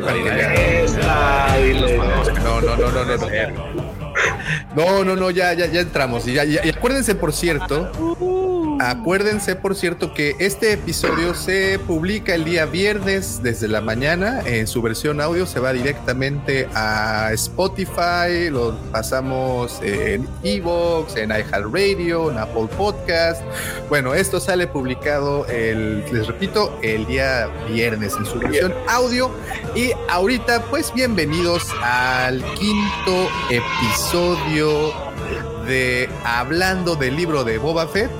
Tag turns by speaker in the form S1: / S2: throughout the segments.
S1: Para no, no, no, no. No, no, no, no ya, ya, ya entramos. Y, ya, y acuérdense, por cierto, Acuérdense, por cierto, que este episodio se publica el día viernes desde la mañana. En su versión audio se va directamente a Spotify, lo pasamos en Evox, en iHeartRadio, en Apple Podcast. Bueno, esto sale publicado, el, les repito, el día viernes en su versión audio. Y ahorita, pues bienvenidos al quinto episodio de Hablando del libro de Boba Fett,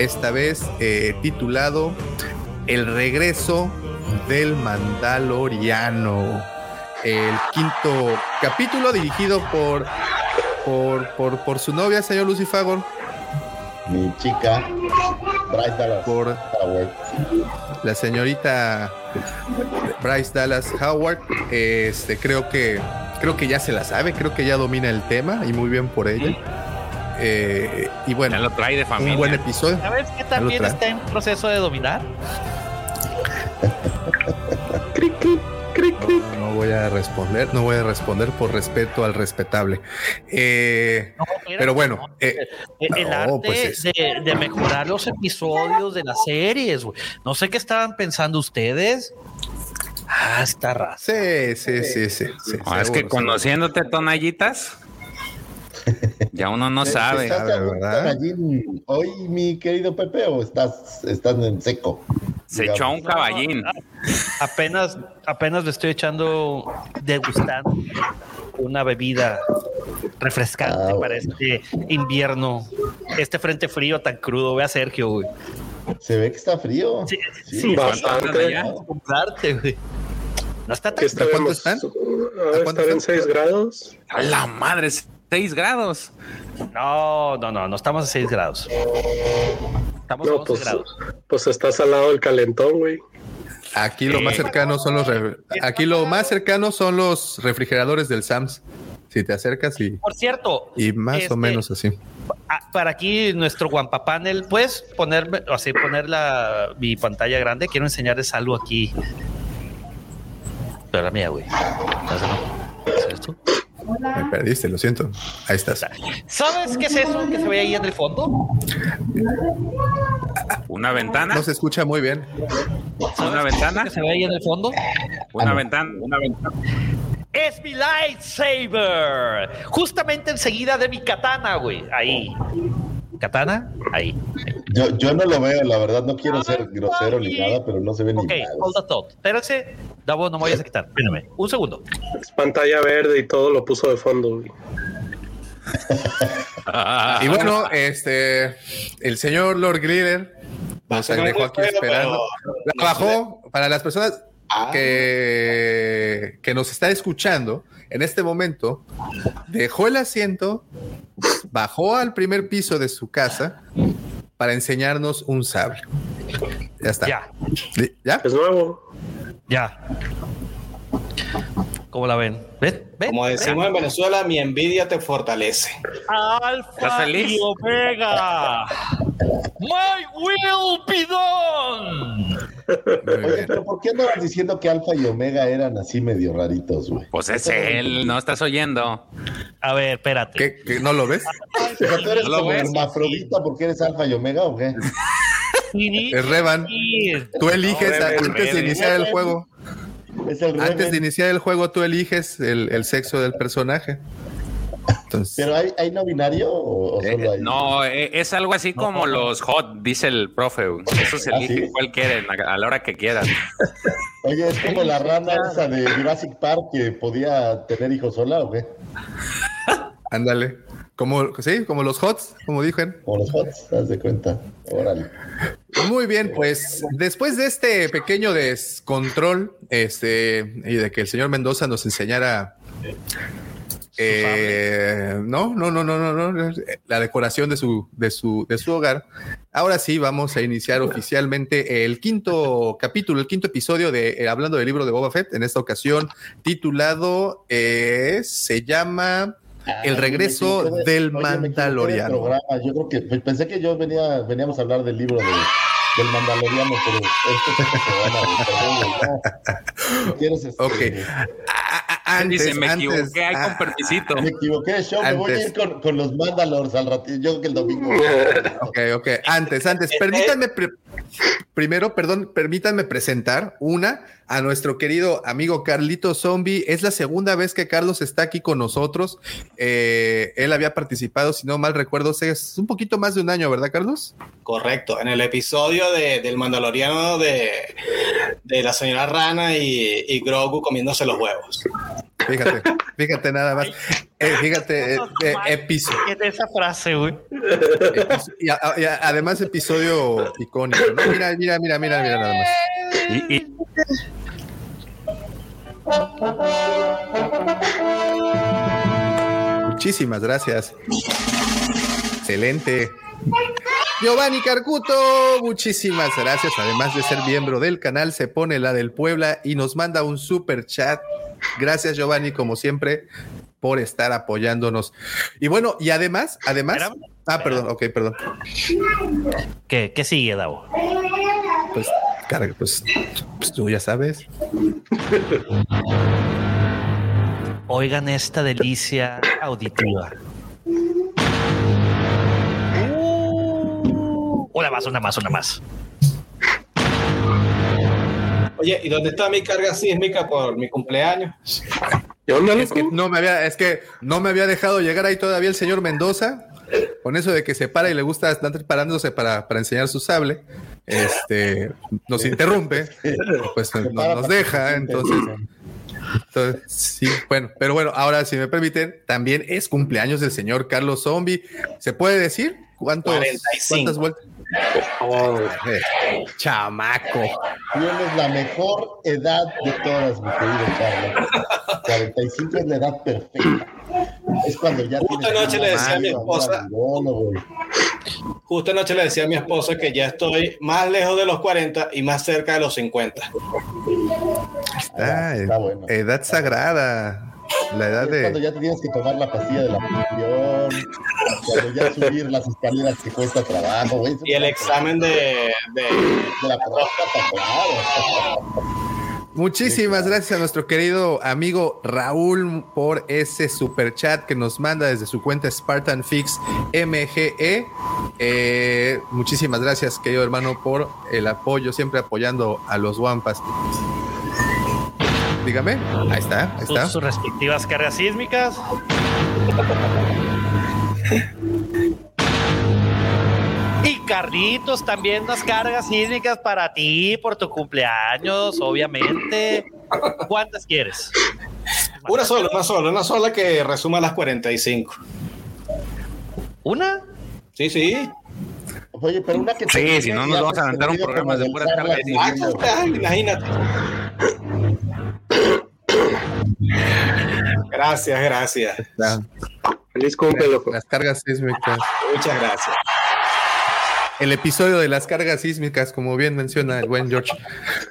S1: esta vez eh, titulado El regreso del Mandaloriano. El quinto capítulo dirigido por, por, por, su novia, señor Lucifagor.
S2: Mi chica, Bryce Dallas
S1: por Howard. La señorita Bryce Dallas Howard. Este, creo que creo que ya se la sabe, creo que ya domina el tema y muy bien por ella. Eh, y bueno,
S3: lo trae de familia.
S1: Un buen episodio.
S4: ¿Sabes que también está en proceso de dominar?
S1: No, voy a responder, no voy a responder por respeto al respetable. Eh, pero bueno,
S4: eh, el arte pues de, mejorar los episodios de las series. No sé qué estaban pensando ustedes. Ah, está raza.
S1: Sí, sí, sí, sí.
S3: es que conociéndote, tonallitas. Ya uno no sabe.
S2: hoy, mi querido Pepe, o estás, estás en seco?
S3: Se echó a un caballín.
S4: Apenas, apenas le estoy echando, degustando una bebida refrescante ah, para este invierno, este frente frío tan crudo. Ve a Sergio, güey.
S2: Se ve que está frío.
S4: Sí, sí, bastante. No está tan
S5: frío. ¿Cuánto están? ¿A cuánto están en 6 grados?
S3: A la madre, 6 grados.
S4: No, no, no, no estamos a 6 grados. Estamos a 11
S5: pues,
S4: grados.
S5: Pues estás al lado del calentón, güey.
S1: Aquí lo más cercano son los aquí lo más cercano son los refrigeradores del Sams. Si te acercas y
S4: por cierto
S1: y más o este, menos así.
S4: Para aquí nuestro Guampa Panel, puedes ponerme así poner la mi pantalla grande. Quiero enseñarles algo aquí. Pero la mía, güey. ¿Es esto?
S1: Me perdiste, lo siento. Ahí estás.
S4: ¿Sabes qué es eso que se ve ahí en el fondo?
S3: ¿Una ventana?
S1: No se escucha muy bien.
S3: ¿Una ventana?
S4: ¿Qué se ve ahí en el fondo?
S3: Una ventana, una ventana.
S4: Es mi lightsaber. Justamente enseguida de mi katana, güey. Ahí. Katana, ahí.
S2: Yo, yo no lo veo, la verdad, no quiero ser grosero ni nada, pero no se ve ni
S4: Ok, hold the thought. Espérate, Davo, no me vayas a quitar. Espérame, un segundo.
S5: Es pantalla verde y todo lo puso de fondo.
S1: y bueno, este, el señor Lord Glider nos dejó aquí esperando. Bajó para las personas ah. que, que nos está escuchando en este momento, dejó el asiento, bajó al primer piso de su casa para enseñarnos un sable. Ya está.
S4: Ya.
S1: ¿Ya?
S5: Es nuevo.
S4: Ya. ¿Cómo la ven? ¿Ven?
S6: Como decimos en Venezuela, mi envidia te fortalece.
S4: Alfa y Omega. My will be done.
S2: Oye, pero ¿por qué andaban diciendo que Alfa y Omega eran así medio raritos, güey?
S3: Pues es él, no estás oyendo.
S4: A ver, espérate.
S1: ¿Qué, no lo ves?
S2: ¿tú eres ¿No como hermafrodita porque eres Alfa y Omega o qué?
S1: Es Revan. Tú eliges antes de iniciar el juego. Antes de iniciar el juego, tú eliges el, sexo del personaje.
S2: ¿Pero hay, no binario o,
S3: solo eh, hay? No, eh, es algo así como los hot, dice el profe. Eso se ¿Ah, elige cual quieren, a la hora que quieran.
S2: Oye, es como la rana esa de Jurassic Park que podía tener hijos sola o qué?
S1: Ándale. Como, sí, como los HOTS, como dijeron.
S2: Como los HOTS, haz de cuenta. Órale.
S1: Muy bien, pues después de este pequeño descontrol, este, y de que el señor Mendoza nos enseñara eh, no, no, no, no, no, no, la decoración de su, de su, de su hogar. Ahora sí, vamos a iniciar oficialmente el quinto capítulo, el quinto episodio de eh, Hablando del libro de Boba Fett, en esta ocasión titulado, eh, se llama el regreso del Mandaloriano.
S2: Yo creo que pensé que yo venía, veníamos a hablar del libro de, del Mandaloriano, pero esto se van a ¿Quieres este?
S3: Ok. Antes, Dice, me equivoqué, hay con permisito.
S2: Me equivoqué, yo me voy a ir con, con los Mandalors al ratito, yo que el domingo.
S1: ok, ok. Antes, antes, permítanme primero, perdón, permítanme presentar una a nuestro querido amigo Carlito Zombie. Es la segunda vez que Carlos está aquí con nosotros. Eh, él había participado, si no mal recuerdo, es un poquito más de un año, ¿verdad, Carlos?
S6: Correcto, en el episodio de, del Mandaloriano de, de, la señora Rana y, y Grogu comiéndose los huevos.
S1: Fíjate, fíjate nada más. Eh, fíjate, eh, eh, episodio.
S4: ¿Qué es esa frase, güey?
S1: Y, además, episodio icónico, ¿no? Mira, mira, mira, mira, mira nada más. Muchísimas gracias. Excelente. Giovanni Carcuto, muchísimas gracias. Además de ser miembro del canal, se pone la del Puebla y nos manda un super chat. Gracias, Giovanni, como siempre, por estar apoyándonos. Y bueno, y además, además. ah, perdón, ok, perdón.
S4: ¿Qué, qué sigue, Davo?
S1: Pues pues, pues, tú ya sabes.
S4: Oigan esta delicia auditiva. Uh, una más, una más, una más.
S6: Oye, ¿y dónde está mi carga sísmica por mi cumpleaños?
S1: Es que no me había, es que no me había dejado llegar ahí todavía el señor Mendoza con eso de que se para y le gusta estar preparándose para, para enseñar su sable, este, nos interrumpe, pues no, nos deja, entonces, entonces, sí, bueno, pero bueno, ahora si me permiten, también es cumpleaños del señor Carlos Zombie. ¿Se puede decir cuántos, cuántas vueltas? Oh, chamaco.
S2: Tienes la mejor edad de todas, mi querido Carlos. 45 es la edad perfecta. Es cuando ya.
S6: Justo anoche le decía a mi esposa. Justo anoche le decía a mi esposa que ya estoy más lejos de los 40 y más cerca de los 50.
S1: Está, está bueno. edad sagrada. La edad de.
S2: Cuando ya te tienes que tomar la pastilla de la presión, cuando ya subir las escaleras que cuesta trabajo,
S6: Y el examen de, de, de la
S1: próstata, Muchísimas gracias a nuestro querido amigo Raúl por ese super chat que nos manda desde su cuenta Spartan Fix MGE. Eh, muchísimas gracias, querido hermano, por el apoyo, siempre apoyando a los Wampas. Dígame, ahí está, ahí está.
S4: Sus respectivas cargas sísmicas. Y Carlitos, también unas cargas sísmicas para ti por tu cumpleaños, obviamente. ¿Cuántas quieres?
S6: Una sola, una sola, una sola que resuma las 45.
S4: ¿Una?
S6: Sí, sí.
S2: Oye, pero una que
S3: Sí, si no nos vamos a aventar un programa de puras cargas.
S6: Imagínate. Gracias, gracias.
S5: Feliz cumple,
S1: Las cargas sísmicas.
S6: Muchas gracias
S1: el episodio de las cargas sísmicas, como bien menciona el buen George.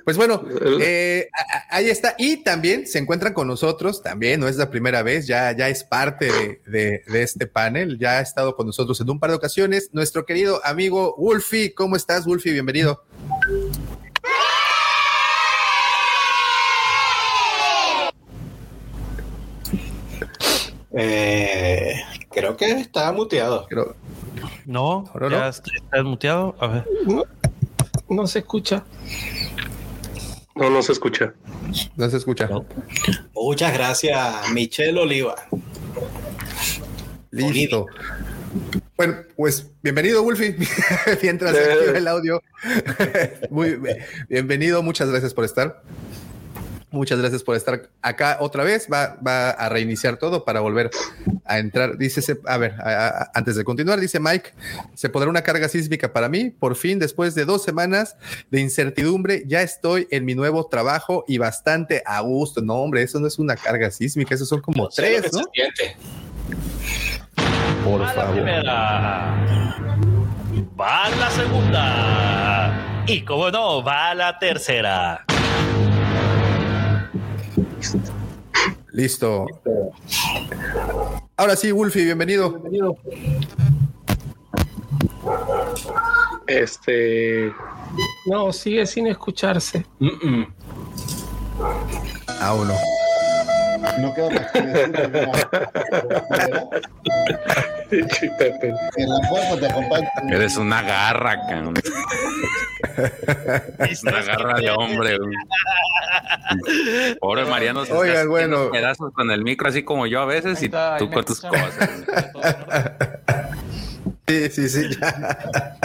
S1: Pues bueno, eh, ahí está. Y también se encuentran con nosotros, también no es la primera vez, ya, ya es parte de, este panel, ya ha estado con nosotros en un par de ocasiones. Nuestro querido amigo Wolfie, ¿cómo estás, Wolfie? Bienvenido.
S6: Eh, creo que está muteado.
S4: No, no, ya estás muteado. A ver.
S6: No, se escucha. No, no se escucha.
S1: No se escucha.
S6: Muchas gracias, Michelle Oliva.
S1: Listo. Bueno, pues bienvenido, Wolfie. Mientras se el audio. Muy bienvenido, muchas gracias por estar. Muchas gracias por estar acá otra vez. Va, va a reiniciar todo para volver a entrar. Dice, a ver, antes de continuar, dice Mike, se podrá una carga sísmica para mí. Por fin, después de dos semanas de incertidumbre, ya estoy en mi nuevo trabajo y bastante a gusto. No, hombre, eso no es una carga sísmica, eso son como tres, ¿no?
S4: Por favor. Va la segunda. Y como no, va la tercera.
S1: Listo. Ahora sí, Wolfie, bienvenido. Bienvenido.
S5: Este. No, sigue sin escucharse.
S6: Mm, mm.
S1: Aún no.
S2: No queda más que decir que
S5: Pepe.
S2: que la fuerza te acompaña.
S3: Eres una garra, cabrón. una garra de hombre. güey. Pobre Mariano. se
S1: Oigan, bueno.
S3: Pedazos con el micro, así como yo a veces, y tú con tus cosas.
S1: Sí, sí, sí. ya.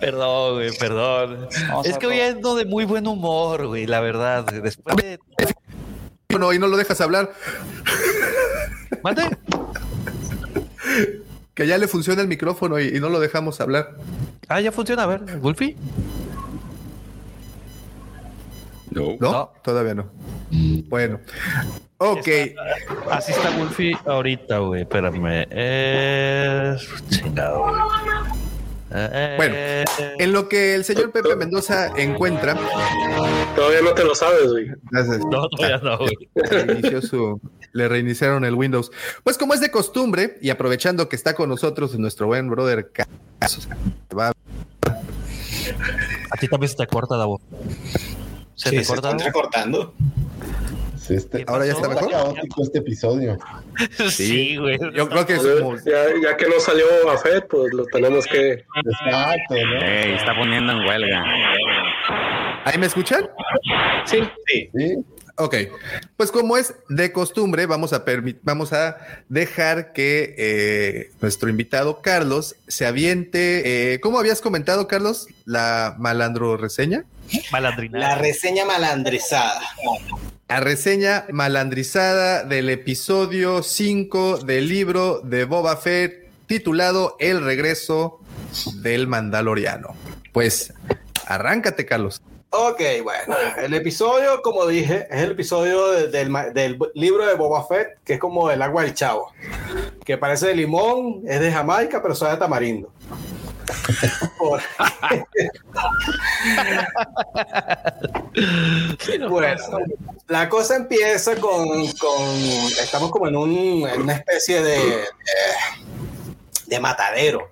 S4: Perdón, güey, perdón. es que hoy ando de muy buen humor, güey, la verdad. Después de.
S1: Bueno, y no lo dejas hablar.
S4: ¿Mande?
S1: Que ya le funciona el micrófono y, y no lo dejamos hablar.
S4: Ah, ya funciona. A ver, Wolfie.
S3: No.
S1: ¿No?
S4: No.
S1: Todavía no. Bueno. Ok.
S4: Así está Wolfie ahorita, güey. Espérame. Eh... Chingado, güey.
S1: Bueno,
S4: eh,
S1: En lo que el señor Pepe Mendoza encuentra,
S5: Todavía no te lo sabes, güey.
S1: Gracias.
S4: No, todavía no, güey.
S1: Reinició su- le reiniciaron el Windows. Pues como es de costumbre, y aprovechando que está con nosotros nuestro buen brother Caso, va-
S4: A ti también se te corta la voz. ¿Se
S6: Sí,
S4: te
S6: se
S4: corta?
S6: está recortando.
S2: Sí, este-
S1: ahora ya está mejor.
S2: caótico este episodio.
S4: Sí, güey.
S1: Yo creo que es como-
S5: Ya, ya que no salió a Fed, pues lo tenemos que.
S2: Exacto, ¿no?
S3: Ey, está poniendo en huelga.
S1: ¿Ahí me escuchan?
S6: Sí, sí.
S2: Sí,
S1: Ok, pues como es de costumbre, vamos a, vamos a dejar que eh, nuestro invitado Carlos se aviente. eh, ¿Cómo habías comentado, Carlos? La malandro reseña.
S4: Malandrina.
S6: La reseña malandrizada.
S1: La reseña malandrizada del episodio 5 del libro de Boba Fett titulado El regreso del Mandaloriano. Pues arráncate, Carlos.
S6: Ok, bueno, el episodio, como dije, es el episodio de- del, del libro de Boba Fett, que es como el agua del chavo, que parece de limón, es de Jamaica, pero sabe a tamarindo. Bueno, la cosa empieza con, con- estamos como en, un- en una especie de, de, de matadero.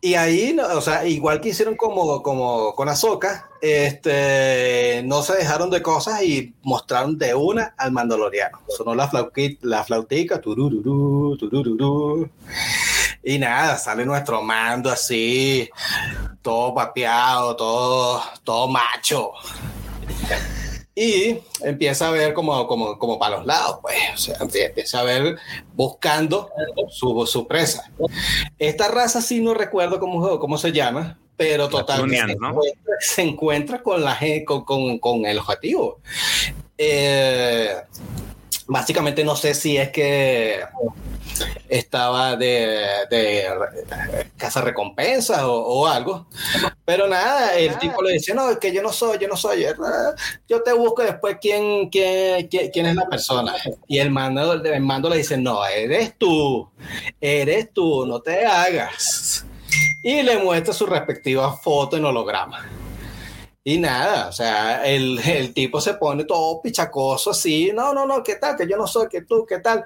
S6: Y ahí, o sea, igual que hicieron como, como con Azoka, este, no se dejaron de cosas y mostraron de una al mandaloriano. Sonó la, la flautica, turururú, turururú. Y nada, sale nuestro mando así, todo papeado, todo, todo macho. Y empieza a ver como, como, como para los lados, pues. O sea, empieza a ver buscando su, su presa. Esta raza sí no recuerdo cómo, cómo se llama, pero total
S3: Tunian,
S6: se,
S3: ¿no?
S6: encuentra, se encuentra con, la, con, con, con el objetivo. Eh, básicamente no sé si es que estaba de, de casa recompensa o, algo, pero nada, el tipo le dice, no, es que yo no soy, yo no soy, eh, yo te busco después quién, quién, quién, quién es la persona. Y el mando, el mando le dice, no, eres tú, eres tú, no te hagas. Y le muestra su respectiva foto en holograma. Y nada, o sea, el, el tipo se pone todo pichacoso así, no, no, no, ¿qué tal? Que yo no soy, que tú, ¿qué tal?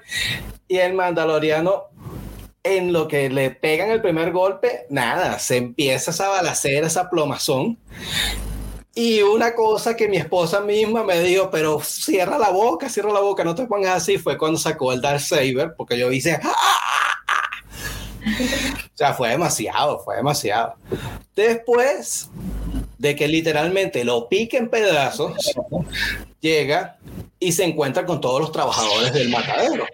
S6: Y el mandaloriano, en lo que le pegan el primer golpe, nada, se empieza esa balacera, esa plomazón. Y una cosa que mi esposa misma me dijo, pero cierra la boca, cierra la boca, no te pongas así, fue cuando sacó el Dark Saber, porque yo hice... O sea, fue demasiado, fue demasiado. Después de que literalmente lo pique en pedazos, llega y se encuentra con todos los trabajadores del matadero.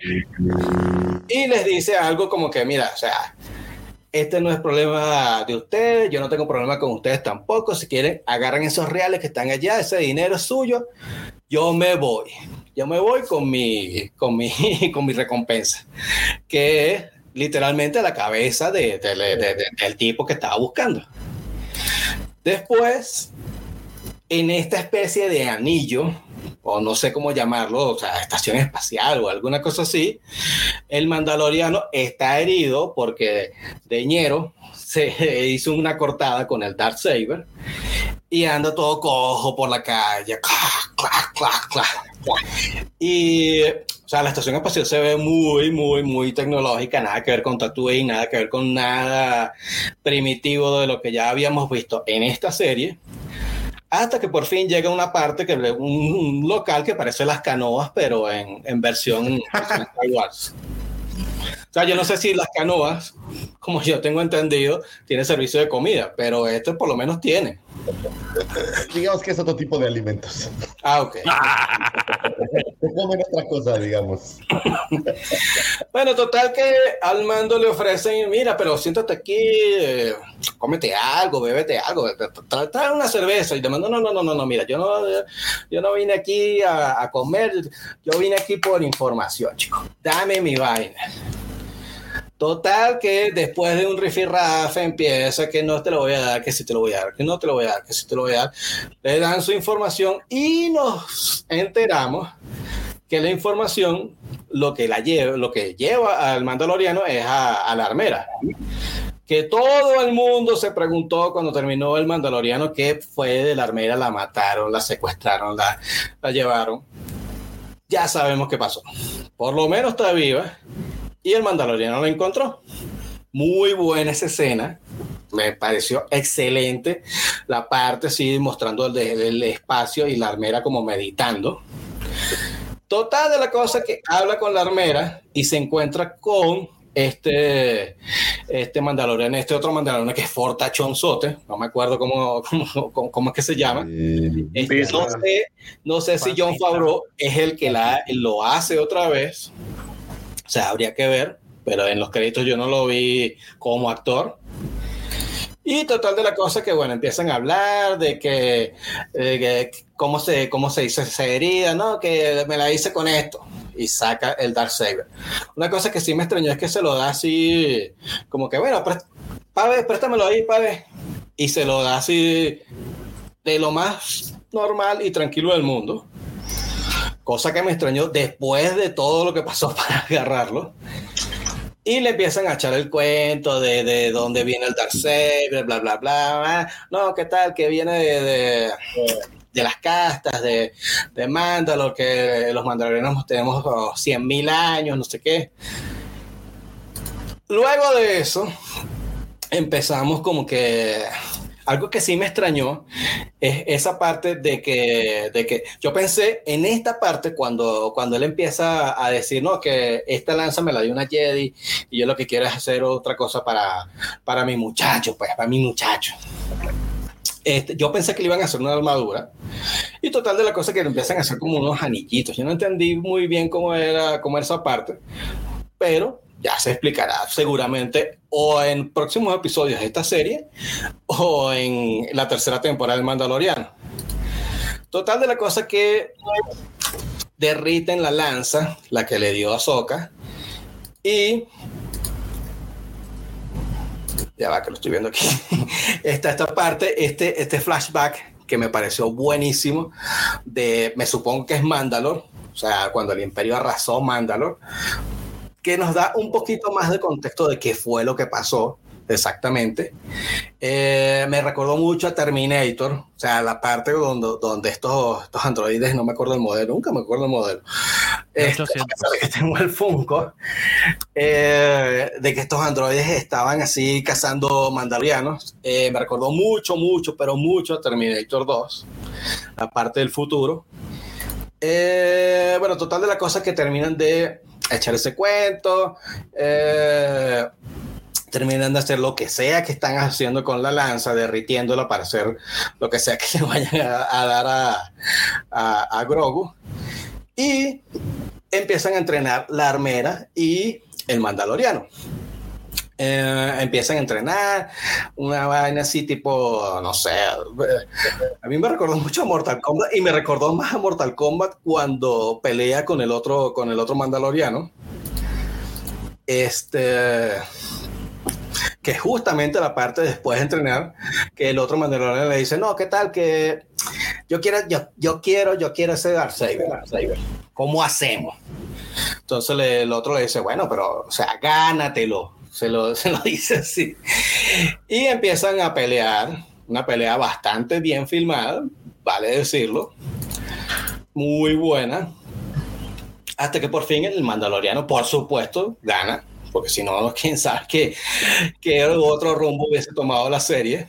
S6: Y les dice algo como que, mira, o sea, este no es problema de ustedes, yo no tengo problema con ustedes tampoco. Si quieren, agarren esos reales que están allá, ese dinero es suyo. Yo me voy. Yo me voy con mi, con mi, con mi recompensa, que literalmente la cabeza de- de- de- de- del tipo que estaba buscando. Después, en esta especie de anillo, o no sé cómo llamarlo, o sea, estación espacial o alguna cosa así, el mandaloriano está herido porque Deñero se hizo una cortada con el Dark Saber y anda todo cojo por la calle. clac, clac, clac, clac. Y, o sea, la estación espacial se ve muy, muy, muy tecnológica, nada que ver con Tatooine, nada que ver con nada primitivo de lo que ya habíamos visto en esta serie. Hasta que por fin llega una parte, que un, local que parece las canoas, pero en, en versión, Star Wars. O sea, yo no sé si las canoas, como yo tengo entendido, tienen servicio de comida, pero esto por lo menos tiene.
S2: Digamos que es otro tipo de alimentos.
S6: Ah, ok.
S2: Se comen otra cosa, digamos.
S6: Bueno, total que al mando le ofrecen, mira, pero siéntate aquí, eh, cómete algo, bébete algo, tra- trae una cerveza. Y te mando, no, no, no, no, no, mira, yo no, yo no vine aquí a, a comer, yo vine aquí por información, chico. Dame mi vaina. Total que después de un rifirrafe empieza que no te lo voy a dar, que sí te lo voy a dar, que no te lo voy a dar, que sí te lo voy a dar. Le dan su información y nos enteramos que la información lo que la lleva, lo que lleva al mandaloriano es a, a la armera. Que todo el mundo se preguntó cuando terminó el mandaloriano qué fue de la armera, la mataron, la secuestraron, la, la llevaron. Ya sabemos qué pasó. Por lo menos está viva y el mandaloriano la encontró. Muy buena esa escena. Me pareció excelente la parte así mostrando el, de- el espacio y la armera como meditando. Total de la cosa que habla con la armera y se encuentra con este, este mandaloriano, este otro mandaloriano que es Fortachonzote, no me acuerdo cómo, cómo, cómo- cómo es que se llama. Este, no, sé, no sé si John Favreau es el que la, lo hace otra vez. O sea, habría que ver, pero en los créditos yo no lo vi como actor. Y total de la cosa que, bueno, empiezan a hablar de que, cómo, se, cómo se hizo esa herida, ¿no? Que me la hice con esto. Y saca el Darksaber. Una cosa que sí me extrañó es que se lo da así, como que, bueno, pave, préstamelo ahí, pave. Y se lo da así de lo más normal y tranquilo del mundo. Cosa que me extrañó después de todo lo que pasó para agarrarlo. Y le empiezan a echar el cuento de, de dónde viene el Darksaber, bla, bla, bla. No, ¿qué tal? Que viene de, de, de las castas, de, de Mandalor, que los mandalorianos tenemos oh, 100.000 años, no sé qué. Luego de eso, empezamos como que algo que sí me extrañó es esa parte de que, de que yo pensé en esta parte cuando, cuando él empieza a decir, no, que esta lanza me la dio una Jedi y yo lo que quiero es hacer otra cosa para, para mi muchacho, pues, para mi muchacho. Este, yo pensé que le iban a hacer una armadura y total de la cosa que le empiezan a hacer como unos anillitos. Yo no entendí muy bien cómo era, cómo era esa parte, pero ya se explicará seguramente o en próximos episodios de esta serie o en la tercera temporada del Mandaloriano. Total de la cosa que derriten la lanza, la que le dio a Soka, y ya va que lo estoy viendo aquí. Esta, esta parte, este, este flashback que me pareció buenísimo, de, me supongo que es Mandalor, o sea, cuando el imperio arrasó Mandalor, que nos da un poquito más de contexto de qué fue lo que pasó exactamente. Eh, me recordó mucho a Terminator, o sea, la parte donde, donde estos, estos androides, no me acuerdo el modelo, nunca me acuerdo el modelo. Este, que tengo el Funko, eh, de que estos androides estaban así cazando mandalorianos. Eh, me recordó mucho, mucho, pero mucho a Terminator 2, la parte del futuro. Eh, bueno, total de la cosa que terminan de echar ese cuento, eh, terminan de hacer lo que sea que están haciendo con la lanza, derritiéndola para hacer lo que sea que le vayan a, dar a, a, a Grogu. Y empiezan a entrenar la armera y el mandaloriano. Eh, empiezan a entrenar una vaina así tipo, no sé, a mí me recordó mucho a Mortal Kombat y me recordó más a Mortal Kombat cuando pelea con el otro, con el otro mandaloriano. Este, que justamente la parte después de entrenar, que el otro mandaloriano le dice, no, ¿qué tal? Que yo quiero, yo, yo quiero, yo quiero ese Darksaber. Darksaber. ¿Cómo hacemos? Entonces le, el otro le dice, bueno, pero, o sea, gánatelo. Se lo, se lo dice así. Y empiezan a pelear, una pelea bastante bien filmada, vale decirlo, muy buena. Hasta que por fin el Mandaloriano, por supuesto, gana, porque si no, quién sabe qué, qué otro rumbo hubiese tomado la serie.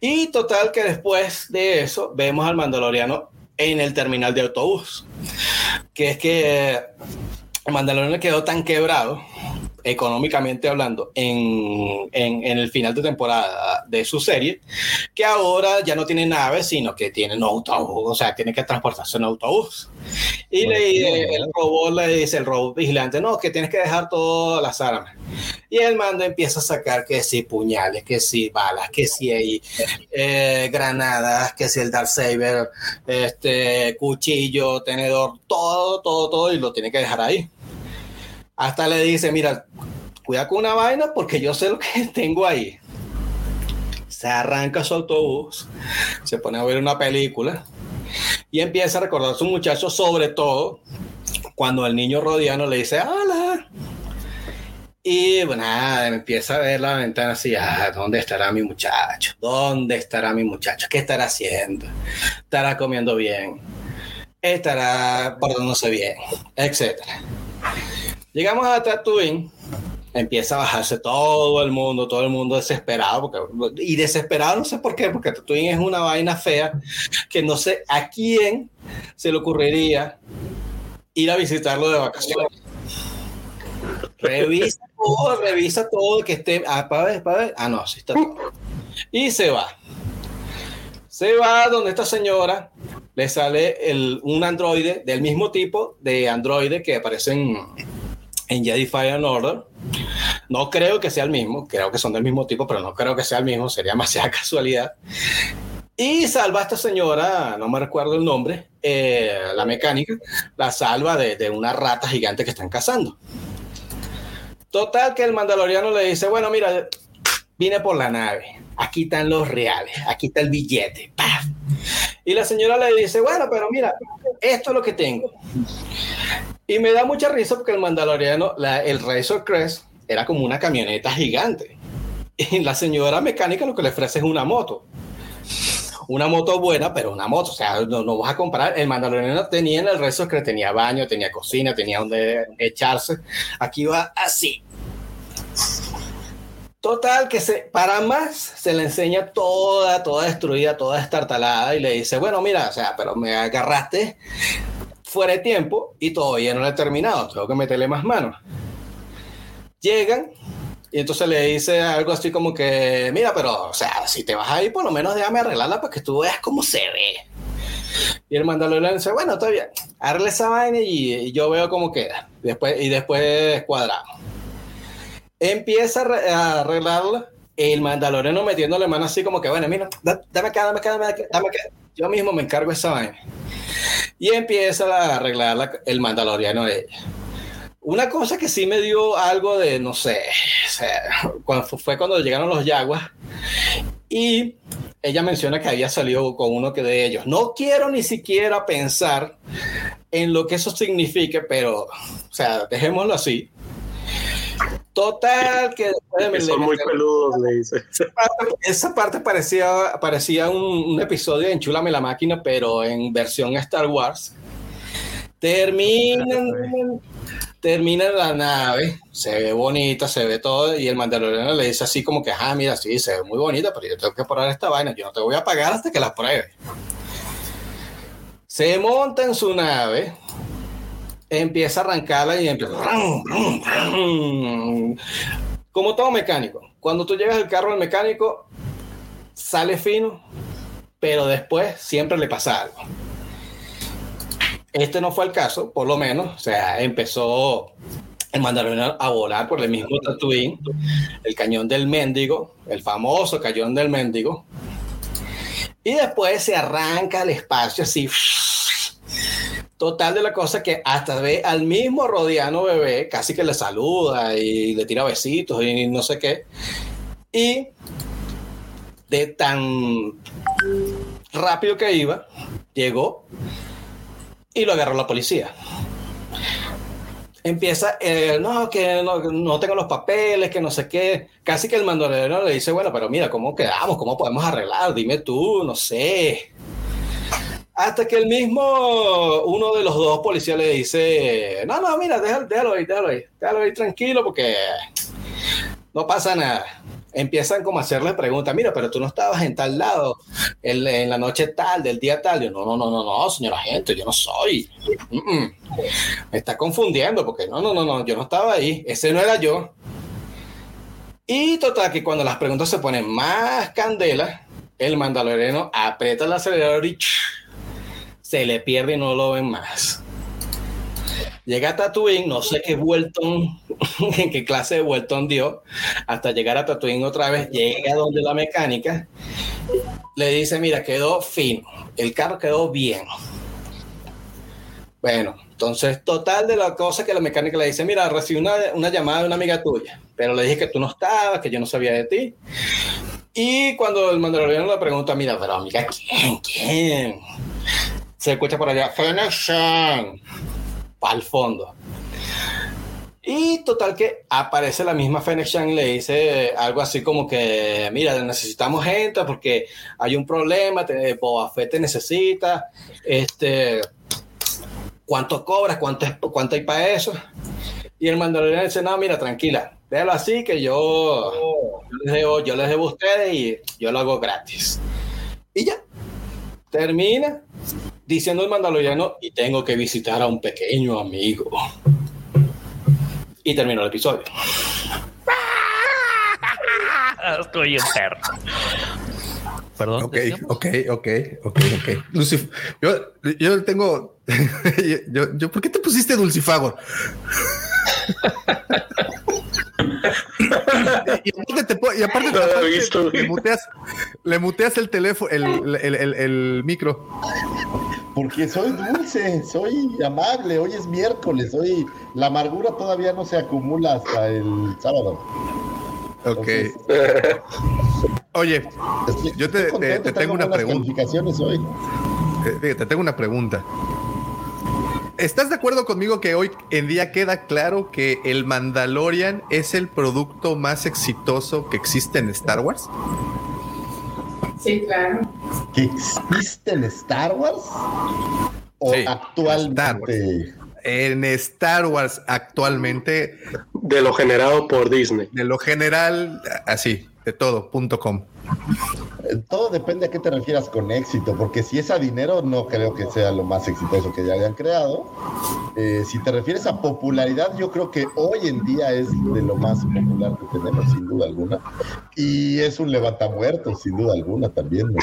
S6: Y total que después de eso vemos al Mandaloriano en el terminal de autobús, que es que el Mandaloriano quedó tan quebrado económicamente hablando, en, en, en, el final de temporada de su serie, que ahora ya no tiene nave, sino que tiene un autobús, o sea, tiene que transportarse en autobús. Y le, el robot le dice, el robot vigilante, no, que tienes que dejar todas las armas. Y el mando empieza a sacar que si puñales, que si balas, que si hay eh, granadas, que si el Dark Saber, este, cuchillo, tenedor, todo, todo, todo, y lo tiene que dejar ahí. Hasta le dice, mira, cuida con una vaina porque yo sé lo que tengo ahí. Se arranca su autobús, se pone a ver una película y empieza a recordar a su muchacho, sobre todo cuando el niño rodiano le dice, hola. Y bueno, nada, empieza a ver la ventana así, ah, ¿dónde estará mi muchacho? ¿Dónde estará mi muchacho? ¿Qué estará haciendo? ¿Estará comiendo bien? ¿Estará portándose bien? Etcétera. Llegamos a Tatooine, empieza a bajarse todo el mundo, todo el mundo desesperado, porque, y desesperado no sé por qué, porque Tatooine es una vaina fea que no sé a quién se le ocurriría ir a visitarlo de vacaciones. Revisa todo, revisa todo, que esté, ah, para ver, para ver, ah, no, sí está todo. Y se va. Se va donde esta señora le sale el, un androide del mismo tipo de androide que aparece en, en Jedi Fallen Order. No creo que sea el mismo, creo que son del mismo tipo, pero no creo que sea el mismo, sería demasiada casualidad. Y salva a esta señora, no me recuerdo el nombre, eh, la mecánica, la salva de, de una rata gigante que están cazando. Total que el mandaloriano le dice, bueno, mira, vine por la nave, aquí están los reales, aquí está el billete. ¡Paf! Y la señora le dice, bueno, pero mira, esto es lo que tengo. Y me da mucha risa porque el mandaloriano, el Razor Crest, era como una camioneta gigante. Y la señora mecánica lo que le ofrece es una moto. Una moto buena, pero una moto. O sea, no, no vas a comprar. El mandaloriano tenía en el Razor Crest, tenía baño, tenía cocina, tenía donde echarse. Aquí va así. Total, que se, para más se le enseña toda, toda destruida, toda estartalada y le dice, bueno, mira, o sea, pero me agarraste fuera de tiempo y todavía no lo he terminado, tengo que meterle más manos. Llegan y entonces le dice algo así como que, mira, pero, o sea, si te vas ahí, por lo menos déjame arreglarla para que tú veas cómo se ve. Y el mandaloriano dice, bueno, está bien, arregle esa vaina y, yo veo cómo queda. Después, y después cuadramos. Empieza a arreglarla, el mandaloriano metiéndole mano así como que, bueno, mira, dame acá, dame acá, dame acá, dame acá. Yo mismo me encargo de esa vaina. Y empieza a arreglar el mandaloriano de ella. Una cosa que sí me dio algo de, no sé, cuando fue cuando llegaron los yaguas y ella menciona que había salido con uno de ellos. No quiero ni siquiera pensar en lo que eso signifique, pero, o sea, dejémoslo así. Total, que después
S5: de son muy peludos, le dice.
S6: Esa parte, esa parte parecía, parecía un, un, episodio de Enchúlame la máquina, pero en versión Star Wars. Terminan, termina la nave, se ve bonita, se ve todo, y el mandaloriano le dice así como que, ah, mira, sí, se ve muy bonita, pero yo tengo que probar esta vaina, yo no te voy a pagar hasta que la pruebe. Se monta en su nave, empieza a arrancarla y empieza. Como todo mecánico. Cuando tú llegas al carro del mecánico, sale fino, pero después siempre le pasa algo. Este no fue el caso, por lo menos. O sea, empezó el Mandaloriano a volar por el mismo Tatooine, el cañón del Mendigo, el famoso cañón del Mendigo. Y después se arranca al espacio así Total de la cosa que hasta ve al mismo Rodiano bebé, casi que le saluda y le tira besitos y no sé qué. Y de tan rápido que iba, llegó y lo agarró la policía. Empieza, eh, no, que no, no, tengo los papeles, que no sé qué. Casi que el mandolero le dice, bueno, pero mira, ¿cómo quedamos? ¿Cómo podemos arreglar? Dime tú, no sé. Hasta que el mismo, uno de los dos policías le dice, no, no, mira, déjalo, déjalo ahí, déjalo ahí, déjalo ahí tranquilo porque no pasa nada. Empiezan como a hacerle preguntas, mira, pero tú no estabas en tal lado, en, la noche tal, del día tal. Yo, no, no, no, no, no, señora gente, yo no soy. Me está confundiendo porque no, no, no, no, yo no estaba ahí, ese no era yo. Y total, que cuando las preguntas se ponen más candela, el mandaloriano aprieta el acelerador y se le pierde y no lo ven más. Llega a Tatooine, no sé qué Vuelton, en qué clase de Vuelton dio, hasta llegar a Tatooine otra vez, llega donde la mecánica, le dice, mira, quedó fino, el carro quedó bien. Bueno, entonces, total de la cosa que la mecánica le dice, mira, recibí una, una llamada de una amiga tuya, pero le dije que tú no estabas, que yo no sabía de ti. Y cuando el mandaloriano le pregunta, mira, pero amiga, ¿quién? ¿Quién? Se escucha por allá, Shand al fondo. Y total que aparece la misma Fennec y le dice algo así como que, mira, necesitamos gente porque hay un problema, te, Boba Fett te necesita, este, ¿cuánto cobras? ¿Cuánto, hay para eso? Y el mandaloriano dice, no, mira, tranquila, déjalo así que yo, yo, les debo, yo les debo a ustedes y yo lo hago gratis. Y ya, termina diciendo el mandaloriano y tengo que visitar a un pequeño amigo. Y terminó el episodio.
S4: Estoy enfermo. Perdón.
S1: Ok, ok, ok, ok, ok. Lucif yo, yo tengo. yo, yo, ¿Por qué te pusiste Dulcifago? y, aparte te, po- y aparte
S5: No lo he
S1: aparte
S5: visto,
S1: le, muteas, le muteas el teléfono, el, el, el, el micro.
S2: Porque soy dulce, soy amable. Hoy es miércoles, hoy la amargura todavía no se acumula hasta el sábado.
S1: Ok.
S2: Entonces-
S1: Oye,
S2: Estoy-
S1: Yo te- te- te tengo una pregunta.
S2: hoy.
S1: eh, fíjate, tengo una pregunta. ¿Estás de acuerdo conmigo que hoy en día queda claro que el Mandalorian es el producto más exitoso que existe en Star Wars?
S7: Sí, claro.
S2: ¿Que existe en Star Wars? ¿O
S1: Sí, Star
S2: actualmente?
S1: En Star Wars actualmente,
S5: De lo generado por Disney.
S1: de lo general, así, de todo, punto com.
S2: Todo depende a qué te refieras con éxito, porque si es a dinero, no creo que sea lo más exitoso que ya hayan creado. Eh, si te refieres a popularidad, yo creo que hoy en día es de lo más popular que tenemos, sin duda alguna. Y es un levantamuertos, sin duda alguna también. me.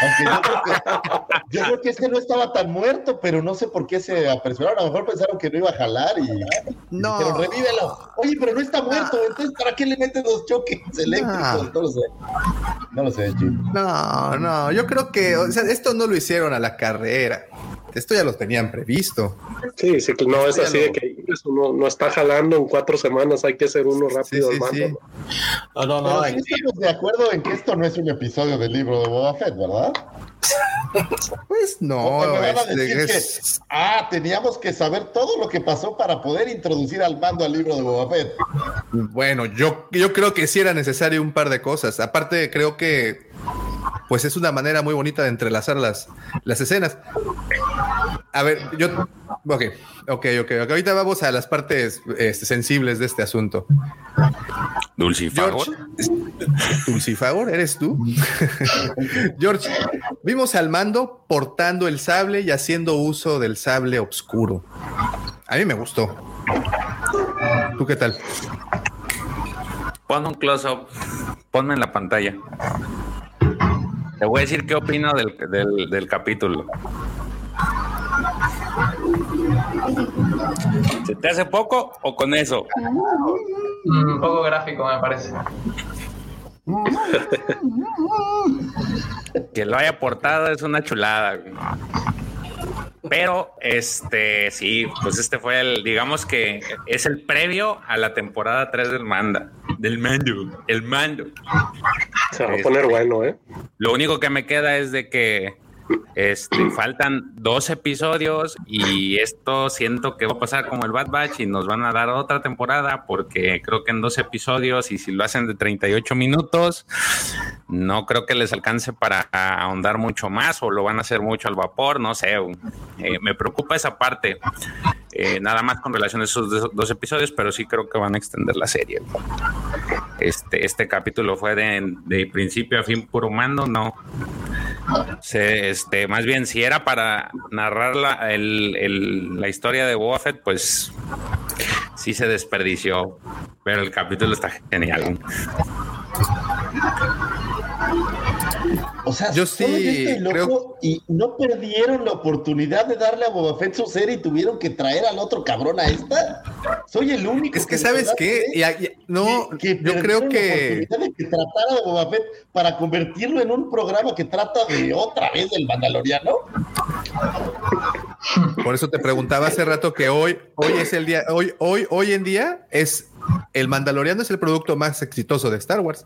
S2: Aunque yo creo, que, yo creo que este no estaba tan muerto, pero no sé por qué se apresuraron. A lo mejor pensaron que no iba a jalar y,
S1: No.
S2: dijeron, revívelo. Oye, pero no está muerto, entonces ¿para qué le meten los choques eléctricos? No lo sé. No lo sé, Jim.
S1: No, no, yo creo que, o sea, esto no lo hicieron a la carrera. Esto ya lo tenían previsto.
S5: Sí, sí, que no es así
S1: no.
S5: de que eso no, no está jalando en cuatro semanas, hay que hacer uno
S1: Sí,
S5: rápido
S1: sí,
S5: al mando.
S1: sí.
S6: No, no,
S2: Pero
S6: no.
S2: sí estamos de acuerdo en que esto no es un episodio del libro de Boba Fett, ¿verdad?
S1: Pues no, este, es-
S2: que, ah, teníamos que saber todo lo que pasó para poder introducir al mando al libro de Boba Fett.
S1: Bueno, yo, yo creo que sí era necesario un par de cosas. Aparte, creo que pues es una manera muy bonita de entrelazar las, las escenas. A ver, yo. Ok, ok, ok. Ahorita vamos a las partes este, sensibles de este asunto.
S3: Dulcifagor.
S1: Dulcifagor, ¿eres tú? George, vimos al mando portando el sable y haciendo uso del sable oscuro. A mí me gustó. ¿Tú qué tal?
S3: Pon un close-up. Ponme en la pantalla. Te voy a decir qué opino del, del, del capítulo. ¿Se te hace poco o con eso?
S8: Mm, Un poco gráfico, me parece.
S3: Que lo haya portado es una chulada. güey. Pero este, sí, pues este fue el, digamos que es el previo a la temporada 3 del Manda. Del Mando. El Mando.
S5: Se va a poner bueno, ¿eh?
S3: Lo único que me queda es de que Este, faltan dos episodios y esto siento que va a pasar como el Bad Batch y nos van a dar otra temporada porque creo que en dos episodios y si lo hacen de 38 minutos, no creo que les alcance para ahondar mucho más o lo van a hacer mucho al vapor, no sé. Eh, me preocupa esa parte. Eh, nada más con relación a esos dos, episodios, pero sí creo que van a extender la serie. Este, este capítulo fue de, de principio a fin puro mando, no. Se, este, más bien, si era para narrar la, la historia de Boba Fett, pues sí se desperdició, pero el capítulo está genial.
S2: O sea,
S1: Yo sí
S2: loco
S1: creo-
S2: y no perdieron la oportunidad de darle a Boba Fett su serie y tuvieron que traer al otro cabrón a esta. Soy el único.
S1: Es que, ¿sabes qué? Y y- no,
S2: que
S1: yo creo
S2: la
S1: que.
S2: oportunidad de que tratara de Boba Fett para convertirlo en un programa que trata de otra vez del Mandaloriano.
S1: Por eso te preguntaba hace rato que hoy, hoy es el día, hoy, hoy, hoy en día es el Mandaloriano es el producto más exitoso de Star Wars.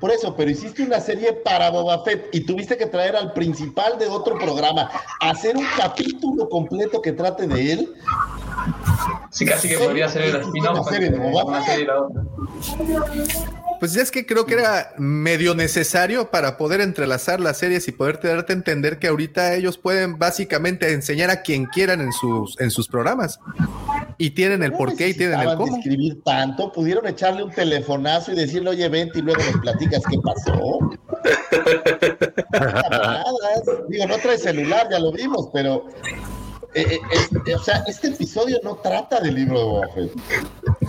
S2: Por eso, pero hiciste una serie para Boba Fett y tuviste que traer al principal de otro programa, hacer un capítulo completo que trate de él.
S8: Sí, casi que podría ser el
S2: Una
S8: spin-off una serie y la otra.
S1: Pues es que creo que era medio necesario para poder entrelazar las series y poder darte a entender que ahorita ellos pueden básicamente enseñar a quien quieran en sus, en sus programas. Y tienen el
S2: No
S1: por qué y tienen el cómo.
S2: escribir tanto, pudieron echarle un telefonazo y decirle, oye, vente y luego nos platicas qué pasó. Digo, no trae celular, ya lo vimos, pero. Eh, eh, es- o sea, este episodio no trata del libro de Boba Fett.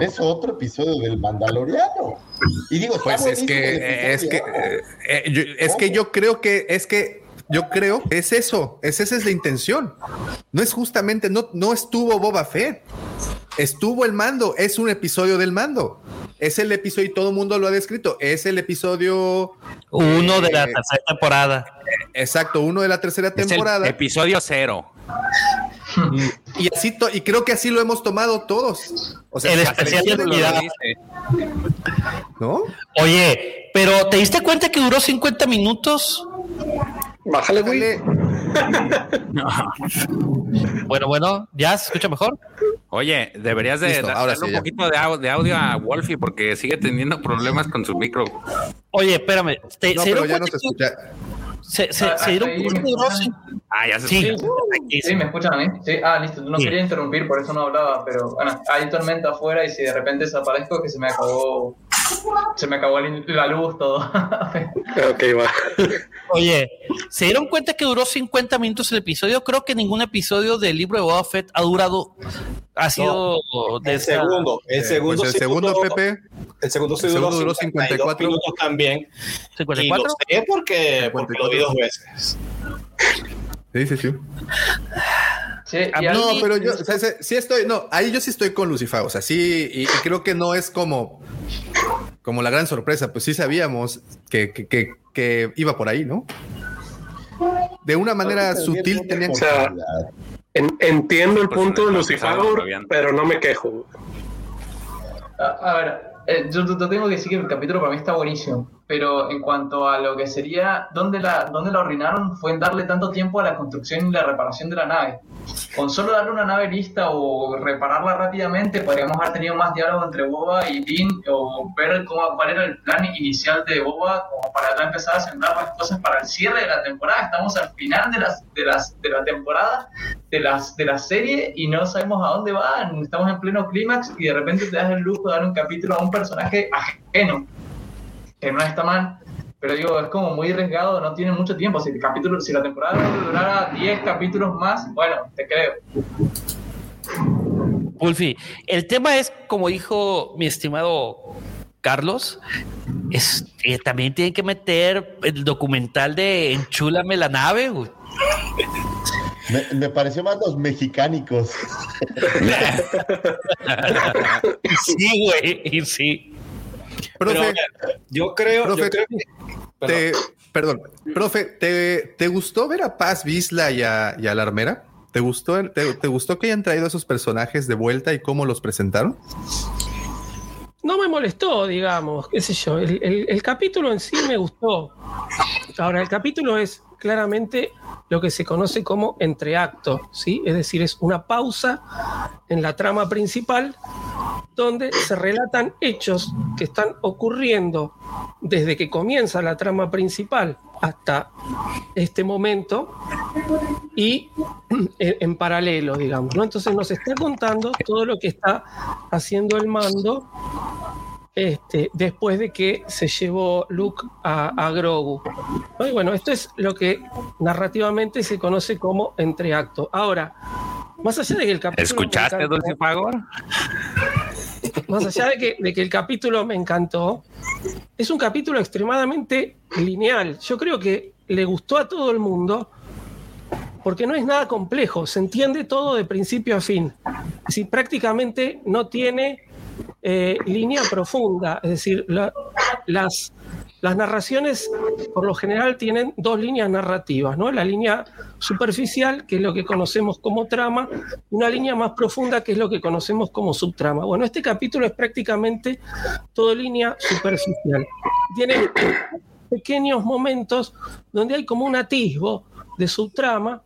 S2: Es otro episodio del Mandaloriano. Y digo,
S1: Pues es que, eh, es que, eh, eh, yo, es que yo creo que, es que yo creo que es eso, es, esa es la intención. No es justamente, no, no estuvo Boba Fett, estuvo el mando, es un episodio del mando. Es el episodio y todo el mundo lo ha descrito. Es el episodio
S4: Uno de la
S1: Eh,
S4: tercera temporada.
S1: exacto, uno de la tercera
S3: Es el
S1: temporada.
S3: episodio cero.
S1: Y así to- y creo que así lo hemos tomado todos. O sea,
S4: El
S1: la
S4: especial de
S1: selección
S4: Navidad.
S1: ¿no?
S4: Oye, pero ¿te diste cuenta que duró 50 minutos?
S5: Bájale, güey.
S4: Bueno, bueno, ¿ya se escucha mejor?
S3: Oye, deberías de
S1: Listo,
S3: da-
S1: ahora
S3: darle
S1: sí,
S3: un
S1: ya.
S3: poquito de, au- de audio a Wolfie porque sigue teniendo problemas con su micro.
S4: Oye, espérame. ¿te-
S1: No, pero ya no se
S4: que-
S1: escucha.
S4: Se, se-
S8: Ah,
S4: se dieron cuenta
S8: escuchan.
S4: cin-
S3: Ah, ya se
S4: Sí,
S3: escucha.
S8: Sí, me escuchan a mí. Sí, ah, listo. No
S4: Sí.
S8: quería interrumpir, por eso no hablaba, pero bueno, hay tormenta afuera y si de repente desaparezco es que se me acabó. Se me acabó el- la luz, todo.
S5: Ok, va.
S4: Oye, ¿se dieron cuenta que duró 50 minutos el episodio? Creo que ningún episodio del libro de Boba Fett ha durado, ha sido de
S6: El
S4: esa-
S6: segundo, el
S1: Eh,
S6: segundo,
S1: pues el
S6: sí
S1: segundo,
S6: duró-
S1: Pepe.
S6: El segundo sí
S1: el
S6: duró
S1: segundo duró
S6: 52
S1: 54.
S6: minutos también. Y
S4: 54.
S6: lo sé porque, porque lo vi dos veces.
S1: Sí, sí, sí.
S8: Sí,
S4: mí-
S1: No, pero yo o sea, sí- estoy, no, ahí yo sí estoy con Lucifer, o sea, sí, y, y creo que no es como, como la gran sorpresa, pues sí sabíamos que, que, que- que iba por ahí, ¿no? De una manera sutil tenían
S5: O sea,
S2: oportunidad.
S5: En- entiendo el
S3: Pues
S5: punto de
S3: no,
S5: Lucifer,
S3: Fabián.
S5: pero no me quejo.
S8: A, a ver, eh, yo, yo tengo que decir que el capítulo para mí está buenísimo, pero en cuanto a lo que sería, ¿dónde la, dónde la arruinaron? Fue en darle tanto tiempo a la construcción y la reparación de la nave. Con solo darle una nave lista o repararla rápidamente, podríamos haber tenido más diálogo entre Boba y Dean o ver cómo, cuál era el plan inicial de Boba como para ya empezar a sembrar las cosas para el cierre de la temporada. Estamos al final de, las, de, las, de la temporada, de, las, de la serie y no sabemos a dónde va. Estamos en pleno clímax y de repente te das el lujo de dar un capítulo a un personaje ajeno, que no está mal. Pero digo, es como muy arriesgado, no tiene mucho tiempo. Si, el capítulo, si la temporada durara 10 capítulos más, bueno, te creo.
S4: Wolfie, el tema es, como dijo mi estimado Carlos, es que también tienen que meter el documental de Enchúlame la nave, güey.
S2: Me, me pareció más los mexicánicos.
S4: Sí, güey, y sí.
S1: Profe,
S6: Pero, yo creo,
S1: Profe,
S6: yo creo que- perdón.
S1: te, perdón, profe, ¿te, te gustó ver a Paz Visla y a, y a la armera? ¿Te gustó, te, te gustó que hayan traído a esos personajes de vuelta y cómo los presentaron?
S9: No me molestó, digamos, qué sé yo. El, el- el capítulo en sí me gustó. Ahora, el capítulo es claramente lo que se conoce como entreacto, ¿sí? Es decir, es una pausa en la trama principal donde se relatan hechos que están ocurriendo desde que comienza la trama principal hasta este momento y en, paralelo, digamos. Entonces nos está contando todo lo que está haciendo el mando este, después de que se llevó Luke a, a Grogu. ¿No? Y bueno, esto es lo que narrativamente se conoce como entreacto. Ahora, más allá de que el capítulo. me
S3: ¿Escuchaste,
S9: encantó-
S3: Dulce Fagor?
S9: Más allá de que, de que el capítulo me encantó, es un capítulo extremadamente lineal. Yo creo que le gustó a todo el mundo porque no es nada complejo, se entiende todo de principio a fin. Es decir, prácticamente no tiene eh, línea profunda, es decir, la- las, las narraciones por lo general tienen dos líneas narrativas, ¿no? La línea superficial, que es lo que conocemos como trama, y una línea más profunda, que es lo que conocemos como subtrama. Bueno, este capítulo es prácticamente todo línea superficial. Tiene pequeños momentos donde hay como un atisbo de subtrama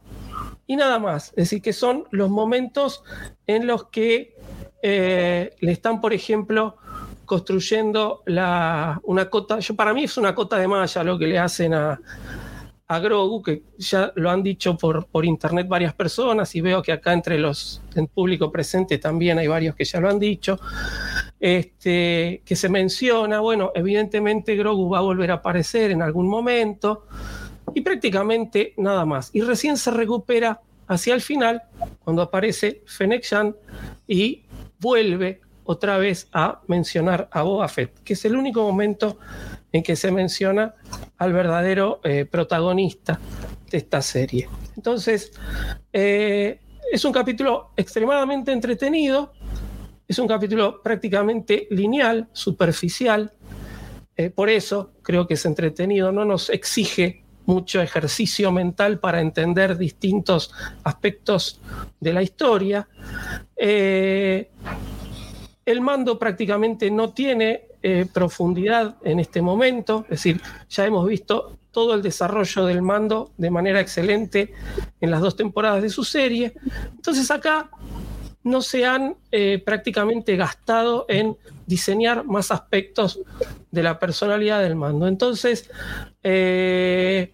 S9: y nada más. Es decir, que son los momentos en los que eh, le están, por ejemplo, construyendo una cota. Yo, para mí es una cota de malla lo que le hacen a, Grogu, que ya lo han dicho por, por internet varias personas y veo que acá entre los en público presente también hay varios que ya lo han dicho. Este, que se menciona, bueno, evidentemente Grogu va a volver a aparecer en algún momento y prácticamente nada más. Y recién se recupera hacia el final, cuando aparece Fennec y vuelve otra vez a mencionar a Boba Fett, que es el único momento en que se menciona al verdadero eh, protagonista de esta serie. Entonces, eh, es un capítulo extremadamente entretenido, es un capítulo prácticamente lineal, superficial, eh, por eso creo que es entretenido, no nos exige mucho ejercicio mental para entender distintos aspectos de la historia. Eh, el mando prácticamente no tiene eh, profundidad en este momento, es decir, ya hemos visto todo el desarrollo del mando de manera excelente en las dos temporadas de su serie. Entonces acá no se han eh, prácticamente gastado en diseñar más aspectos de la personalidad del mando. Entonces, eh,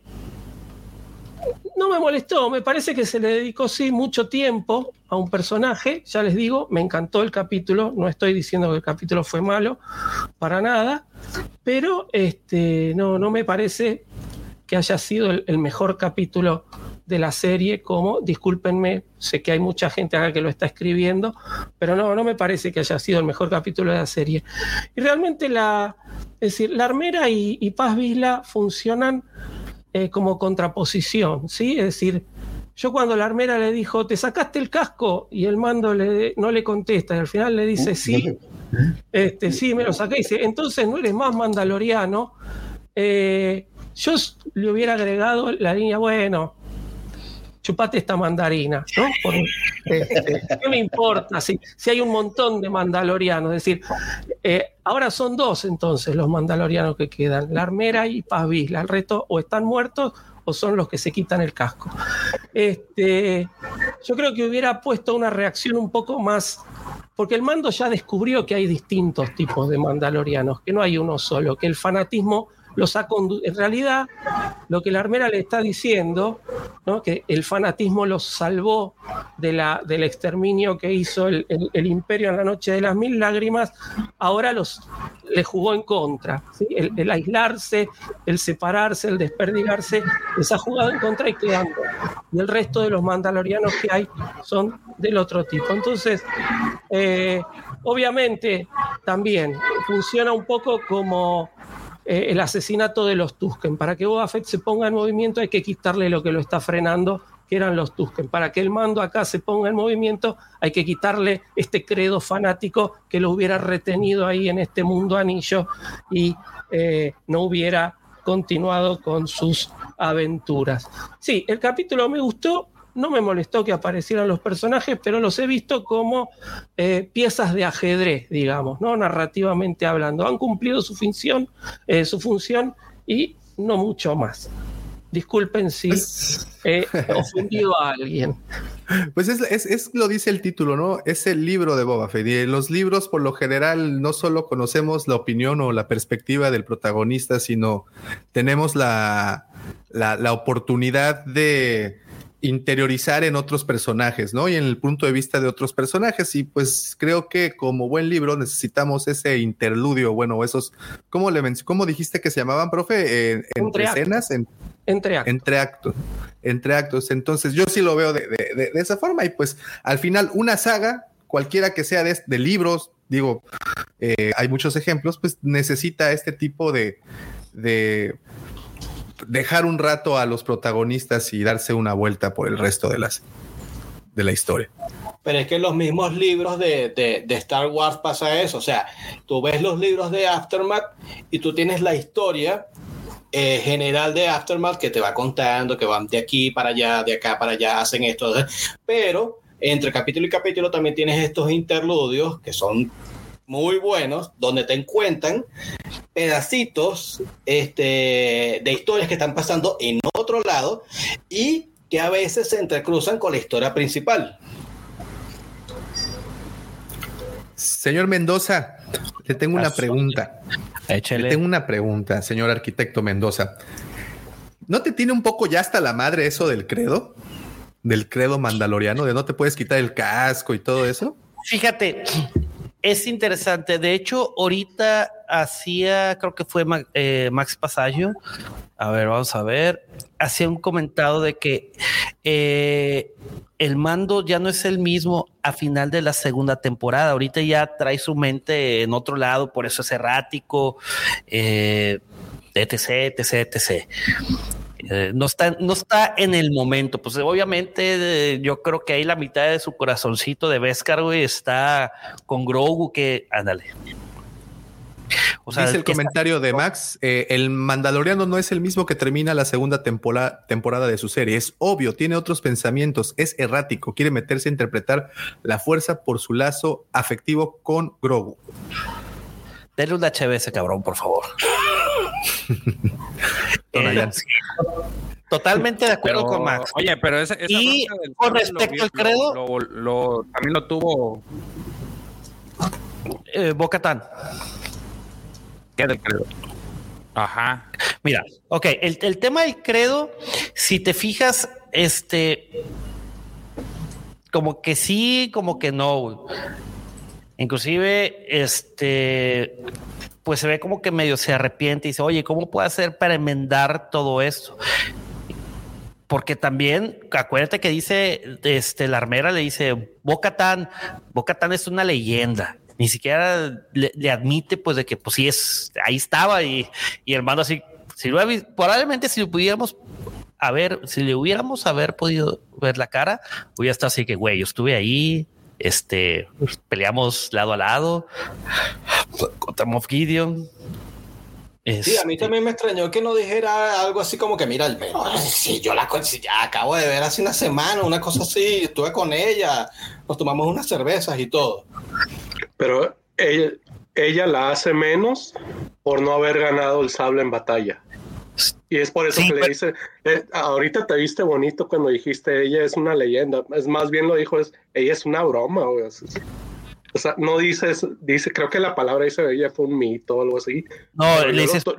S9: no me molestó, me parece que se le dedicó sí mucho tiempo a un personaje, ya les digo, me encantó el capítulo, no estoy diciendo que el capítulo fue malo, para nada, pero este, no, no me parece que haya sido el, el mejor capítulo de la serie, como, discúlpenme, sé que hay mucha gente acá que lo está escribiendo, pero no, no me parece que haya sido el mejor capítulo de la serie. Y realmente la, es decir, la armera y, y Paz Vizla funcionan eh, como contraposición, ¿sí? Es decir, yo cuando la armera le dijo, ¿te sacaste el casco? Y el mando le, no le contesta, y al final le dice, sí, este, sí, me lo saqué. Y dice, entonces no eres más mandaloriano. Eh, yo le hubiera agregado la línea, bueno, chupate esta mandarina, ¿no? Por- este, ¿Qué me importa si, si hay un montón de mandalorianos? Es decir, eh, ahora son dos entonces los mandalorianos que quedan, la armera y Paz Vizla. El resto o están muertos o son los que se quitan el casco. Este, yo creo que hubiera puesto una reacción un poco más, porque el mando ya descubrió que hay distintos tipos de mandalorianos, que no hay uno solo, que el fanatismo los ha En realidad, lo que la armera le está diciendo, ¿no? que el fanatismo los salvó de la, del exterminio que hizo el, el- imperio en la noche de las mil lágrimas, ahora los le jugó en contra. el aislarse, el separarse, el desperdigarse, les ha jugado en contra y quedando. Y el resto de los mandalorianos que hay son del otro tipo. Entonces, eh, obviamente, también funciona un poco como eh, el asesinato de los Tusken. Para que Boba Fett se ponga en movimiento hay que quitarle lo que lo está frenando, que eran los Tusken. Para que el mando acá se ponga en movimiento hay que quitarle este credo fanático que lo hubiera retenido ahí en este mundo anillo y eh, no hubiera continuado con sus aventuras. Sí, el capítulo me gustó, no me molestó que aparecieran los personajes, pero los he visto como eh, piezas de ajedrez, digamos, ¿no? narrativamente hablando. Han cumplido su función, eh, su función y no mucho más. Disculpen si he ofendido a alguien.
S1: Pues es, es, es, lo dice el título, ¿no? Es el libro de Boba Fett. Y en los libros, por lo general, no solo conocemos la opinión o la perspectiva del protagonista, sino tenemos la, la, la oportunidad de interiorizar en otros personajes, ¿no? Y en el punto de vista de otros personajes. Y pues creo que como buen libro necesitamos ese interludio, bueno, esos, ¿cómo le cómo dijiste que se llamaban, profe? Eh, entre, escenas, en,
S9: entre actos.
S1: Entre actos. Entre actos. Entonces yo sí lo veo de, de, de, esa forma y pues al final una saga, cualquiera que sea de, de libros, digo, eh, hay muchos ejemplos, pues necesita este tipo de, de dejar un rato a los protagonistas y darse una vuelta por el resto de las de la historia.
S6: Pero es que en los mismos libros de, de, Star Wars pasa eso. O sea, tú ves los libros de Aftermath y tú tienes la historia eh, general de Aftermath que te va contando que van de aquí para allá, de acá para allá, hacen esto. Pero entre capítulo y capítulo también tienes estos interludios que son muy buenos, donde te encuentran pedacitos este, de historias que están pasando en otro lado y que a veces se entrecruzan con la historia principal.
S1: Señor Mendoza, le tengo una pregunta.
S4: Échale.
S1: Le tengo una pregunta, señor arquitecto Mendoza. ¿No te tiene un poco ya hasta la madre eso del credo? Del credo mandaloriano, de no te puedes quitar el casco y todo eso?
S4: Fíjate, es interesante. De hecho, ahorita hacía, creo que fue eh, Max Pasaggio. A ver, vamos a ver. Hacía un comentado de que eh, el mando ya no es el mismo a final de la segunda temporada. Ahorita ya trae su mente en otro lado, por eso es errático, eh, etc, etc, etc. Eh, no, está, no está en el momento. Pues obviamente eh, yo creo que ahí la mitad de su corazoncito de Beskar, güey, está con Grogu que, ándale.
S1: O sea, Dice el comentario está... de Max, eh, el Mandaloriano no es el mismo que termina la segunda temporada, temporada de su serie. Es obvio, tiene otros pensamientos, es errático, quiere meterse a interpretar la fuerza por su lazo afectivo con Grogu.
S4: Denle un HB ese cabrón, por favor. eh, totalmente de acuerdo
S3: pero,
S4: con Max.
S3: Oye, pero esa, esa
S4: y con respecto al credo,
S3: lo, lo, también lo tuvo
S4: eh, Bocatán.
S3: ¿Qué del credo? Ajá.
S4: Mira, ok, el, el, tema del credo, si te fijas, este, como que sí, como que no. Inclusive, este, pues se ve como que medio se arrepiente y dice, oye, ¿cómo puedo hacer para enmendar todo esto? Porque también, acuérdate que dice, este, la armera le dice, Bocatán, Bocatán es una leyenda. Ni siquiera le, le, admite, pues, de que, pues, sí es, ahí estaba y, y el mando así, si lo, probablemente si lo pudiéramos a ver, si le hubiéramos haber podido ver la cara, hubiera estado así que, güey, yo estuve ahí, este, peleamos lado a lado contra Moff Gideon.
S6: Este... Sí, a mí también me extrañó que no dijera algo así como que, mira, si yo la si ya acabo de ver hace una semana, una cosa así, estuve con ella, nos tomamos unas cervezas y todo.
S5: Pero ella, ella la hace menos por no haber ganado el sable en batalla. Y es por eso sí, que pero... le dice, eh, ahorita te viste bonito cuando dijiste, ella es una leyenda. Es más bien lo dijo, es, ella es una broma. Güey. O sea, no dices, dice, creo que la palabra dice, ella fue un mito o algo así.
S4: No,
S5: pero
S4: le dices,
S5: yo,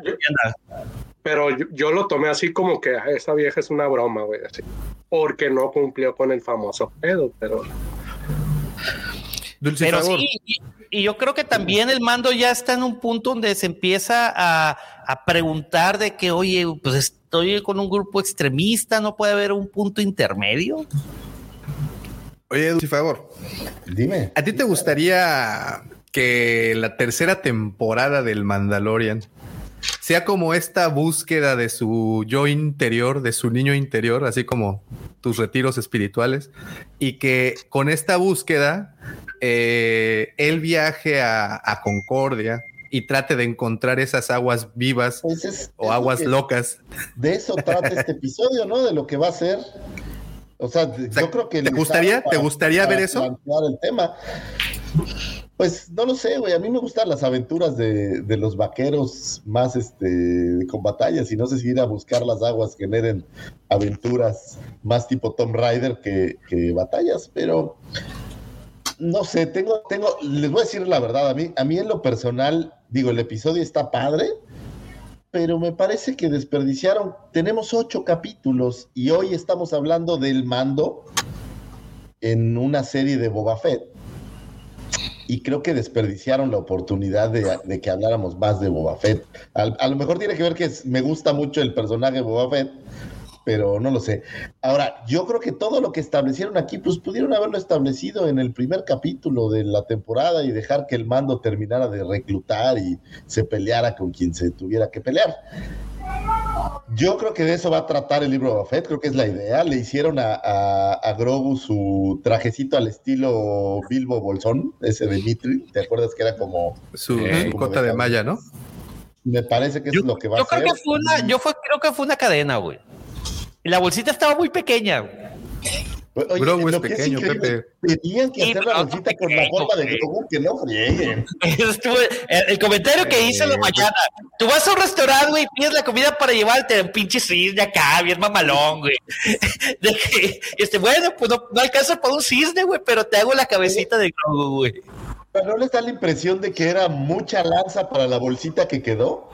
S5: pero yo, yo, lo tomé así como que esa vieja es una broma, güey, así. Porque no cumplió con el famoso pedo, pero...
S4: Dulce pero favor. sí, y, y, yo creo que también el mando ya está en un punto donde se empieza a, a preguntar de que, oye, pues estoy con un grupo extremista, ¿no puede haber un punto intermedio?
S1: Oye, Dulce favor.
S2: Dime.
S1: ¿A ti te gustaría que la tercera temporada del Mandalorian sea como esta búsqueda de su yo interior, de su niño interior, así como tus retiros espirituales, y que con esta búsqueda eh, él viaje a, a, Concordia y trate de encontrar esas aguas vivas pues es, o aguas locas.
S2: De eso trata este episodio, ¿no? De lo que va a ser. O sea, o sea yo creo que
S1: ¿te gustaría, ¿te gustaría ver eso?
S2: El tema. Pues no lo sé, güey. A mí me gustan las aventuras de, de los vaqueros más este con batallas y no sé si ir a buscar las aguas generen aventuras más tipo Tom Rider que, que batallas, pero no sé, tengo, tengo, les voy a decir la verdad, a mí, a mí en lo personal, digo, el episodio está padre, pero me parece que desperdiciaron, tenemos ocho capítulos y hoy estamos hablando del mando en una serie de Boba Fett. Y creo que desperdiciaron la oportunidad de, de que habláramos más de Boba Fett. Al- a lo mejor tiene que ver que me gusta mucho el personaje Boba Fett, pero no lo sé. Ahora, yo creo que todo lo que establecieron aquí, pues pudieron haberlo establecido en el primer capítulo de la temporada y dejar que el mando terminara de reclutar y se peleara con quien se tuviera que pelear. Yo creo que de eso va a tratar el libro de Buffett, creo que es la idea. Le hicieron a, a- a Grogu su trajecito al estilo Bilbo Bolsón, ese de Mitri, ¿te acuerdas que era como...
S1: Su,
S3: Eh,
S2: como
S1: cota de malla, ¿no?
S2: Me parece que es lo que va a
S4: Yo creo
S2: hacer.
S4: que fue una, yo fue, creo que fue una cadena, güey. Y la bolsita estaba muy pequeña. güey.
S2: Oye,
S1: Grogu es pequeño, Pepe.
S2: Tenían que
S4: Sí,
S2: hacer la con la forma de. Grogu, que no frieguen.
S4: El, el comentario que hice en la mañana. Tú vas a un restaurante, güey, pides la comida para llevarte un pinche cisne acá, bien mamalón, güey. De que, este, bueno, pues no, no alcanza para un cisne, güey, pero te hago la cabecita de Grogu, güey.
S2: Pero ¿No les da la impresión de que era mucha lanza para la bolsita que quedó?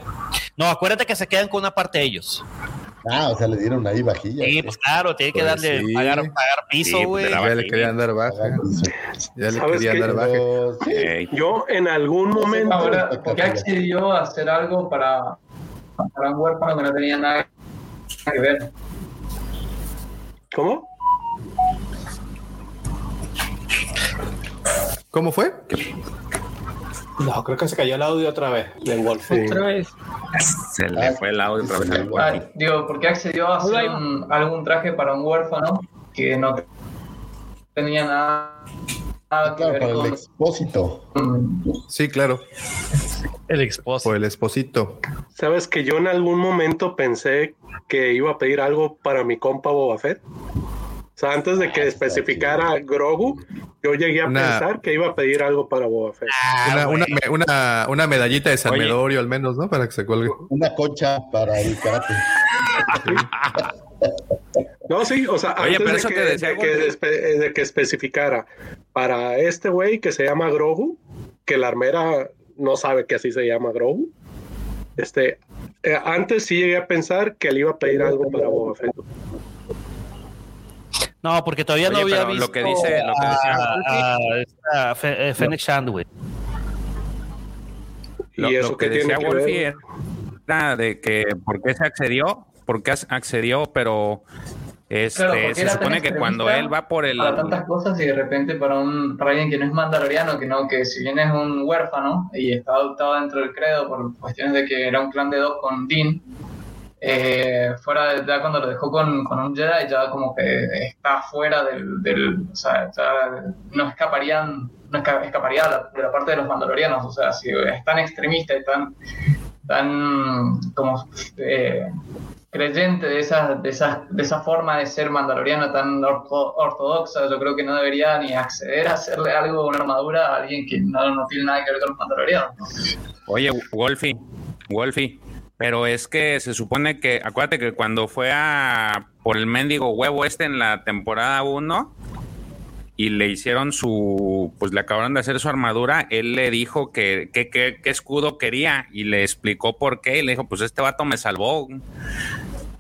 S4: No, acuérdate que se quedan con una parte de ellos.
S2: Ah, o sea, le dieron ahí vajilla.
S4: Sí, pues claro, tiene que
S1: Pues
S4: darle,
S1: sí.
S4: pagar, pagar piso,
S3: Sí,
S4: güey.
S3: la
S1: Ya le querían dar baja. Ya le
S5: ¿Sabes
S1: querían dar baja.
S2: Sí,
S5: Yo en algún momento,
S8: Ahora, ¿por qué accedió a hacer algo para, para un huérfano que no tenía nada que ver?
S5: ¿cómo?
S1: ¿Cómo fue?
S6: No, creo que se cayó el audio otra vez del Wolf.
S5: Sí.
S9: Otra vez.
S3: se le fue el audio otra vez al
S8: Ah,
S3: Wolfie.
S8: digo, ¿por qué accedió a hacer un- algún traje para un huérfano que no tenía nada, nada que
S2: claro,
S8: ver
S2: para el
S8: con,
S2: expósito.
S1: Sí, claro.
S4: El esposo.
S1: Por el esposito.
S5: ¿Sabes que yo en algún momento pensé que iba a pedir algo para mi compa Boba Fett? O sea, antes de que especificara Grogu, yo llegué a
S1: Una-
S5: pensar que iba a pedir algo para Boba Fett.
S1: Una, una, una, una medallita de San. Medorio al menos, ¿no? Para que se cuelgue.
S2: Una concha para el karate.
S5: No, sí, o sea,
S3: Oye,
S5: antes de que, de, que, despe- de que especificara para este güey que se llama Grogu, que la armera no sabe que así se llama Grogu. Este, eh, antes sí llegué a pensar que le iba a pedir algo para Boba Fett.
S4: No, porque todavía no
S3: Oye,
S4: había
S3: pero
S4: visto
S3: lo que dice- lo que decía
S4: a- eh, Fennec güey.
S3: Lo,
S5: ¿Y eso
S3: lo que decía
S5: que ver?
S3: Wolfie era de que por qué se accedió, por qué accedió, pero este,
S8: Claro, porque
S3: se supone que cuando él va por el...
S8: para tantas cosas y de repente para un para alguien que no es mandaloriano, que no, que si bien es un huérfano y está adoptado dentro del credo por cuestiones de que era un clan de dos con Dean, eh, fuera de, ya cuando lo dejó con, con un Jedi ya como que está fuera del, del o sea, ya no escaparían, no esca- escaparía de la, parte de los mandalorianos, o sea, si es tan extremista y tan, tan como eh, creyente de esa, de, esa, de esa forma de ser mandaloriano tan orto- ortodoxa, yo creo que no debería ni acceder a hacerle algo, una armadura a alguien que no, no tiene nada que ver con los mandalorianos. ¿no?
S3: Oye, Wolfie, Wolfie, pero es que se supone que, acuérdate que cuando fue a por el mendigo huevo este en la temporada 1 y le hicieron su, pues le acabaron de hacer su armadura, él le dijo que que- que- qué escudo quería y le explicó por qué y le dijo, pues este vato me salvó.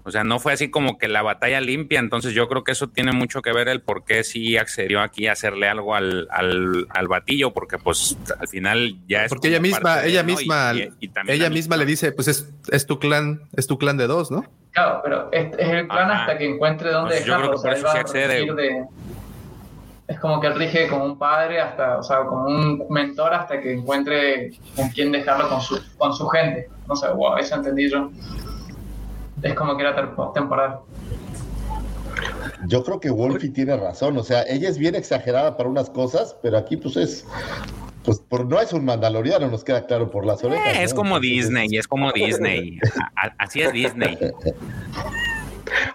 S3: O sea, no fue así como que la batalla limpia, entonces yo creo que eso tiene mucho que ver el por qué sí accedió aquí a hacerle algo al, al, al batillo, porque pues al final ya es...
S1: Porque ella misma, ella
S3: él, ¿no? Y-
S1: misma,
S3: y- y también
S1: ella misma le dice, pues es, es tu clan, es tu clan de dos, ¿no?
S8: Claro, pero es, es el plan
S3: Ajá.
S8: hasta que encuentre dónde
S3: Pues yo
S8: dejarlo.
S3: creo que por
S8: o sea,
S3: eso sí accede.
S8: de- Es como que él rige como un padre hasta, o sea, como un mentor hasta que encuentre con quién dejarlo con su, con su gente. No sé, wow, eso entendí yo. Es como que era temporal.
S2: Yo creo que Wolfie tiene razón. O sea, ella es bien exagerada para unas cosas, pero aquí pues es. Pues por, no es un mandaloriano, nos queda claro por las orejas.
S3: Eh, es
S2: ¿no?
S3: como Disney, es como Disney. A- a- así es Disney.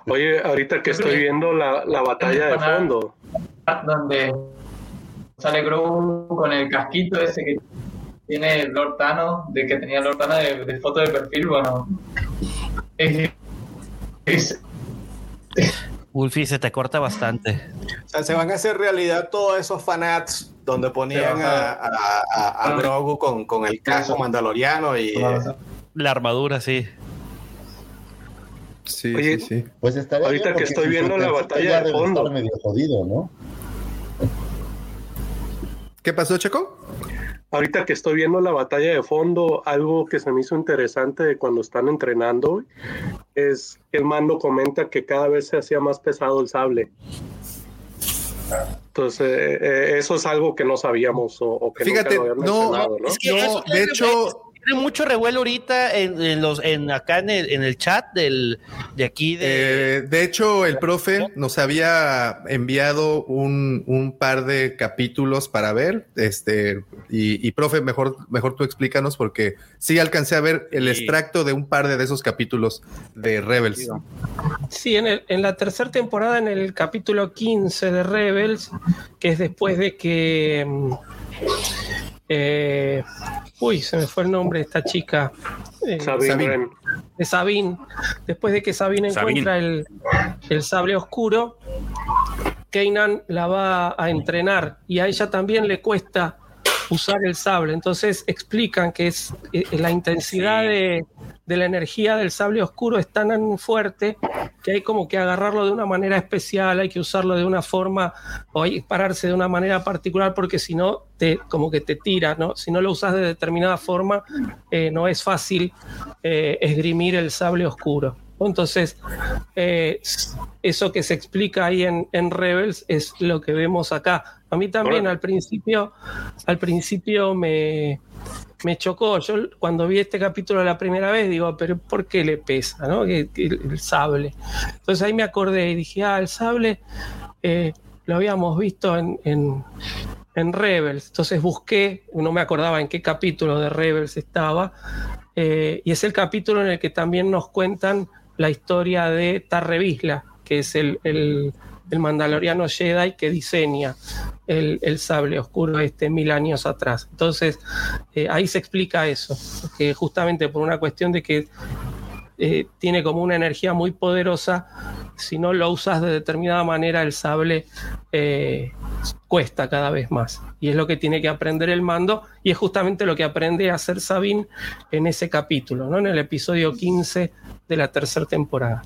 S5: Oye, ahorita que estoy viendo la, la batalla de fondo,
S8: Donde sale Grogu con el casquito ese que tiene Lord Thanos, de que tenía Lord Thanos de, de foto de perfil, bueno. Es, es-
S4: Wolfie, se te corta bastante.
S6: O sea, se van a hacer realidad todos esos fanats donde ponían a, a, a- a Grogu con, con el casco mandaloriano y
S4: La armadura, sí.
S1: Sí,
S5: Oye,
S1: sí, sí.
S2: Pues estaría
S5: Ahorita que estoy viendo la batalla de fondo.
S2: medio jodido, ¿no?
S1: ¿Qué pasó, Checo?
S5: Ahorita que estoy viendo la batalla de fondo, algo que se me hizo interesante de cuando están entrenando güey, es que el mando comenta que cada vez se hacía más pesado el sable. Entonces, eh, eh, eso es algo que no sabíamos o, o que
S1: Fíjate,
S5: nunca lo habían
S1: no,
S5: mencionado, ¿no?
S4: Es que
S1: No,
S4: eso
S1: de hecho-
S4: tiene mucho revuelo ahorita en, en los en acá en el, en el chat del de aquí de
S1: Eh, de hecho, el profe nos había enviado un, un par de capítulos para ver. Este, y, y, profe, mejor, mejor tú explícanos, porque sí alcancé a ver el
S3: Sí.
S1: extracto de un par de, de esos capítulos de Rebels.
S9: Sí, en, el- en la tercera temporada, en el capítulo 15 de Rebels, que es después de que. Eh, uy, se me fue el nombre de esta chica. eh,
S5: Sabine
S9: de Sabine. Después de que Sabine
S3: Sabine.
S9: encuentra el, el sable oscuro, Kanan la va a entrenar y a ella también le cuesta usar el sable. Entonces explican que es eh, la intensidad
S3: Sí.
S9: de, de la energía del sable oscuro es tan fuerte que hay como que agarrarlo de una manera especial, hay que usarlo de una forma o hay que pararse de una manera particular porque si no te como que te tira, ¿no? Si no lo usas de determinada forma eh, no es fácil eh, esgrimir el sable oscuro. Entonces, eh, eso que se explica ahí en, en Rebels es lo que vemos acá. A mí también al principio, al principio me, me chocó. Yo cuando vi este capítulo la primera vez digo, pero ¿por qué le pesa? ¿no? El, el sable. Entonces ahí me acordé y dije, ah, el sable eh, lo habíamos visto en, en, en Rebels. Entonces busqué, no me acordaba en qué capítulo de Rebels estaba, eh, y es el capítulo en el que también nos cuentan la historia de Tarrevisla, que es el, el- el mandaloriano Jedi que diseña el, el sable oscuro este mil años atrás. Entonces, eh, ahí se explica eso, que justamente por una cuestión de que eh, tiene como una energía muy poderosa, si no lo usas de determinada manera, el sable eh, cuesta cada vez más. Y es lo que tiene que aprender el mando, y es justamente lo que aprende a hacer Sabine en ese capítulo, ¿no? en el episodio 15 de la tercera temporada.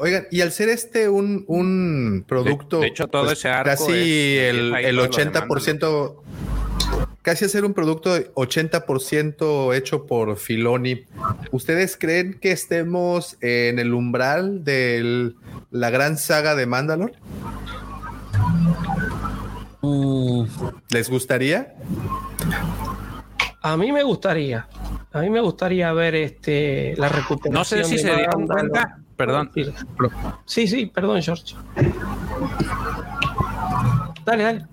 S1: Oigan, y al ser este un, un producto, pues,
S3: de hecho, todo ese arco
S1: casi
S3: es-
S1: el, el
S3: todo lo de
S1: 80%, casi hacer un producto de 80% hecho por Filoni, ¿ustedes creen que estemos en el umbral de la gran saga de Mandalore?
S4: Mm,
S1: ¿Les gustaría?
S9: A mí me gustaría, a mí me gustaría ver este, la recuperación.
S3: No sé si
S9: de
S3: se dieron cuenta, perdón,
S9: Sí, sí, perdón, George. Dale, dale.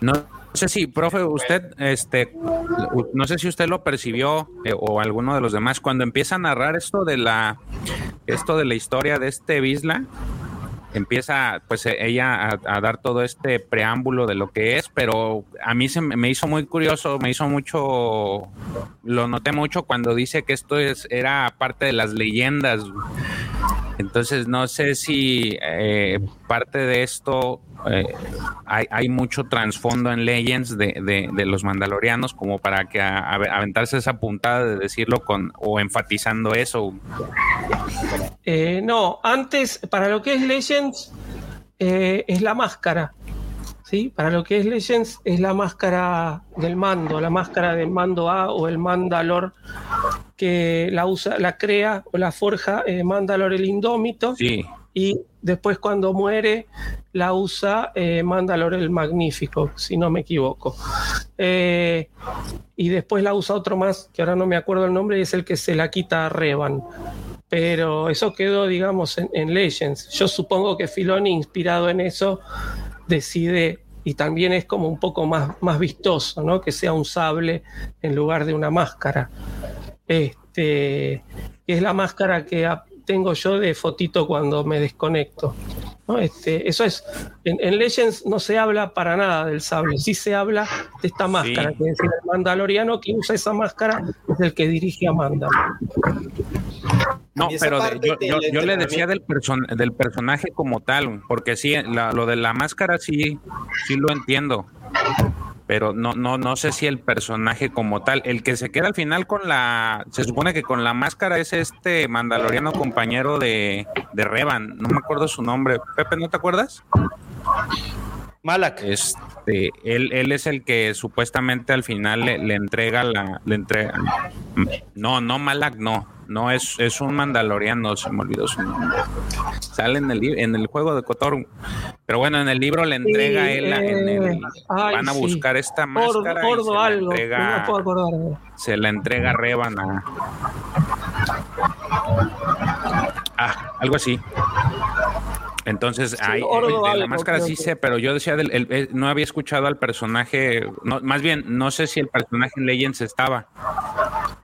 S3: No sé si, profe, usted, este, no sé si usted lo percibió eh, o alguno de los demás cuando empieza a narrar esto de la, esto de la historia de este Bisla, empieza, pues eh, ella a, dar todo este preámbulo de lo que es, pero a mí se me hizo muy curioso, me hizo mucho, lo noté mucho cuando dice que esto es, era parte de las leyendas. Entonces no sé si eh, parte de esto eh, hay, hay mucho trasfondo en Legends de, los mandalorianos como para que a- a- aventarse esa puntada de decirlo con o enfatizando eso.
S9: Eh, no, antes, para lo que es Legends, eh, es la máscara. ¿Sí? Para lo que es Legends, es la máscara del mando, la máscara del mando A o el Mandalor, que la usa, la crea o la forja eh, Mandalor el Indómito.
S3: Sí,
S9: Y después, cuando muere, la usa eh, Mandalor el Magnífico, si no me equivoco. Eh, y después la usa otro más, que ahora no me acuerdo el nombre, y es el que se la quita a Revan pero eso quedó, digamos, en, en Legends. Yo supongo que Filoni, inspirado en eso, decide, y también es como un poco más, más vistoso, ¿no? Que sea un sable en lugar de una máscara. Este, es la máscara que a- tengo yo de fotito cuando me desconecto. ¿no? Este, eso es, en, en Legends no se habla para nada del sable, sí se habla de esta máscara,
S3: Sí.
S9: que es decir, el mandaloriano que usa esa máscara es el que dirige a Manda.
S3: No, pero de- yo,
S6: del
S3: yo- yo le decía del, person- del personaje como tal, porque sí, la- lo de la máscara sí, sí lo entiendo, pero no, no, no sé si el personaje como tal, el que se queda al final con la, se supone que con la máscara es este mandaloriano compañero de, de Revan, no me acuerdo su nombre, Pepe, ¿no te acuerdas?
S4: Malak.
S3: Este, él, él es el que supuestamente al final le, le entrega la, le entrega, no, no Malak, no, no es, es un mandaloriano, se me olvidó su nombre. Sale en el en el juego de Cotor, pero bueno, en el libro le entrega
S9: Sí,
S3: él, la- en el-
S9: eh, ay,
S3: van a
S9: sí.
S3: buscar esta máscara y
S9: gordo
S3: se la
S9: algo,
S3: entrega, se la entrega ah, algo así. Entonces, de la máscara sí sé, pero yo decía, del, el- eh, no había escuchado al personaje, no, más bien, no sé si el personaje en Legends estaba.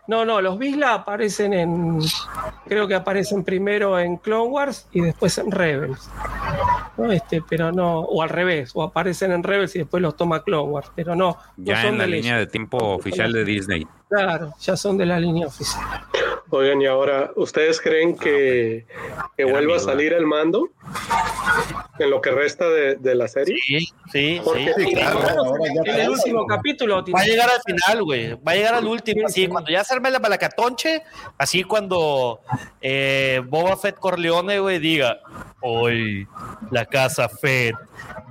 S9: No, no, los Bisla aparecen en. Creo que aparecen primero en Clone Wars y después en Rebels. ¿no? Este, pero no, o al revés, o aparecen en Rebels y después los toma Clone Wars, pero no, no
S3: Ya
S9: son
S3: en la
S9: de
S3: línea de tiempo oficial de Disney.
S9: Claro, ya son de la línea oficial.
S5: Oigan, y ahora, ¿ustedes creen que, que
S3: Era
S5: vuelva a salir el mando en lo que resta de, de la serie?
S4: Sí, sí,
S5: Porque-
S4: sí.
S1: Sí, claro.
S9: En el último capítulo
S4: Va a llegar al final, güey. Va a llegar al último. Así,
S9: Sí.
S4: cuando ya se arme la malacatonche, así cuando eh, Boba Fett Corleone, güey, diga: Hoy la casa Fett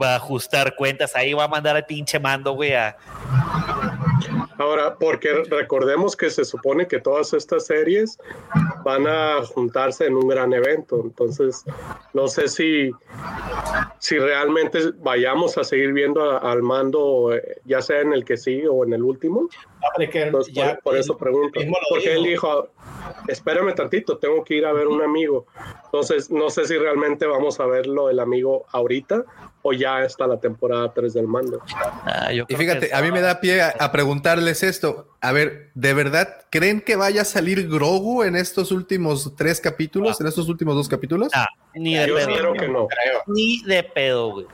S4: va a ajustar cuentas. Ahí va a mandar al pinche mando, güey, a.
S5: Ahora, porque recordemos que se supone que todas estas series van a juntarse en un gran evento, entonces no sé si, si realmente vayamos a seguir viendo al mando, eh, ya sea en el que sigue o en el último.
S6: Ah, pero es que
S5: Entonces,
S6: ya-
S5: por, por eso pregunto. Porque él
S6: dijo.
S5: dijo, espérame tantito, tengo que ir a ver un amigo. Entonces, no sé si realmente vamos a ver lo del amigo ahorita o ya está la temporada 3 del mando.
S4: Ah, yo
S1: Y
S4: creo
S1: fíjate,
S4: que-
S1: a mí me da pie a, a preguntarles esto. A ver, ¿de verdad creen que vaya a salir Grogu en estos últimos tres capítulos, en estos últimos dos capítulos?
S4: Ah, ni de
S5: Yo
S4: pedo.
S5: espero que no.
S6: creo.
S4: Ni de pedo, güey.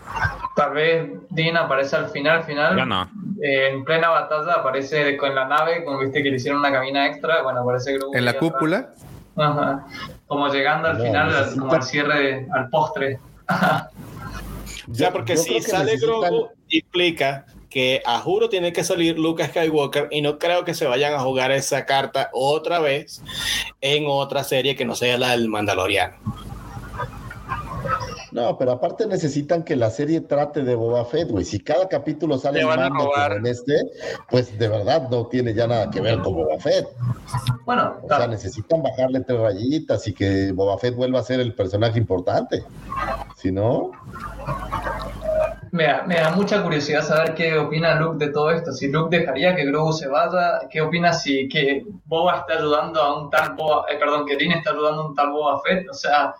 S8: Tal vez Dean aparece al final, final.
S3: No.
S8: eh, en plena batalla aparece con la nave, como viste que le hicieron una cabina extra. Bueno, aparece Grogu
S1: En la cúpula.
S8: Ajá. Como llegando al
S2: No,
S8: final,
S2: necesita-
S8: como al cierre, al postre.
S6: Sea, porque
S2: Yo
S6: si
S2: que
S6: sale
S2: necesitan-
S6: Grogu, implica que a juro tiene que salir Luke Skywalker y no creo que se vayan a jugar esa carta otra vez en otra serie que no sea la del Mandaloriano.
S2: No, pero aparte necesitan que la serie trate de Boba Fett, güey. Si cada capítulo sale
S6: Le
S2: el mando como en este, pues de verdad no tiene ya nada que ver con Boba Fett.
S8: Bueno,
S2: O sea, necesitan bajarle tres rayitas y que Boba Fett vuelva a ser el personaje importante. Si no,
S8: me, da, me da mucha curiosidad saber qué opina Luke de todo esto. Si Luke dejaría que Grogu se vaya, ¿qué opina si que Boba está ayudando a un tal Boba, eh, perdón, que Dean está ayudando a un tal Boba Fett? O sea,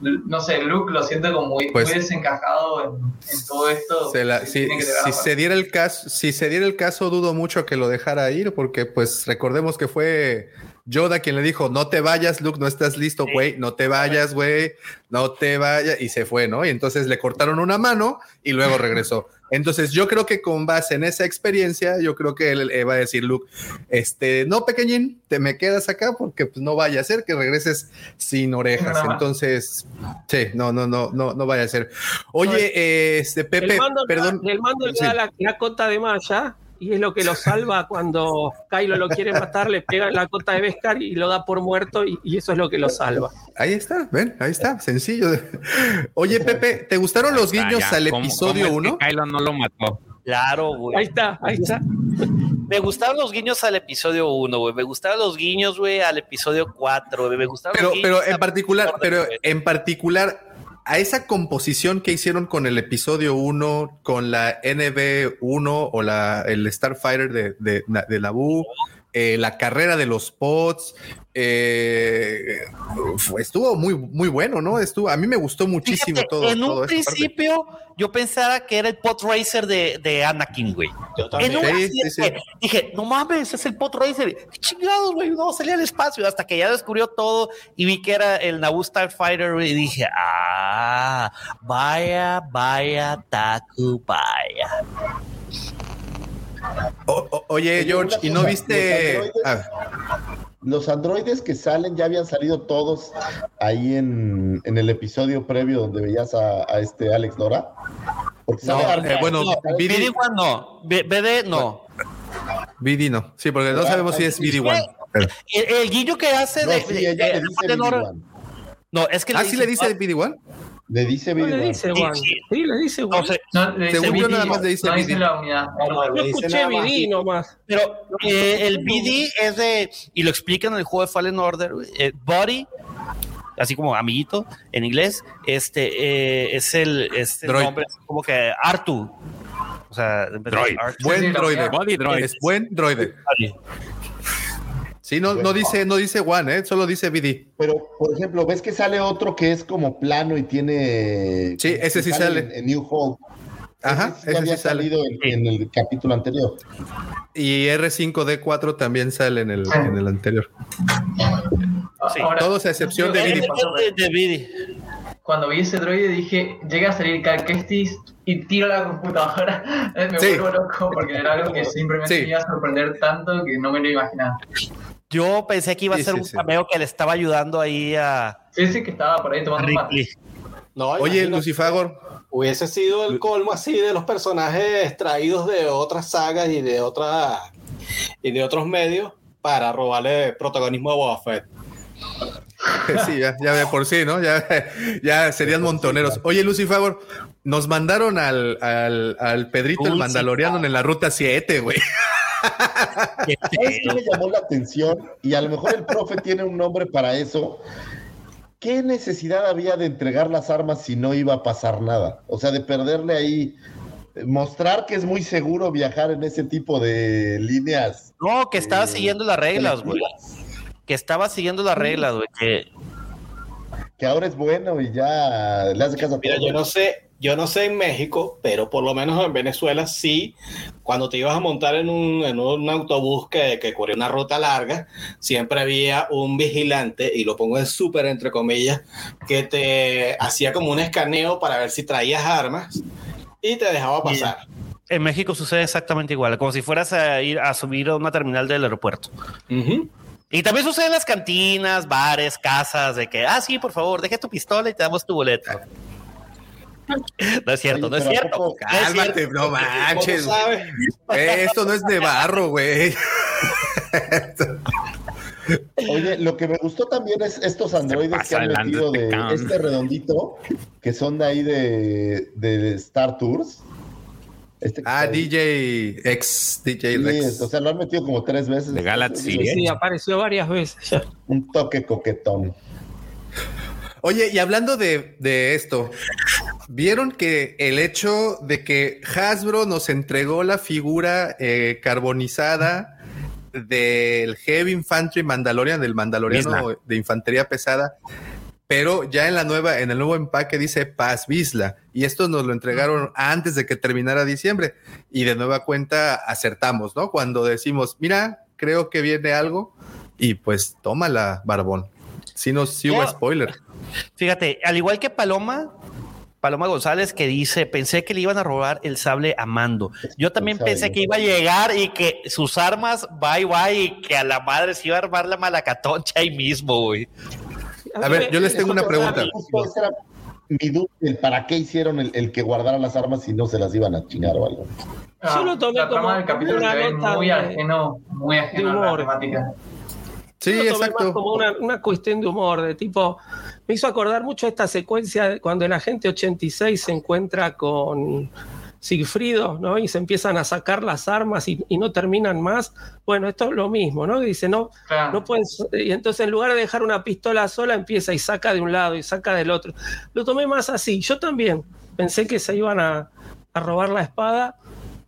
S8: no sé, Luke lo siente como muy,
S1: Pues-
S8: muy desencajado en, en todo esto.
S1: Se la-
S8: que
S1: si, se diera el caso, si se diera el caso, dudo mucho que lo dejara ir, porque pues recordemos que fue Yoda quien le dijo, no te vayas, Luke, no estás listo, güey, no te vayas, güey, no te vayas, y se fue, ¿no? Y entonces le cortaron una mano y luego regresó. Entonces yo creo que con base en esa experiencia, yo creo que él eh, va a decir, Luke, este, no, pequeñín, te me quedas acá porque pues no vaya a ser que regreses sin orejas.
S8: Más.
S1: Entonces, sí, no, no, no, no, no vaya a ser. Oye, este, Pepe,
S9: el mando,
S1: perdón.
S9: el mando le
S1: Sí.
S9: la, la cota de malla y es lo que lo salva cuando Kylo lo quiere matar, le pega la cota de Beskar y lo da por muerto y, y eso es lo que lo salva.
S1: Ahí está, ven, ahí está, sencillo. Oye, Pepe, ¿te gustaron los guiños
S3: Ah, ya,
S1: al
S3: ¿cómo-
S1: episodio
S3: cómo es
S1: 1?
S3: que Kylo no lo mató.
S4: Claro, güey.
S9: Ahí está, ahí está.
S4: Me gustaron los guiños al episodio 1, güey. Me gustaron los guiños, güey, al episodio 4, güey. Me gustaron
S1: Pero,
S4: los guiños
S1: pero en particular, pero en particular, a esa composición que hicieron con el episodio 1, con la NB1 o la, el Starfighter de, de, de Naboo, eh, la carrera de los pods. Eh, estuvo muy, muy bueno, ¿no? Estuvo, a mí me gustó muchísimo
S4: Fíjate,
S1: todo.
S4: en un
S1: parte.
S4: principio yo pensaba que era el pot racer de, de Anakin, güey.
S6: Yo
S4: En
S6: también.
S4: un
S1: Sí,
S4: accidente,
S1: sí, sí.
S4: Dije, no mames, es el pot racer. ¿Qué chingados, güey? No, salía al espacio. Hasta que ya descubrió todo y vi que era el Naboo Starfighter y dije, ah, vaya, vaya, Taku, vaya.
S1: O- o- oye, George, ¿y no viste? Ah,
S2: Los androides que salen ya habían salido todos ahí en, en el episodio previo donde veías a, a este Alex Dora. Porque
S1: no, eh, bueno,
S4: No,
S1: BD,
S4: BD-1 no, BD no.
S1: BD no. Sí, porque no sabemos si es BD1. Pero-
S4: El, el guillo que hace
S2: No,
S4: de,
S2: sí, ella
S4: de-
S2: le dice
S4: de Nora-
S2: BD-1.
S4: No, es que
S1: Ah, sí le dice BD1.
S2: Le dice
S9: No le
S2: BD-1.
S9: dice
S4: Sí,
S9: Juan.
S4: sí.
S9: Sí, le dice
S4: No
S9: Juan.
S4: sé,
S8: No, le dice
S1: Según yo nada más le dice
S8: no
S1: BD.
S8: la unidad.
S6: No, no,
S9: Yo escuché. BD nomás.
S4: Pero eh, el BD es de, y lo explican en el juego de Fallen Order, eh, Body, así como amiguito en inglés, este eh, es el, es el
S1: Droid.
S4: nombre como que Artu. O sea, en vez de
S3: Droid.
S4: Artu.
S1: Buen droide.
S3: Body droid.
S1: Es buen droide.
S4: Body.
S1: Sí, no, no dice, no dice One, ¿eh? solo dice BD.
S2: Pero, por ejemplo, ves que sale otro que es como plano y tiene.
S1: Sí, ese sí sale.
S2: En, en New Hope.
S1: Ajá,
S2: Ese sí
S1: ese
S2: había
S1: sí sale.
S2: salido en, en el capítulo anterior.
S1: Y R5D4 también sale en el, en el anterior.
S4: Sí,
S8: Ahora,
S1: Todos a excepción de BD.
S4: De, de.
S8: Cuando vi ese droide dije, llega a salir Cal Kestis y tiro la computadora. Me
S1: Sí.
S8: vuelvo loco porque era algo que simplemente
S1: Sí.
S8: me iba a sorprender tanto que no me lo imaginaba.
S4: Yo pensé que iba a
S1: Sí,
S4: ser
S1: sí,
S4: un
S1: sí.
S4: cameo que le estaba ayudando ahí a
S8: Sí, sí que estaba por ahí tomando mate.
S4: Ripley.
S6: No,
S1: Oye,
S6: imagínate,
S1: Lucifagor,
S6: Hubiese sido el colmo así de los personajes traídos de otras sagas y de otras y de otros medios para robarle protagonismo a Boba Fett.
S1: sí, ya, ya de por sí, ¿no? Ya, ya serían montoneros. Oye, Lucifagor, nos mandaron al, al, al Pedrito el Mandaloriano en la ruta 7, güey.
S2: ¿Sabes qué me llamó la atención? Y a lo mejor el profe tiene un nombre para eso. ¿Qué necesidad había de entregar las armas si no iba a pasar nada? O sea, de perderle ahí, mostrar que es muy seguro viajar en ese tipo de líneas.
S4: No, que estaba
S2: Eh,
S4: siguiendo las reglas, güey. Que estaba siguiendo las reglas, güey. Que
S2: Que ahora es bueno y ya le hace caso a
S6: Mira,
S2: todo.
S6: yo no sé, yo no sé en México, pero por lo menos en Venezuela sí, cuando te ibas a montar en un, en un autobús que, que corría una ruta larga, siempre había un vigilante, y lo pongo en súper entre comillas, que te hacía como un escaneo para ver si traías armas y te dejaba pasar.
S4: en México sucede exactamente igual, como si fueras a ir a subir a una terminal del aeropuerto. Y también sucede en las cantinas, bares, casas, de que, ah, sí, por favor, deje tu pistola y te damos tu boleto. No es cierto,
S2: Oye,
S4: no es
S2: pero ¿a
S4: cierto.
S2: poco-
S4: no es
S1: Cálmate,
S4: cierto.
S1: no manches. Eh, Esto no es de barro, güey.
S2: Oye, lo que me gustó también es estos androides que han metido
S3: este
S2: de este redondito, que son de ahí de, de Star Tours. Este
S1: Ah. DJ ex DJ
S2: Sí,
S1: Rex.
S2: o sea, lo han metido como tres veces.
S3: De Galaxy,
S2: Sí,
S3: ¿eh?
S9: Sí, apareció varias veces.
S2: Un toque coquetón.
S1: Oye, y hablando de, de esto, ¿vieron que el hecho de que Hasbro nos entregó la figura eh, carbonizada del Heavy Infantry Mandalorian, del Mandaloriano de infantería pesada, pero ya en la nueva, en el nuevo empaque dice Paz Vizla, y esto nos lo entregaron antes de que terminara diciembre, y de nueva cuenta acertamos, ¿no? Cuando decimos, mira, creo que viene algo, y pues tómala, Barbón. Si no, sí hubo spoiler.
S4: Fíjate, al igual que Paloma, Paloma González que dice, pensé que le iban a robar el sable a Mando. Yo también
S2: Sabe,
S4: pensé que iba a llegar y que sus armas, bye bye, y que a la madre se iba a armar la malacatoncha ahí mismo, güey.
S1: A ver, yo les tengo una pregunta.
S2: Mi duda, el para qué hicieron el, el que guardara las armas si no se las iban a chingar o algo.
S8: Ah,
S9: Yo lo tomé
S8: la trama
S9: como
S8: del capítulo
S9: una
S8: se ve
S9: nota
S8: muy
S9: de-
S8: ajeno, muy ajeno
S9: de
S8: a la temática.
S1: Sí,
S9: Yo lo tomé
S1: exacto.
S9: más como una, una cuestión de humor, de tipo, me hizo acordar mucho esta secuencia de cuando el agente 86 se encuentra con Sigfrido, ¿no? Y se empiezan a sacar las armas y, y no terminan más. Bueno, esto es lo mismo, ¿no? Y dice, no,
S8: Claro.
S9: no puedes. Y entonces en lugar de dejar una pistola sola, empieza y saca de un lado y saca del otro. Lo tomé más así. Yo también pensé que se iban a, a robar la espada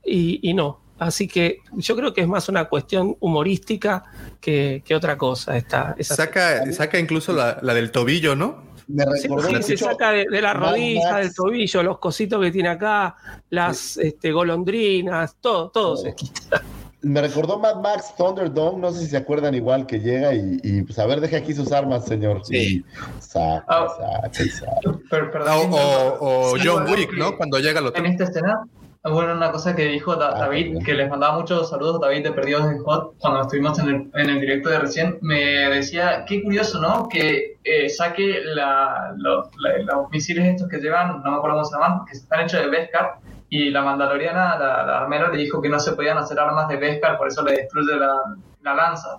S9: y, y no. Así que yo creo que es más una cuestión humorística que, que otra cosa. Esta, esa
S1: Saca, saca incluso la, la del tobillo, ¿no?
S2: Me
S9: Sí, sí,
S2: mucho
S9: se saca de, de la rodilla, del tobillo, los cositos que tiene acá, las este, golondrinas, todo, todo se quita.
S2: Me recordó Mad Max Thunderdome, no sé si se acuerdan igual que llega y, y, pues a ver, deje aquí sus armas, señor.
S6: Sí.
S2: Saca,
S8: Ah.
S2: saca, saca.
S8: Perdón,
S1: O, o- John Wick, ¿no? Cuando llega lo
S8: En esta escena, bueno, una cosa que dijo Da-
S2: Ah,
S8: David, que les mandaba muchos saludos David de Perdidos en Hot cuando estuvimos en el, en el directo de recién, me decía, qué curioso, ¿no? Que eh, saque la, los, la- los misiles estos que llevan, no me acuerdo cómo se llaman, que están hechos de Beskar, y la mandaloriana, la, la armera, le dijo que no se podían hacer armas de Beskar, por eso le destruye la, la lanza.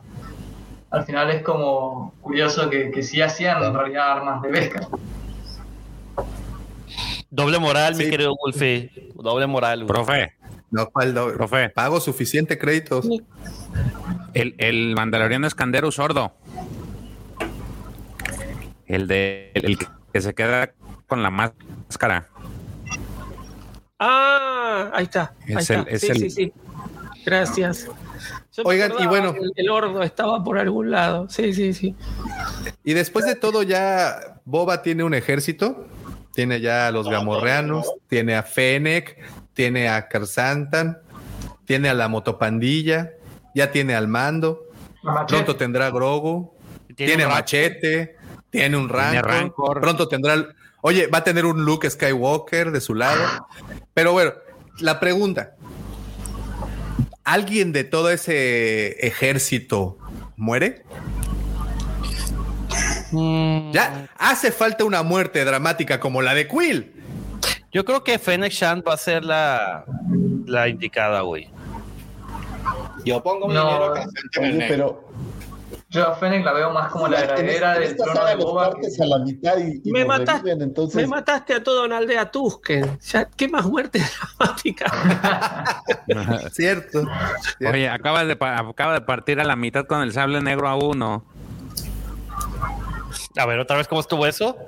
S8: Al final es como curioso que, que sí hacían en realidad armas de Beskar.
S4: Doble moral, mi querido Wolfe. Doble moral, güey.
S3: Profe,
S1: No, ¿cuál doble?
S3: profe,
S1: Pago suficiente créditos.
S3: el, el mandaloriano escandero sordo. El de el que se queda con la máscara.
S9: Ah, ahí está. Ahí
S3: Es
S9: está.
S3: el- es
S9: sí,
S3: el-
S9: sí, sí. Gracias. Yo
S1: Oigan, y bueno.
S9: El, el ordo estaba por algún lado. Sí, sí, sí.
S1: Y después de todo, ya Boba tiene un ejército. Tiene ya a los gamorreanos, tiene a Fennec, tiene a Karsantan, tiene a la motopandilla, ya tiene al mando. Pronto tendrá Grogu, tiene, a. Machete, tiene un
S3: Tiene
S1: Rancor. Pronto tendrá. Oye, va a tener un Luke Skywalker de su lado. Pero bueno, la pregunta: ¿alguien de todo ese ejército muere?
S4: Mm,
S1: Ya hace falta una muerte dramática como la de Quill.
S4: Yo creo que Fennec Shand va a ser la, la indicada, güey.
S6: Yo pongo mi
S8: No.
S6: dinero.
S2: Oye, pero
S8: Yo a Fennec la veo más como la heredera del trono de Boba.
S2: a la mitad y, y
S9: Me mataste-
S2: reviven, entonces
S9: Me mataste a toda una aldea Tusken. Ya, ¿Qué más muerte dramática?
S1: Cierto.
S3: Oye, acaba de, acaba de partir a la mitad con el sable negro a uno.
S4: A ver, otra vez, ¿cómo estuvo eso?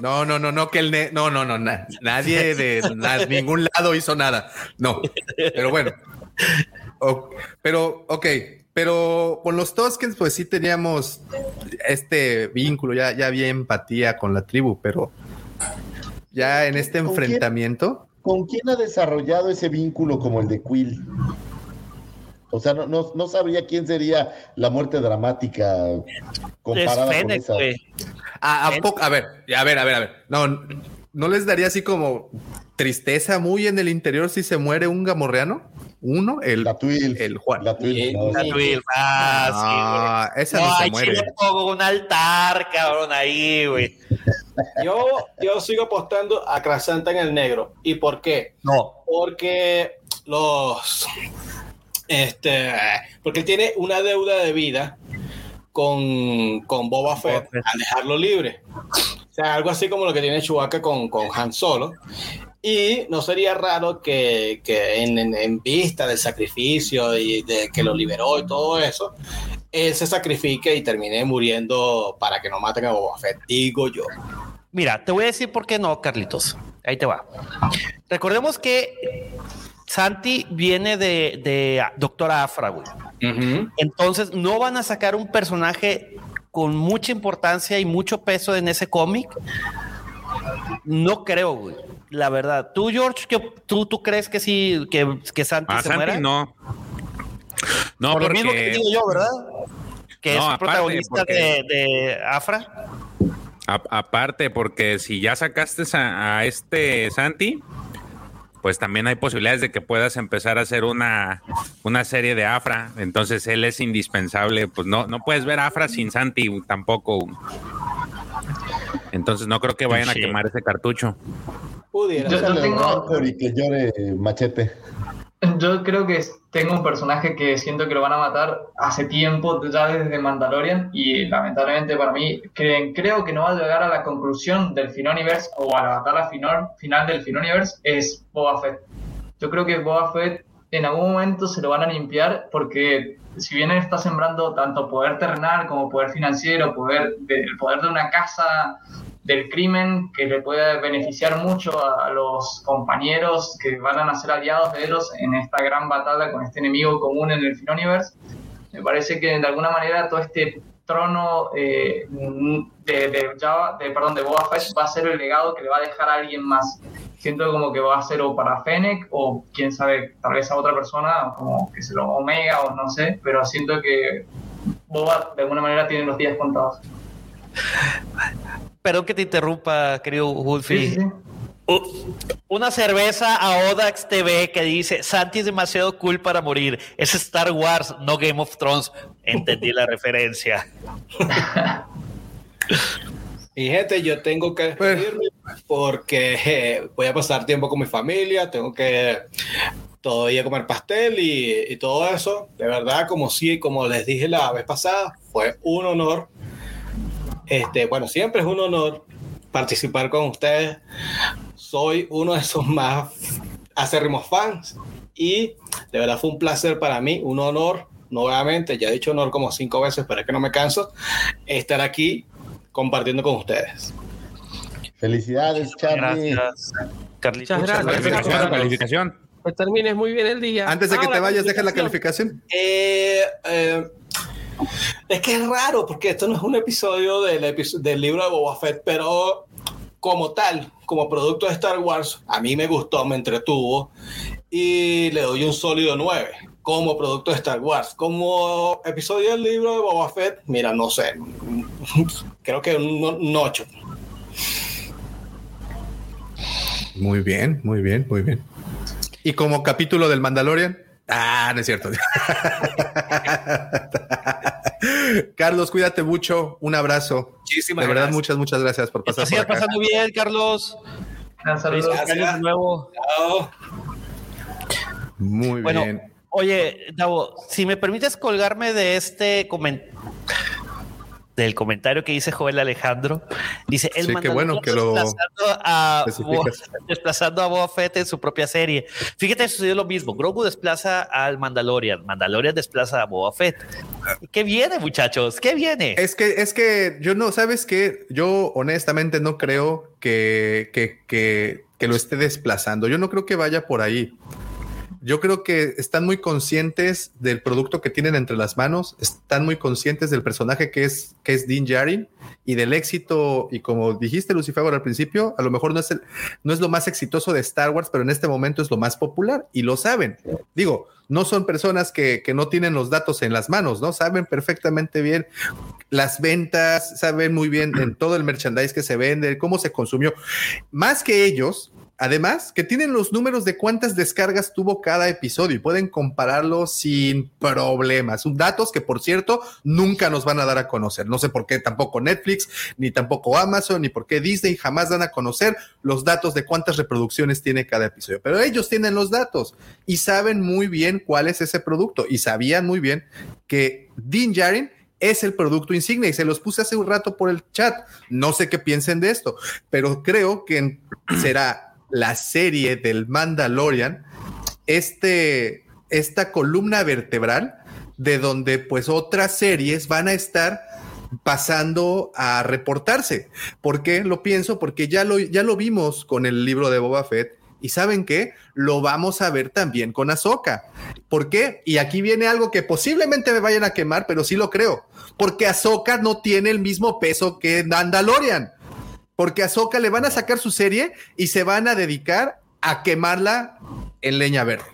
S1: No, no, no, no, que el ne- no, no, no, na- nadie de na- ningún lado hizo nada. No, pero bueno. O- pero, ok, pero con los Toskens, pues sí teníamos este vínculo, ya, ya había empatía con la tribu, pero ya en este
S2: ¿Con quién?
S1: enfrentamiento,
S2: ¿con quién ha desarrollado ese vínculo como el de Quill? O sea, no, no, no sabría quién sería la muerte dramática
S4: Es
S2: comparada con
S4: Fennec,
S2: esa.
S4: güey.
S1: a, a poco, a ver, a ver, a ver, a ver, no, no les daría así como tristeza muy en el interior si se muere un gamorreano, uno, el,
S2: La Twill.
S1: el Juan.
S2: La no,
S6: la.
S4: Will. Ah, sí,
S1: esa
S4: güey.
S1: no, se
S4: ay,
S1: muere.
S4: pongo un altar, cabrón, ahí, güey.
S6: Yo, yo sigo apostando a Krasanta en el negro. ¿Y por qué?
S4: No.
S6: Porque los. Este. Porque él tiene una deuda de vida con, con Boba Fett al dejarlo libre. O sea, algo así como lo que tiene Chewbacca con, con Han Solo. Y no sería raro que, que en, en- en vista del sacrificio y de que lo liberó y todo eso, él se sacrifique y termine muriendo para que no maten a Boba Fett, digo yo.
S4: Mira, te voy a decir por qué no, Carlitos. Ahí te va. Recordemos que Santi viene de, de Doctora Afra, güey. Entonces no van a sacar un personaje con mucha importancia y mucho peso en ese cómic. No creo, güey. La verdad. ¿Tú, George, que, tú, tú crees que sí, que, que Santi
S3: A
S4: se
S3: Santi
S4: muera?
S3: no. No,
S4: Por lo mismo que
S3: porque
S4: digo yo, ¿verdad? Que
S3: No,
S4: es
S3: aparte,
S4: protagonista
S3: porque-
S4: de, de Afra.
S3: a- aparte, porque si ya sacaste a, a este Santi, pues también hay posibilidades de que puedas empezar a hacer una, una serie de Afra. Entonces él es indispensable. Pues no, no puedes ver Afra sin Santi tampoco. Entonces no creo que vayan a
S4: Sí.
S3: quemar ese cartucho.
S6: Pudiera.
S8: Yo-
S2: el
S8: tengo-
S2: y que llore Machete.
S8: Yo creo que tengo un personaje que siento que lo van a matar hace tiempo, ya desde Mandalorian, y lamentablemente para mí creen- creo que no va a llegar a la conclusión del Finoniverse o a la batalla final, final del Finoniverse, es Boba Fett. Yo creo que Boba Fett en algún momento se lo van a limpiar porque si bien está sembrando tanto poder terrenal como poder financiero, poder de, el poder de una casa del crimen que le puede beneficiar mucho a, los compañeros que van a ser aliados de ellos en esta gran batalla con este enemigo común en el Finoniverse. Me parece que de alguna manera todo este trono eh, de, de Java, de, perdón, de Boba Fett va a ser el legado que le va a dejar a alguien más. Siento como que va a ser o para Fennec o quién sabe, tal vez a otra persona, como que se lo Omega o no sé, pero siento que Boba de alguna manera tiene los días contados.
S4: Perdón que te interrumpa, querido Wolfie.
S8: Sí, sí.
S4: Una cerveza a Odax TV que dice Santi es demasiado cool para morir. Es Star Wars, no Game of Thrones. Entendí la referencia.
S6: Y gente, yo tengo que despedirme porque eh, voy a pasar tiempo con mi familia, tengo que todavía comer pastel y, y todo eso. De verdad, como sí, como les dije la vez pasada, fue un honor. Este, bueno, siempre es un honor participar con ustedes. Soy uno de esos más acérrimos fans y de verdad fue un placer para mí, un honor. Nuevamente, ya he dicho honor como cinco veces, pero es que no me canso, estar aquí compartiendo con ustedes.
S2: Felicidades, Charlie.
S4: Gracias, Carlitos.
S9: Muchas gracias.
S3: Calificación, calificación.
S9: Que termines muy bien el día.
S1: Antes de que
S9: Ah,
S1: te vayas, deja la
S9: calificación.
S6: Eh, eh, es que es raro porque esto no es un episodio del, episo- del libro de Boba Fett, pero como tal, como producto de Star Wars, a mí me gustó, me entretuvo y le doy un sólido 9 como producto de Star Wars. Como episodio del libro de Boba Fett, mira, no sé, creo que un, un 8.
S1: Muy bien, muy bien, muy bien. Y como capítulo del Mandalorian. Ah, no es cierto. Carlos, cuídate mucho. Un abrazo.
S6: Muchísimas
S1: De verdad,
S6: gracias.
S1: muchas, muchas gracias por pasar acá.
S4: pasando bien, Carlos.
S8: Un saludo.
S4: De nuevo.
S6: Chao.
S1: Muy
S4: Bueno,
S1: bien.
S4: oye, Davo, si me permites colgarme de este comentario. Del comentario que dice Joel Alejandro, dice el
S1: Sí, qué bueno que lo
S4: desplazando a,
S1: especificas.
S4: Boba- desplazando a Boba Fett en su propia serie. Fíjate, sucedió lo mismo. Grogu desplaza al Mandalorian, Mandalorian desplaza a Boba Fett. ¿Qué viene, muchachos? ¿Qué viene?
S1: Es que, es que yo no, sabes que yo honestamente no creo que, que, que, que lo esté desplazando. Yo no creo que vaya por ahí. Yo creo que están muy conscientes del producto que tienen entre las manos, están muy conscientes del personaje que es, que es Din Djarin y del éxito. Y como dijiste, Lucifer, al principio, a lo mejor no es, el, no es lo más exitoso de Star Wars, pero en este momento es lo más popular y lo saben. Digo, no son personas que, que no tienen los datos en las manos, ¿no? Saben perfectamente bien las ventas, saben muy bien en todo el merchandise que se vende, cómo se consumió. Más que ellos, además, que tienen los números de cuántas descargas tuvo cada episodio y pueden compararlo sin problemas. Son datos que, por cierto, nunca nos van a dar a conocer. No sé por qué tampoco Netflix, ni tampoco Amazon, ni por qué Disney jamás dan a conocer los datos de cuántas reproducciones tiene cada episodio. Pero ellos tienen los datos y saben muy bien cuál es ese producto y sabían muy bien que Din Djarin es el producto insignia y se los puse hace un rato por el chat. No sé qué piensen de esto, pero creo que será la serie del Mandalorian, este, esta columna vertebral de donde pues otras series van a estar pasando a reportarse. ¿Por qué lo pienso? Porque ya lo, ya lo vimos con el libro de Boba Fett y saben qué, lo vamos a ver también con Ahsoka. ¿Por qué? Y aquí viene algo que posiblemente me vayan a quemar, pero sí lo creo. Porque Ahsoka no tiene el mismo peso que Mandalorian. Porque a Ahsoka le van a sacar su serie y se van a dedicar a quemarla en leña verde.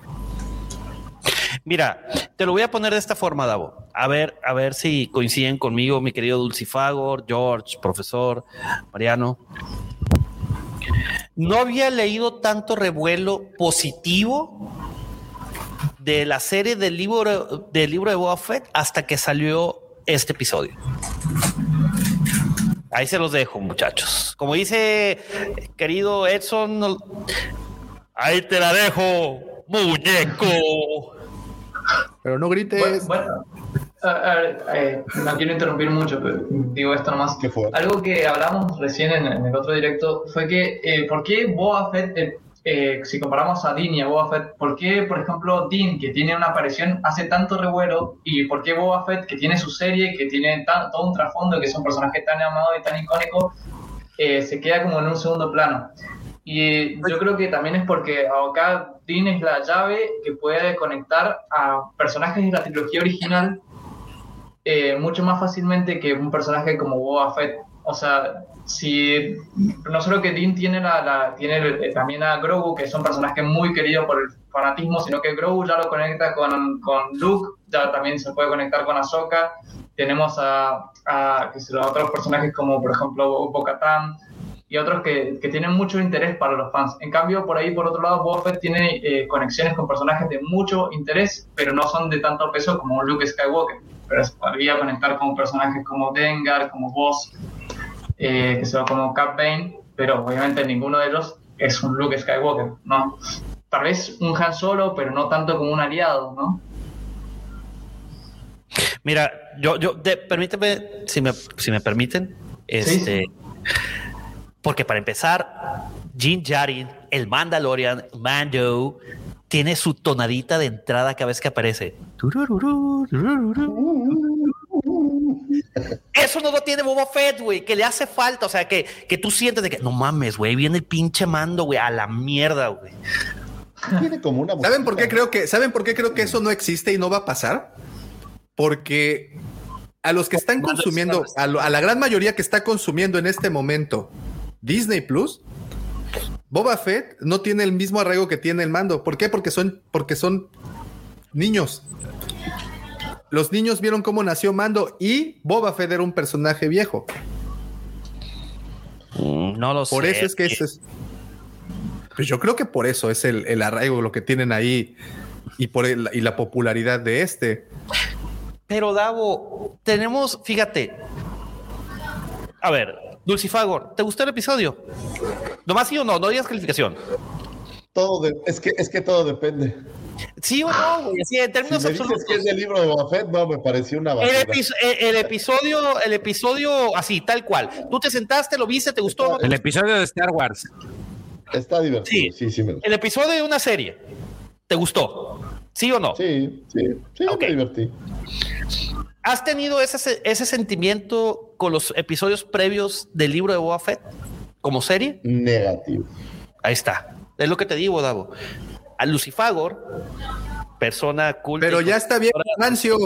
S4: Mira, te lo voy a poner de esta forma, Davo. A ver, a ver si coinciden conmigo, mi querido Dulcifagor, George, profesor, Mariano. No había leído tanto revuelo positivo de la serie del libro, del libro de Boba Fett hasta que salió este episodio. Ahí se los dejo, muchachos. Como dice querido Edson, no- ahí te la dejo, muñeco.
S1: Pero no grites.
S8: Bueno, bueno, a- ver, eh, no quiero interrumpir mucho, pero digo esto nomás.
S2: ¿Qué fue?
S8: Algo que hablamos recién en, en el otro directo fue que, eh, ¿por qué Boba Fett, eh, eh, si comparamos a Dean y a Boba Fett, ¿por qué, por ejemplo, Dean, que tiene una aparición, hace tanto revuelo? ¿Y por qué Boba Fett, que tiene su serie, que tiene todo un trasfondo, que es un personaje tan amado y tan icónico, eh, se queda como en un segundo plano? Y yo creo que también es porque acá Dean es la llave que puede conectar a personajes de la trilogía original eh, mucho más fácilmente que un personaje como Boba Fett. O sea, si no solo que Dean tiene, la, tiene eh, también a Grogu, que es un personaje muy querido por el fanatismo, sino que Grogu ya lo conecta con, con Luke, ya también se puede conectar con Ahsoka. Tenemos a, otros personajes como, por ejemplo, Bo-Katan y otros que, que, tienen mucho interés para los fans. En cambio, por ahí, por otro lado, Boba tiene eh, conexiones con personajes de mucho interés, pero no son de tanto peso como Luke Skywalker. Pero se podría conectar con personajes como Dengar, como Boss, eh, que se como Cap Bane, pero obviamente ninguno de ellos es un Luke Skywalker, ¿no? Tal vez un Han Solo, pero no tanto como un aliado, ¿no?
S4: Mira, yo, yo, permíteme, si me, si me permiten, este, porque para empezar, Jin Jarin, el Mandalorian, Mando, tiene su tonadita de entrada cada vez que aparece. Eso no lo tiene Boba Fett, güey, que le hace falta. O sea, que, que tú sientes de que no mames, güey, viene el pinche mando, güey, a la mierda, güey.
S1: Tiene como una ¿Saben por qué creo que ¿Saben por qué creo que eso no existe y no va a pasar? Porque a los que están consumiendo, a, a la gran mayoría que está consumiendo en este momento Disney Plus, Boba Fett no tiene el mismo arraigo que tiene el mando. ¿Por qué? Porque son, porque son niños los niños vieron cómo nació Mando y Boba Fett era un personaje viejo.
S4: Mm, no lo
S1: sé. Por eso es que es. Pues yo creo que por eso es el, arraigo, lo que tienen ahí y por y la popularidad de este.
S4: Pero Davo, tenemos, fíjate. A ver, Dulcifagor, ¿te gustó el episodio? Nomás sí o no, no digas calificación.
S2: Todo es que es que todo depende.
S4: Sí o no, güey. Sí, en términos
S2: si me absolutos. que es del libro de Buffett, no, me pareció una
S4: el, el, episodio, el episodio así, tal cual. Tú te sentaste, lo viste, te gustó.
S3: El episodio de Star Wars.
S2: Está divertido. Sí, sí, sí me
S4: El episodio de una serie. ¿Te gustó? ¿Sí o no?
S2: Sí, sí, sí, me divertí.
S4: ¿Has tenido ese, ese sentimiento con los episodios previos del libro de Boba Fett como serie?
S2: Negativo.
S4: Ahí está. Es lo que te digo, Davo a Lucifagor, persona culta.
S1: Pero ya está bien, Nancio.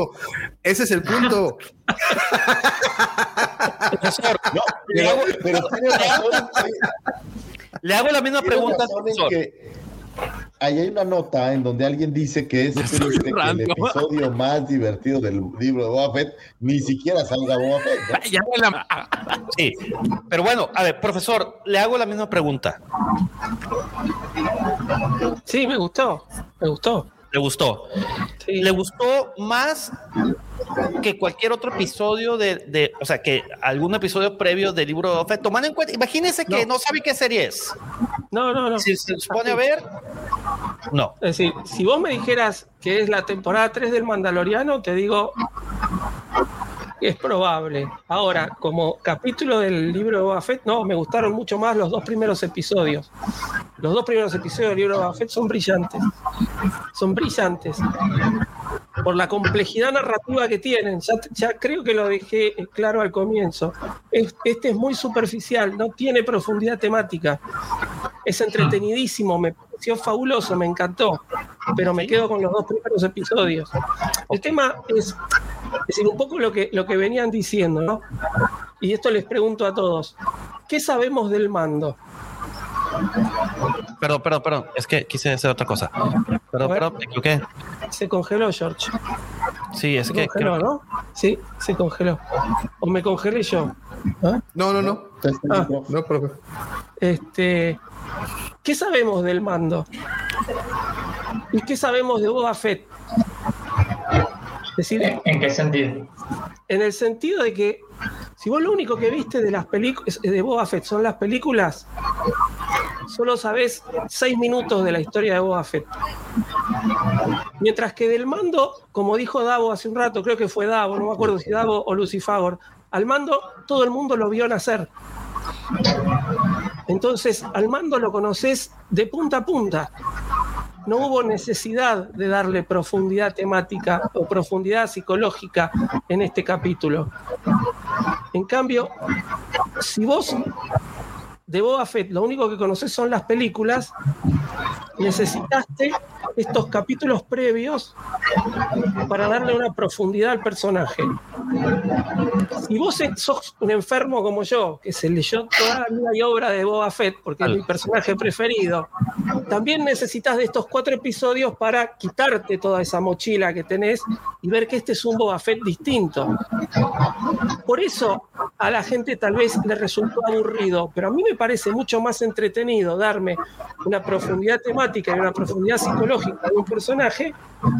S1: Ese es el punto.
S4: le, hago, la misma pregunta.
S2: Ahí hay una nota en donde alguien dice que es el episodio más divertido del libro de Boba Fett ni siquiera salga Boba Fett.
S4: Sí, pero bueno, a ver, profesor, le hago la misma pregunta.
S9: Sí, me gustó, me gustó.
S4: ¿Le gustó? ¿Le gustó más que cualquier otro episodio de, o sea, que algún episodio previo del libro de Tomando en cuenta, imagínese que no. sabe qué serie es.
S9: No, no, no.
S4: Si se pone a ver, no.
S9: Es decir, si vos me dijeras que es la temporada 3 del Mandaloriano, te digo, es probable. Ahora, como capítulo del libro de Boba no, me gustaron mucho más los dos primeros episodios. Los dos primeros episodios del libro de Boba son brillantes. Son brillantes. Por la complejidad narrativa que tienen. Ya, creo que lo dejé claro al comienzo. este es muy superficial, no tiene profundidad temática. Es entretenidísimo, pareció fabuloso, me encantó. Pero me quedo con los dos primeros episodios. El tema es es decir, un poco lo que, lo que venían diciendo, ¿no? Y esto les pregunto a todos. ¿Qué sabemos del mando?
S4: Perdón, perdón, perdón. Es que quise hacer otra cosa. Perdón, perdón, me equivoqué.
S9: Se congeló, George.
S4: Sí, es
S9: se
S4: que.
S9: Congeló, ¿no? Sí, se congeló. O me congelé yo.
S1: ¿Ah? No, no, no. Ah. No,
S9: Este. ¿Qué sabemos del mando? ¿Y qué sabemos de Boba Fett?
S8: decir, ¿En qué sentido?
S9: En el sentido de que si vos lo único que viste de las películas de Boba Fett son las películas, solo sabés seis minutos de la historia de Boba Fett. Mientras que del mando, como dijo Davo hace un rato, creo que fue Davo, no me acuerdo si Davo o Lucifagor, al mando todo el mundo lo vio nacer. Entonces, al mando lo conoces de punta a punta. No hubo necesidad de darle profundidad temática o profundidad psicológica en este capítulo. En cambio, si vos de Boba Fett lo único que conoces son las películas, necesitaste estos capítulos previos para darle una profundidad al personaje. Si vos sos un enfermo como yo, que se leyó toda la vida y obra de Boba Fett, porque es mi personaje preferido, también necesitas de estos cuatro episodios para quitarte toda esa mochila que tenés y ver que este es un Boba Fett distinto. Por eso a la gente tal vez le resultó aburrido, pero a mí me parece mucho más entretenido darme una profundidad temática y una profundidad psicológica de un personaje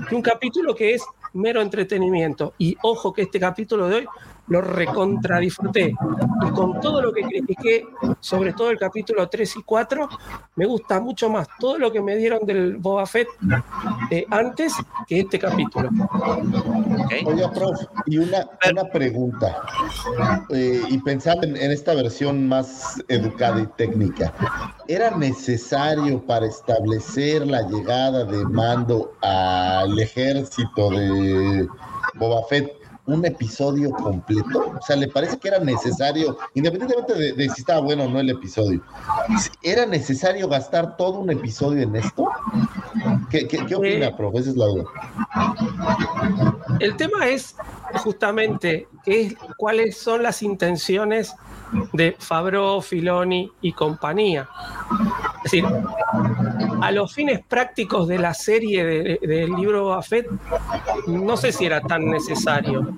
S9: que un capítulo que es mero entretenimiento. Y ojo que este capítulo de hoy lo recontra disfruté. Y con todo lo que critiqué, sobre todo el capítulo 3 y 4, me gusta mucho más todo lo que me dieron del Boba Fett eh, antes que este capítulo.
S2: Oye, prof, y una, una pregunta. Eh, y pensando en, en esta versión más educada y técnica, ¿era necesario para establecer la llegada de mando al ejército de Boba Fett? Un episodio completo? O sea, ¿le parece que era necesario, independientemente de, de, si estaba bueno o no el episodio, ¿era necesario gastar todo un episodio en esto? ¿Qué, qué, qué opina,
S9: Eh,
S2: profe? Esa es la duda.
S9: El tema es justamente qué es- cuáles son las intenciones de Fabro, Filoni y compañía. Es decir, a los fines prácticos de la serie de- del libro Boba Fett, no sé si era tan necesario.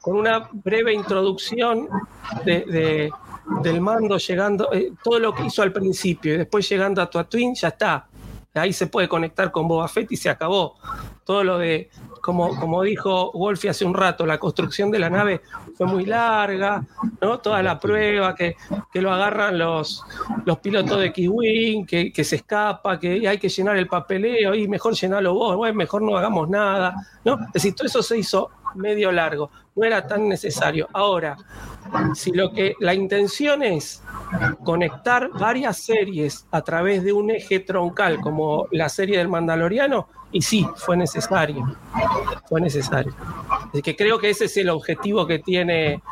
S9: Con una breve introducción de, de- del mando llegando, eh, todo lo que hizo al principio y después llegando a Tatooine, ya está. Ahí se puede conectar con Boba Fett y se acabó. Todo lo de, como, como dijo Wolfie hace un rato, la construcción de la nave fue muy larga, ¿no? Toda la prueba, que, que lo agarran los, los pilotos de Kiwin, que, que se escapa, que hay que llenar el papeleo, y mejor llenarlo vos, bueno, mejor no hagamos nada, ¿no? Es decir, todo eso se hizo medio largo, no era tan necesario. Ahora, si lo que la intención es conectar varias series a través de un eje troncal como la serie del Mandaloriano, y sí, fue necesario. Fue necesario. Así que creo que ese es el objetivo que tiene,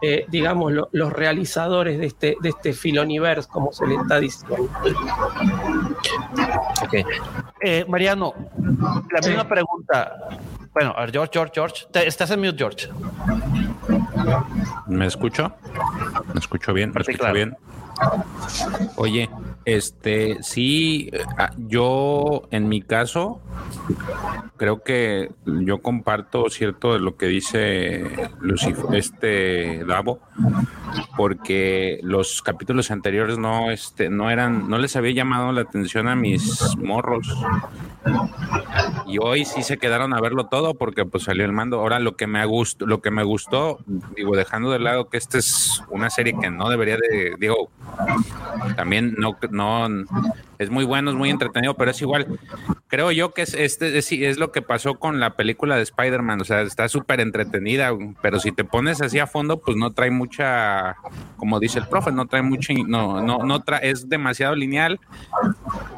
S9: eh, digamos, lo- los realizadores de este, de este filoniverse, como se le está diciendo.
S4: Ok. Eh, Mariano, la misma pregunta. Bueno, a ver, George, George, George. Te- estás en mute, George.
S3: ¿Me escucho? ¿Me escucho bien? ¿Me escucho bien? Oye, este, sí, ah, yo en mi caso creo que yo comparto cierto de lo que dice Lucifer, este Davo, porque los capítulos anteriores no, este, no eran, no les había llamado la atención a mis morros. Y hoy sí se quedaron a verlo todo porque pues salió el mando. Ahora lo que me gustó, lo que me gustó, digo, dejando de lado que esta es una serie que no debería de, digo, también no, no es muy bueno, es muy entretenido, pero es igual. Creo yo que es, este, es, es lo que pasó con la película de Spider-Man, o sea, está súper entretenida, pero si te pones así a fondo, pues no trae mucha, como dice el profe, no trae mucha, no, no, no trae, es demasiado lineal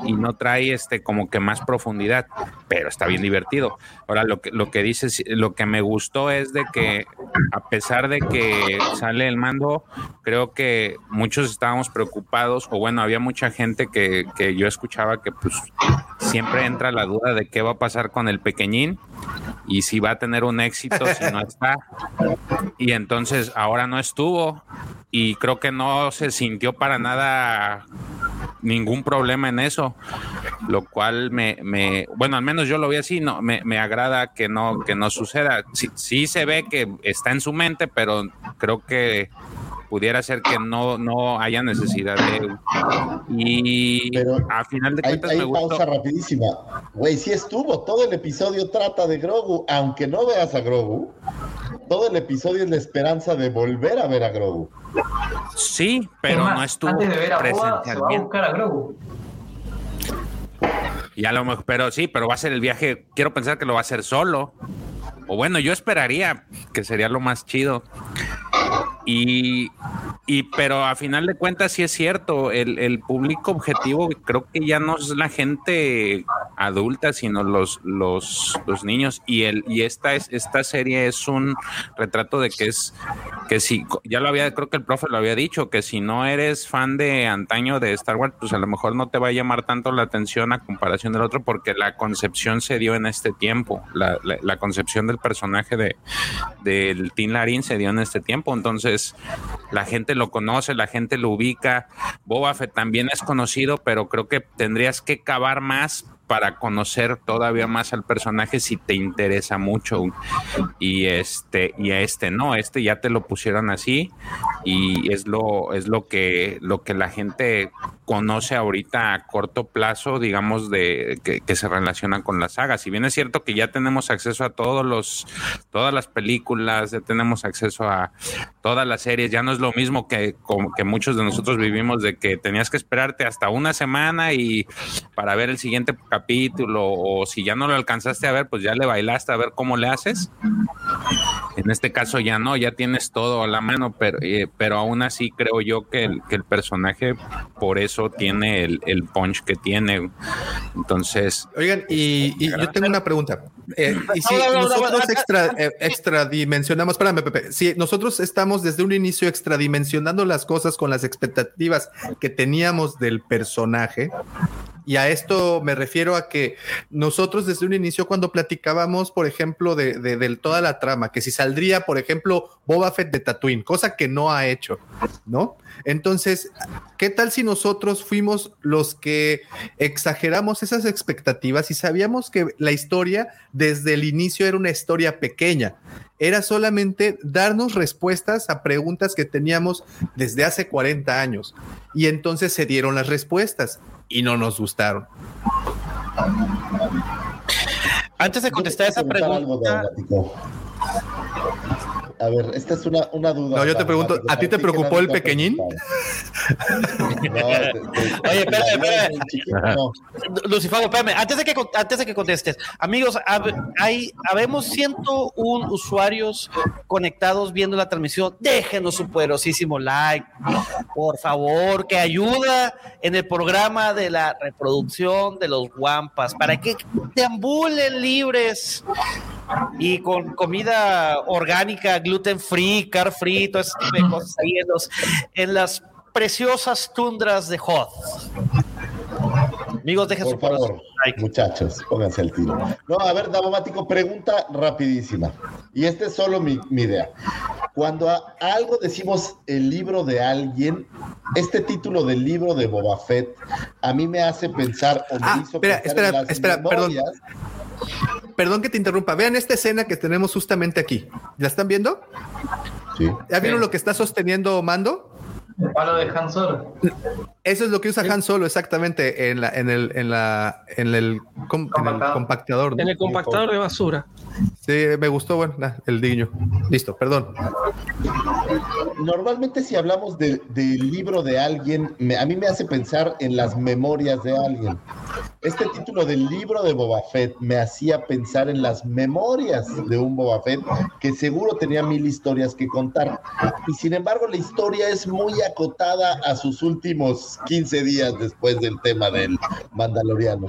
S3: y no trae este como que más profundidad, pero está bien divertido. Ahora lo que lo que dices, lo que me gustó es de que a pesar de que sale el mando, creo que muchos estábamos preocupados o bueno, había mucha gente que yo escuchaba que pues siempre entra la duda de qué va a pasar con el pequeñín y si va a tener un éxito, si no está. Y entonces ahora no estuvo y creo que no se sintió para nada ningún problema en eso, lo cual me, bueno, al menos yo lo vi así, no, me, me agrada que no, que no suceda. Sí, sí se ve que está en su mente, pero creo que pudiera ser que no, no haya necesidad de y
S2: Pero
S3: a final de
S2: Hay,
S3: cuentas
S2: hay
S3: me gustó.
S2: pausa rapidísima. Güey, sí estuvo. Todo el episodio trata de Grogu. Aunque no veas a Grogu, todo el episodio es la esperanza de volver a ver a Grogu.
S3: Sí, pero no estuvo
S8: Antes de ver a Boba, se va a buscar a Grogu.
S3: Y a lo mejor, pero sí, pero va a ser el viaje, quiero pensar que lo va a hacer solo. O bueno, yo esperaría que sería lo más chido. Y, y, pero a final de cuentas sí es cierto, el, el, público objetivo creo que ya no es la gente adulta, sino los, los, los niños. Y el, y esta es, esta serie es un retrato de que es que si, ya lo había, creo que el profe lo había dicho, que si no eres fan de antaño de Star Wars, pues a lo mejor no te va a llamar tanto la atención a comparación del otro, porque la concepción se dio en este tiempo, la, la, concepción del personaje de del Tim Larín se dio en este tiempo. Entonces, la gente lo conoce, la gente lo ubica. Boba Fett también es conocido, pero creo que tendrías que cavar más para conocer todavía más al personaje si te interesa mucho y este y a este no este ya te lo pusieron así y es lo es lo que lo que la gente conoce ahorita a corto plazo digamos de que, se relaciona con la saga si bien es cierto que ya tenemos acceso a todos los todas las películas ya tenemos acceso a todas las series ya no es lo mismo que como que muchos de nosotros vivimos de que tenías que esperarte hasta una semana y para ver el siguiente capítulo o si ya no lo alcanzaste a ver, pues ya le bailaste a ver cómo le haces. En este caso ya no, ya tienes todo a la mano, pero, eh, pero aún así creo yo que el, que el personaje por eso tiene el, el, punch que tiene. Entonces...
S1: Oigan, y, y yo tengo una pregunta. Eh, y si nosotros extra, eh, extradimensionamos, espérame Pepe, si nosotros estamos desde un inicio extradimensionando las cosas con las expectativas que teníamos del personaje, y a esto me refiero a que nosotros desde un inicio cuando platicábamos, por ejemplo, de, de, de, toda la trama, que si saldría, por ejemplo, Boba Fett de Tatooine, cosa que no ha hecho, ¿no? Entonces, ¿qué tal si nosotros fuimos los que exageramos esas expectativas y sabíamos que la historia desde el inicio era una historia pequeña? Era solamente darnos respuestas a preguntas que teníamos desde hace 40 años. Y entonces se dieron las respuestas y no nos gustaron.
S4: Antes de contestar esa pregunta.
S2: A ver, esta es una, una duda.
S1: No, yo te pregunto, ¿a ti te preocupó el pequeñín? no,
S4: Oye, espérame, espérame. No. Lucifago, espérame, antes de que, antes de que contestes. Amigos, hay, habemos 101 usuarios conectados viendo la transmisión. Déjenos su poderosísimo like, por favor, que ayuda en el programa de la reproducción de los guampas, para que deambulen libres y con comida orgánica, gluten free, car free, todo ese tipo de cosas ahí en, los, en las preciosas tundras de Hoth. Amigos, dejen
S2: Por
S4: su
S2: favor, like. muchachos, pónganse el tiro. No, a ver, Davomático, pregunta rapidísima. Y esta es solo mi, mi idea. Cuando a algo decimos el libro de alguien, este título del libro de Boba Fett a mí me hace pensar o me
S1: ah,
S2: hizo
S1: espera,
S2: pensar
S1: espera,
S2: en las
S1: espera,
S2: memorias.
S1: perdón. Perdón que te interrumpa. Vean esta escena que tenemos justamente aquí. ¿La están viendo?
S2: Sí.
S1: ¿Ya vieron lo que está sosteniendo Mando?
S8: El palo de Han Solo.
S1: Eso es lo que usa Han Solo exactamente en la, en el, en la, en el, com, en el compactador. ¿no?
S9: En el compactador de basura.
S1: Sí, me gustó, bueno, nah, el niño. Listo, perdón.
S2: Normalmente si hablamos del de libro de alguien, me, a mí me hace pensar en las memorias de alguien. Este título del libro de Boba Fett me hacía pensar en las memorias de un Boba Fett que seguro tenía mil historias que contar. Y sin embargo la historia es muy acotada a sus últimos 15 días después del tema del Mandaloriano.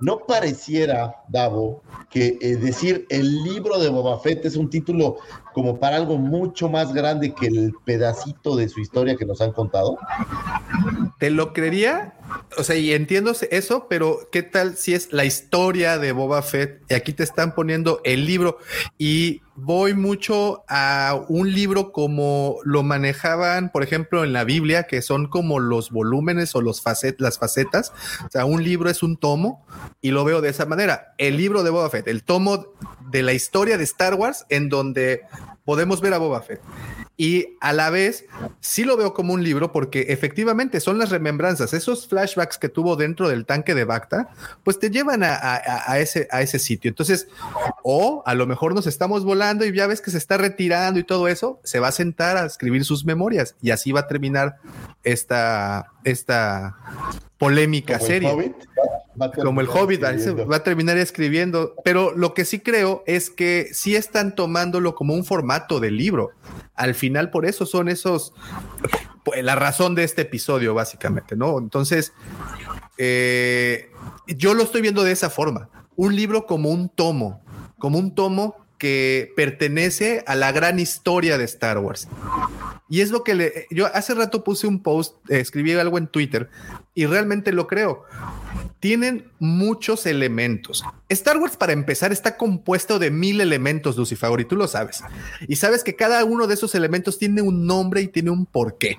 S2: No pareciera, Davo, que eh, decir el libro de Boba Fett es un título como para algo mucho más grande que el pedacito de su historia que nos han contado.
S1: ¿Te lo creería? O sea, y entiendo eso, pero ¿qué tal si es la historia de Boba Fett? Y aquí te están poniendo el libro y voy mucho a un libro como lo manejaban, por ejemplo, en la Biblia, que son como los volúmenes o los facet, las facetas. O sea, un libro es un tomo y lo veo de esa manera. El libro de Boba Fett, el tomo de la historia de Star Wars, en donde podemos ver a Boba Fett. Y a la vez, sí lo veo como un libro porque efectivamente son las remembranzas, esos flashbacks que tuvo dentro del tanque de Bacta, pues te llevan a, ese, a ese sitio. Entonces, o a lo mejor nos estamos volando y ya ves que se está retirando y todo eso, se va a sentar a escribir sus memorias y así va a terminar esta, esta polémica serie.
S2: Va a
S1: como el Hobbit,
S2: escribiendo.
S1: va a terminar escribiendo. Pero lo que sí creo es que sí están tomándolo como un formato de libro. Al final, por eso son esos, pues, la razón de este episodio, básicamente, ¿no? Entonces, eh, yo lo estoy viendo de esa forma. Un libro como un tomo, como un tomo que pertenece a la gran historia de Star Wars. Y es lo que le, yo hace rato puse un post, eh, escribí algo en Twitter y realmente lo creo. Tienen muchos elementos. Star Wars, para empezar, está compuesto de mil elementos, Lucifer, y tú lo sabes. Y sabes que cada uno de esos elementos tiene un nombre y tiene un porqué.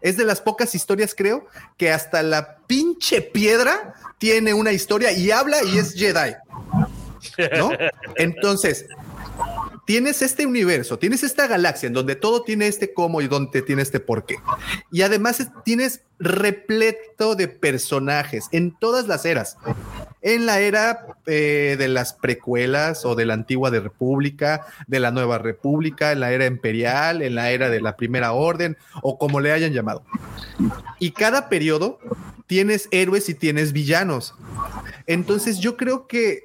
S1: Es de las pocas historias, creo, que hasta la pinche piedra tiene una historia y habla y es Jedi. ¿No? Entonces, tienes este universo, tienes esta galaxia en donde todo tiene este cómo y donde tiene este por qué. Y además es- tienes repleto de personajes en todas las eras. En la era eh, de las precuelas o de la antigua de República, de la nueva República, en la era imperial, en la era de la primera orden o como le hayan llamado. Y cada periodo tienes héroes y tienes villanos. Entonces yo creo que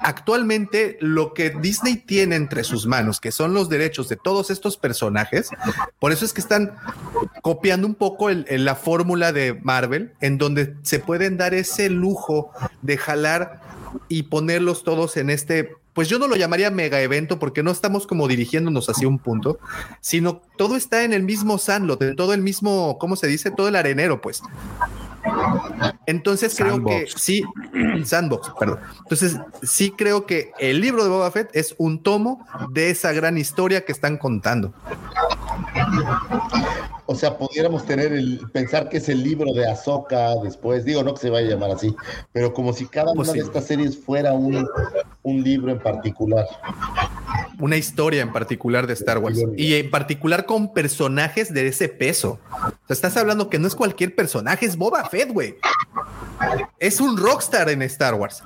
S1: actualmente lo que Disney tiene entre sus manos, que son los derechos de todos estos personajes, por eso es que están copiando un poco la fórmula de Marvel, en donde se pueden dar ese lujo de jalar y ponerlos todos en este, pues yo no lo llamaría mega evento porque no estamos como dirigiéndonos hacia un punto, sino todo está en el mismo sandlot, en todo el mismo, ¿cómo se dice? Todo el arenero, pues. Entonces creo que sí, Sandbox, perdón. Entonces sí creo que el libro de Boba Fett es un tomo de esa gran historia que están contando.
S2: O sea, pudiéramos tener el pensar que es el libro de Ahsoka después, digo, no que se vaya a llamar así, pero como si cada
S1: Pues
S2: una
S1: sí.
S2: de estas series fuera un, un libro en particular.
S1: Una historia en particular de Star Wars y en particular con personajes de ese peso. O sea, estás hablando que no es cualquier personaje, es Boba Fett, güey. Es un rockstar en Star Wars.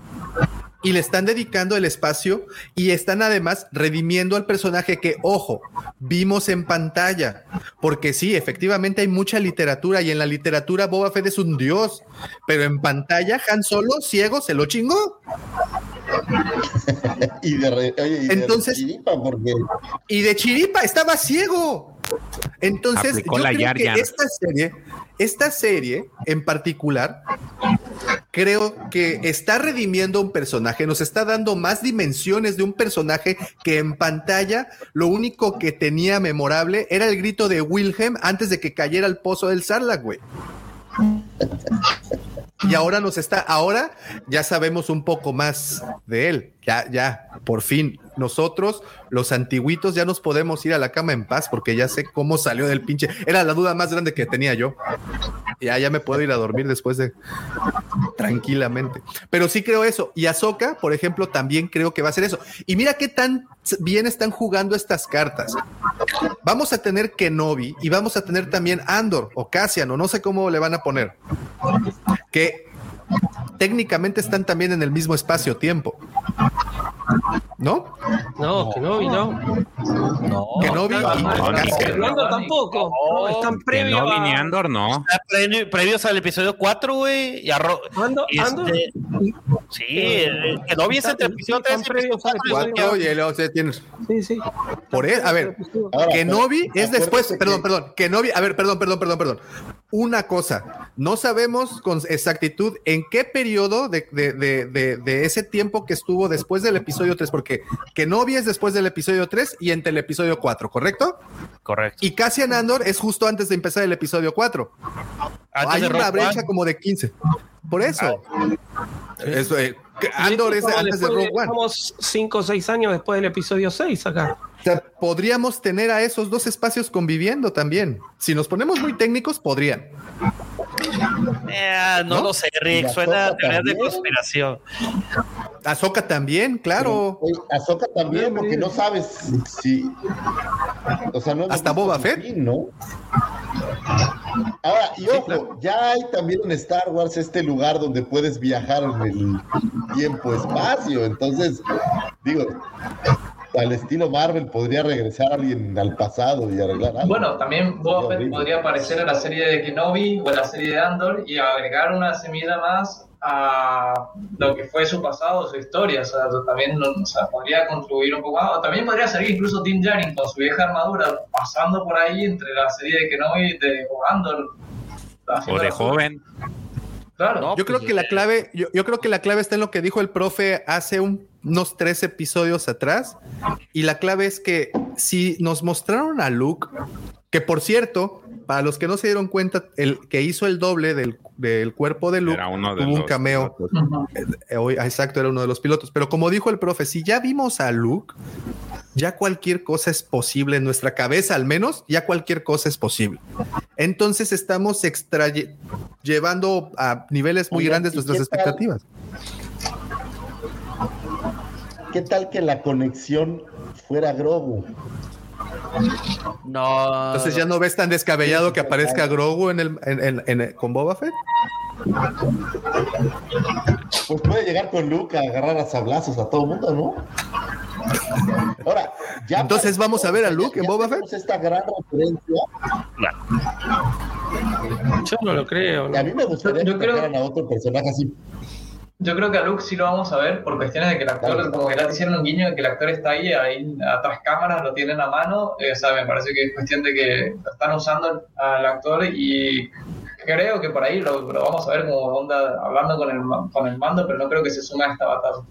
S1: Y le están dedicando el espacio y están además redimiendo al personaje que, ojo, vimos en pantalla. Porque sí, efectivamente hay mucha literatura y en la literatura Boba Fett es un dios, pero en pantalla Han Solo, ciego, se lo chingó.
S2: Y de, re- oye, y de
S1: Entonces-
S2: chiripa, porque
S1: Y de chiripa estaba ciego. Entonces,
S3: Aplicó
S1: yo
S3: la
S1: creo
S3: Yar
S1: que
S3: Yar.
S1: esta serie, esta serie en particular, creo que está redimiendo un personaje, nos está dando más dimensiones de un personaje que en pantalla lo único que tenía memorable era el grito de Wilhelm antes de que cayera al pozo del Sarlacc, güey. Y ahora nos está, ahora ya sabemos un poco más de él. Ya, ya, por fin, nosotros, los antiguitos, ya nos podemos ir a la cama en paz porque ya sé cómo salió del pinche. Era la duda más grande que tenía yo. Ya, ya me puedo ir a dormir después de tranquilamente. Pero sí creo eso. Y Ahsoka, por ejemplo, también creo que va a ser eso. Y mira qué tan bien están jugando estas cartas. Vamos a tener Kenobi y vamos a tener también Andor o Cassian o no sé cómo le van a poner. Que técnicamente están también en el mismo espacio-tiempo. ¿No?
S9: No, que no, y no.
S6: No,
S1: Kenobi y
S3: no,
S1: Cassian.
S9: Fernando tampoco. No, están previos
S3: no
S9: a-
S3: Vini Andor, no.
S6: Previos al episodio 4, güey. Y este- sí, que no viese entre episodio
S9: Sí,
S6: 3 y episodio
S9: al
S6: 4.
S1: Cuatro y el- o sea, tienes.
S9: Sí, sí.
S1: Por él, a ver,
S2: Ahora,
S1: Kenobi
S2: pero
S1: es después, perdón,
S2: que-
S1: perdón, Kenobi, a ver, perdón, perdón, perdón, perdón. Una cosa, no sabemos con exactitud en qué periodo de, de- de- de- de ese tiempo que estuvo después del episodio 3, porque Kenobi es después del episodio 3 y entre el episodio 4, ¿correcto?
S6: Correcto.
S1: Y Cassian Andor es justo antes de empezar el episodio 4.
S6: Antes
S1: Hay una brecha
S6: One.
S1: como de 15. Por eso. Eso, eh, Andor es antes de Rogue One.
S9: Estamos cinco o seis años después del episodio 6 acá.
S1: O sea, podríamos tener a esos dos espacios conviviendo también. Si nos ponemos muy técnicos, podrían.
S6: Eh, no,
S1: ¿No?
S6: lo sé, Rick. Suena a teorías de conspiración.
S1: Ahsoka también, claro.
S2: Ahsoka también, porque no sabes si. O sea, no
S1: Hasta Boba Fett.
S2: fin, ¿no? Ahora, y ojo, ya hay también en Star Wars este lugar donde puedes viajar en el tiempo-espacio. Entonces, digo, al estilo Marvel podría regresar alguien al pasado y arreglar algo.
S8: Bueno, también Boba Fett podría aparecer en la serie de Kenobi o en la serie de Andor y agregar una semilla más a lo que fue su pasado, su historia. O sea, también o sea, podría contribuir un poco más. O también podría salir incluso Tim Jaring con su vieja armadura pasando por ahí entre la serie de Kenobi de o Andor.
S3: O de joven.
S1: Claro. yo creo que la clave, yo, yo, creo que la clave está en lo que dijo el profe hace un, unos tres episodios atrás. Y la clave es que si nos mostraron a Luke, que por cierto, para los que no se dieron cuenta, el que hizo el doble del, del cuerpo de Luke tuvo un cameo. Eh, eh, exacto, era uno de los pilotos. Pero como dijo el profe, si ya vimos a Luke, ya cualquier cosa es posible en nuestra cabeza, al menos, ya cualquier cosa es posible. Entonces estamos extra llevando a niveles muy grandes nuestras expectativas.
S2: ¿Qué tal que la conexión fuera Grogu?
S1: No. Entonces ya no ves tan descabellado que aparezca Grogu en el, en, en, con Boba Fett.
S2: Pues puede llegar con Luke a agarrar a sablazos a todo el mundo, ¿no?
S1: Ahora, ya Entonces vamos a ver a Luke en Boba Fett.
S2: Esta gran referencia.
S9: Yo no lo creo.
S2: A mí me gustaría yo que creo... a otro personaje así
S8: yo creo que a Luke sí lo vamos a ver por cuestiones de que el actor, como que le hicieron un guiño de que el actor está ahí, ahí atrás cámaras, lo tienen a mano. Eh, o sea, me parece que es cuestión de que están usando al actor y creo que por ahí lo, vamos a ver como onda hablando con el, con el mando, pero no creo que se sume a esta batalla.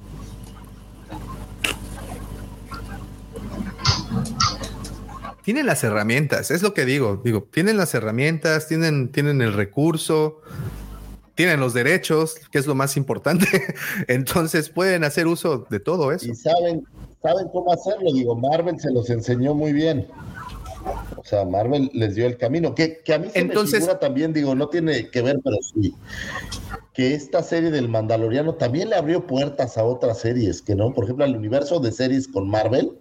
S1: Tienen las herramientas, es lo que digo, digo, tienen las herramientas, tienen, tienen el recurso, tienen los derechos, que es lo más importante. Entonces pueden hacer uso de todo eso.
S2: Y saben, saben cómo hacerlo. Digo, Marvel se los enseñó muy bien. O sea, Marvel les dio el camino. Que, a mí se Entonces, me figura también, digo, no tiene que ver, pero sí. Que esta serie del Mandaloriano también le abrió puertas a otras series, que no, por ejemplo, al universo de series con Marvel,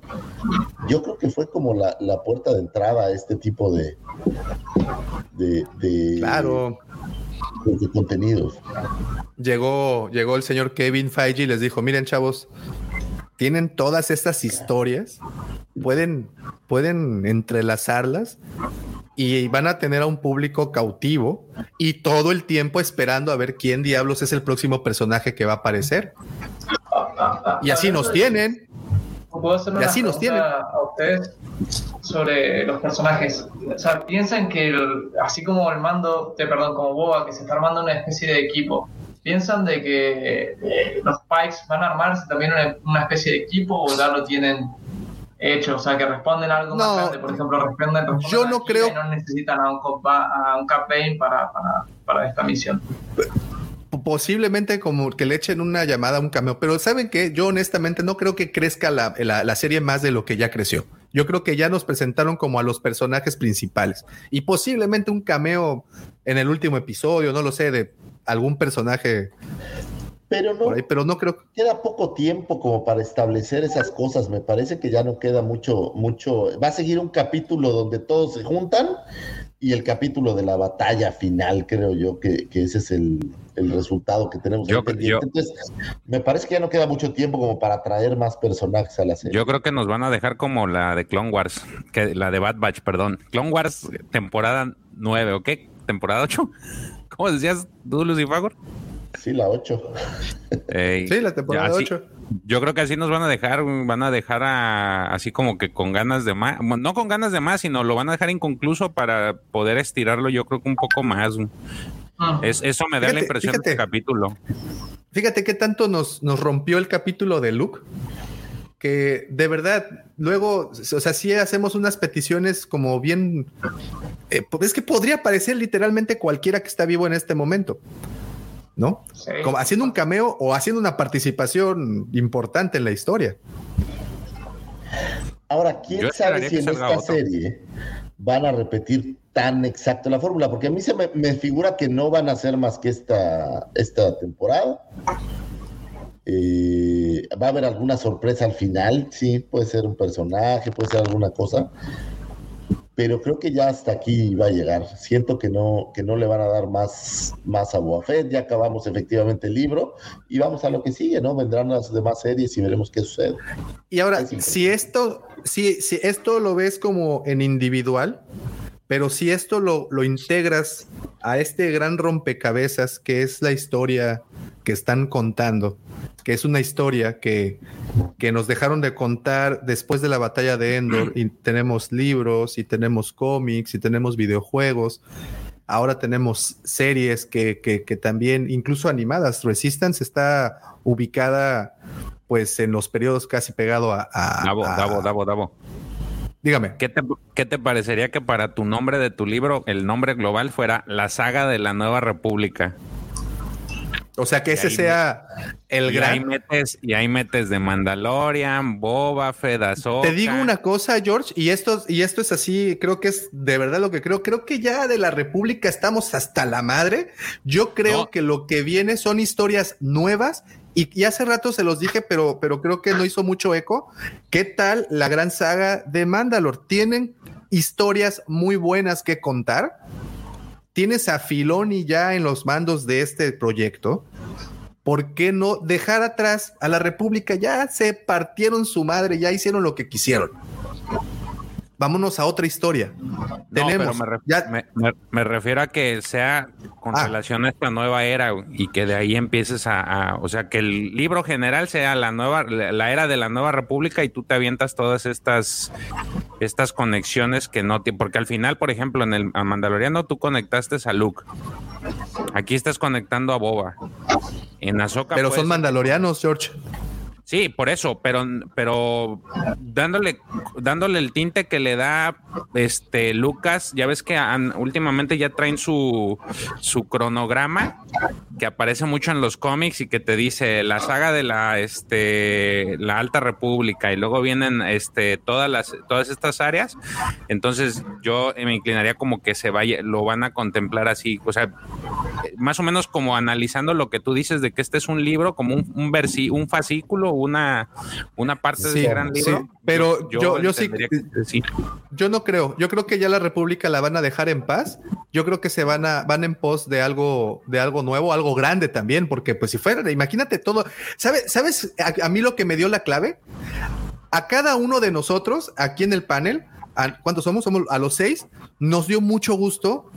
S2: yo creo que fue como la, puerta de entrada a este tipo de, de, de
S1: claro
S2: de contenidos.
S1: Llegó, llegó el señor Kevin Feige y les dijo, miren chavos, tienen todas estas historias, pueden, pueden entrelazarlas y van a tener a un público cautivo y todo el tiempo esperando a ver quién diablos es el próximo personaje que va a aparecer. Y así nos tienen. Y así nos tienen.
S8: A ustedes sobre los personajes. O sea, piensan que así como el mando, te perdón, como Boba, que se está armando una especie de equipo, piensan de que eh, los Pikes van a armarse también una, especie de equipo o ya lo tienen hecho, o sea, que responden a algo más grande, por ejemplo, responden,
S1: yo no creo
S8: no necesitan a un, a un campaign para, para, para esta misión
S1: posiblemente como que le echen una llamada a un cameo, pero saben que yo honestamente no creo que crezca la, la, serie más de lo que ya creció. Yo creo que ya nos presentaron como a los personajes principales y posiblemente un cameo en el último episodio, no lo sé, de algún personaje.
S2: Pero no,
S1: pero no creo.
S2: Queda poco tiempo como para establecer esas cosas. Me parece que ya no queda mucho, mucho. Va a seguir un capítulo donde todos se juntan y el capítulo de la batalla final, creo yo que, ese es el, resultado que tenemos.
S3: Yo,
S2: Entonces, me parece que ya no queda mucho tiempo como para traer más personajes a la serie.
S3: Yo creo que nos van a dejar como la de Clone Wars, que la de Bad Batch, perdón. Clone Wars, temporada 9, ¿o qué? ¿Temporada 8? ¿Cómo decías tú, Lucifagor?
S2: Sí, la 8.
S1: sí, la temporada 8
S3: yo creo que así nos van a dejar, van a dejar así como que con ganas de más, no con ganas de más, sino lo van a dejar inconcluso para poder estirarlo yo creo que un poco más. Ah. Es, eso me da la impresión de este capítulo.
S1: Fíjate qué tanto nos, nos rompió el capítulo de Luke, que de verdad, luego, o sea, sí hacemos unas peticiones como bien, eh, es que podría parecer literalmente cualquiera que está vivo en este momento. ¿No? Como haciendo un cameo o haciendo una participación importante en la historia.
S2: Ahora, ¿quién sabe si en esta serie van a repetir tan exacto la fórmula? Porque a mí se me, figura que no van a ser más que esta, esta temporada. Eh, va a haber alguna sorpresa al final, sí, puede ser un personaje, puede ser alguna cosa. Pero creo que ya hasta aquí va a llegar. Siento que no, que no le van a dar más, más a Boba Fett. Ya acabamos efectivamente el libro y vamos a lo que sigue, ¿no? Vendrán las demás series y veremos qué sucede.
S1: Y ahora,
S2: Es
S1: si esto, si, si esto lo ves como en individual, pero si esto lo, lo integras a este gran rompecabezas que es la historia que están contando, que es una historia que, que nos dejaron de contar después de la batalla de Endor, y tenemos libros, y tenemos cómics, y tenemos videojuegos. Ahora tenemos series que, que, que también, incluso animadas. Resistance está ubicada pues en los periodos casi pegado a... a-
S3: Davo,
S1: a-
S3: Davo, Davo, Davo.
S1: Dígame.
S3: ¿Qué te, ¿Qué te parecería que para tu nombre de tu libro, el nombre global fuera La Saga de la Nueva República?
S1: O sea, que ese sea el
S3: y ahí
S1: gran...
S3: metes, y ahí metes de Mandalorian, Boba Ahsoka.
S1: Te digo una cosa, George, y esto, y esto es así, creo que es de verdad lo que creo. Creo que ya de la República estamos hasta la madre. Yo creo
S3: No.
S1: que lo que viene son historias nuevas. Y, y hace rato se los dije, pero, pero creo que no hizo mucho eco. ¿Qué tal la gran saga de Mandalore? Tienen historias muy buenas que contar. Tienes a Filoni ya en los mandos de este proyecto. ¿Por qué no dejar atrás a la República? Ya se partieron su madre, ya hicieron lo que quisieron. Vámonos a otra historia.
S3: No,
S1: Tenemos.
S3: pero me, ref-
S1: ya-
S3: me- me- me refiero a que sea con
S1: Ah.
S3: relación a esta nueva era y que de ahí empieces a, a- o sea, que el libro general sea la nueva, la era de la nueva república y tú te avientas todas estas, estas conexiones que no, ti- porque al final, por ejemplo, en el a Mandaloriano tú conectaste a Luke. Aquí estás conectando a Boba. En Ahsoka
S1: pero son mandalorianos, George.
S3: Sí, por eso, pero, pero dándole, dándole el tinte que le da este Lucas, ya ves que últimamente ya traen su, su cronograma que aparece mucho en los cómics y que te dice la saga de la este la Alta República y luego vienen este todas las todas estas áreas. Entonces yo me inclinaría como que se vaya, lo van a contemplar así, o sea, más o menos como analizando lo que tú dices de que este es un libro, como un, un versi, un fascículo, una, una parte
S1: Sí,
S3: del gran
S1: sí,
S3: libro.
S1: pero yo- yo sí-
S3: entendería que sí.
S1: Yo no creo. Yo creo que ya la República la van a dejar en paz. Yo creo que se van a van en pos de algo de algo nuevo, algo grande también, porque pues si fuera, imagínate todo. ¿Sabes? ¿Sabes? A, a mí lo que me dio la clave. A cada uno de nosotros aquí en el panel, a- ¿cuántos somos? Somos a los seis. Nos dio mucho gusto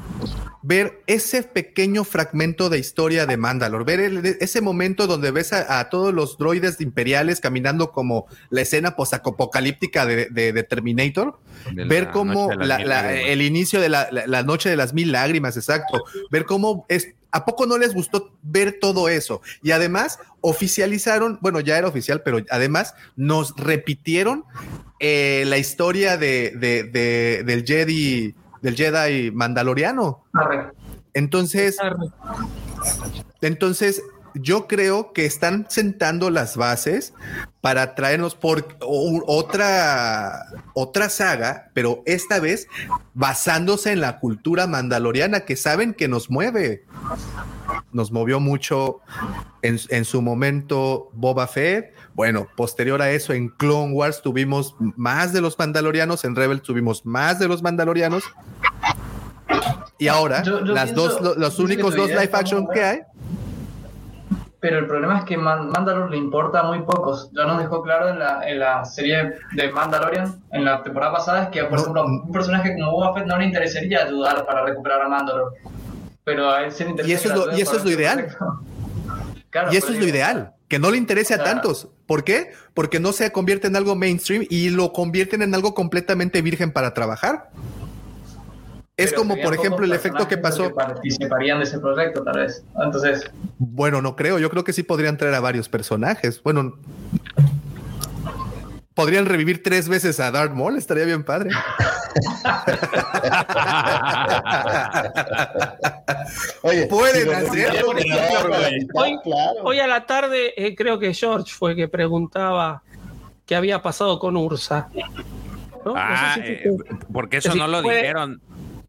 S1: ver ese pequeño fragmento de historia de Mandalore, ver el- ese momento donde ves a, a todos los droides imperiales caminando como la escena postapocalíptica de, de, de Terminator,
S3: De
S1: ver cómo la- la- el inicio de la noche de las mil lágrimas, exacto, ver cómo es, ¿a poco no les gustó ver todo eso? Y además oficializaron, bueno, ya era oficial, pero además nos repitieron eh, la historia de, de- de- del Jedi, del Jedi mandaloriano. Entonces, entonces, yo creo que están sentando las bases para traernos por otra, otra saga, pero esta vez basándose en la cultura mandaloriana que saben que nos mueve. Nos movió mucho en, en su momento Boba Fett. Bueno, posterior a eso en Clone Wars tuvimos más de los mandalorianos, en Rebel tuvimos más de los mandalorianos. Y ahora,
S8: Yo- yo
S1: las
S8: pienso-
S1: dos, lo- los únicos dos live action que hay
S8: Pero el problema es que Man- Mandalore le importa a muy pocos. Ya nos dejó claro en la, en la serie de Mandalorian, en la temporada pasada, es que, por ejemplo, un personaje como Boba Fett no le interesaría ayudar para recuperar a Mandalore. Pero a él sí le interesa.
S1: Y eso es lo- y eso es lo ideal.
S8: Claro,
S1: Y eso es lo ideal, que no le interese a
S8: Claro.
S1: tantos. ¿Por qué? Porque no se convierte en algo mainstream y lo convierten en algo completamente virgen para trabajar. Es
S8: pero
S1: como, por ejemplo, el efecto que pasó.
S8: los participarían de ese proyecto, tal vez. Entonces,
S1: Bueno, no creo. Yo creo que sí podrían traer a varios personajes. Bueno, podrían revivir tres veces a Darth Maul. Estaría bien padre.
S2: Oye,
S1: Pueden
S2: si lo
S1: hacer,
S2: metieron
S1: por
S2: ya
S1: ejemplo,
S2: para
S9: güey.
S2: quitar,
S9: Hoy-
S2: claro.
S9: Hoy a la tarde eh, creo que George fue el que preguntaba qué había pasado con Ursa. ¿No? No
S3: Ah,
S9: sé si
S3: eh, porque eso
S9: Es decir,
S3: no lo
S9: puede-
S3: dijeron.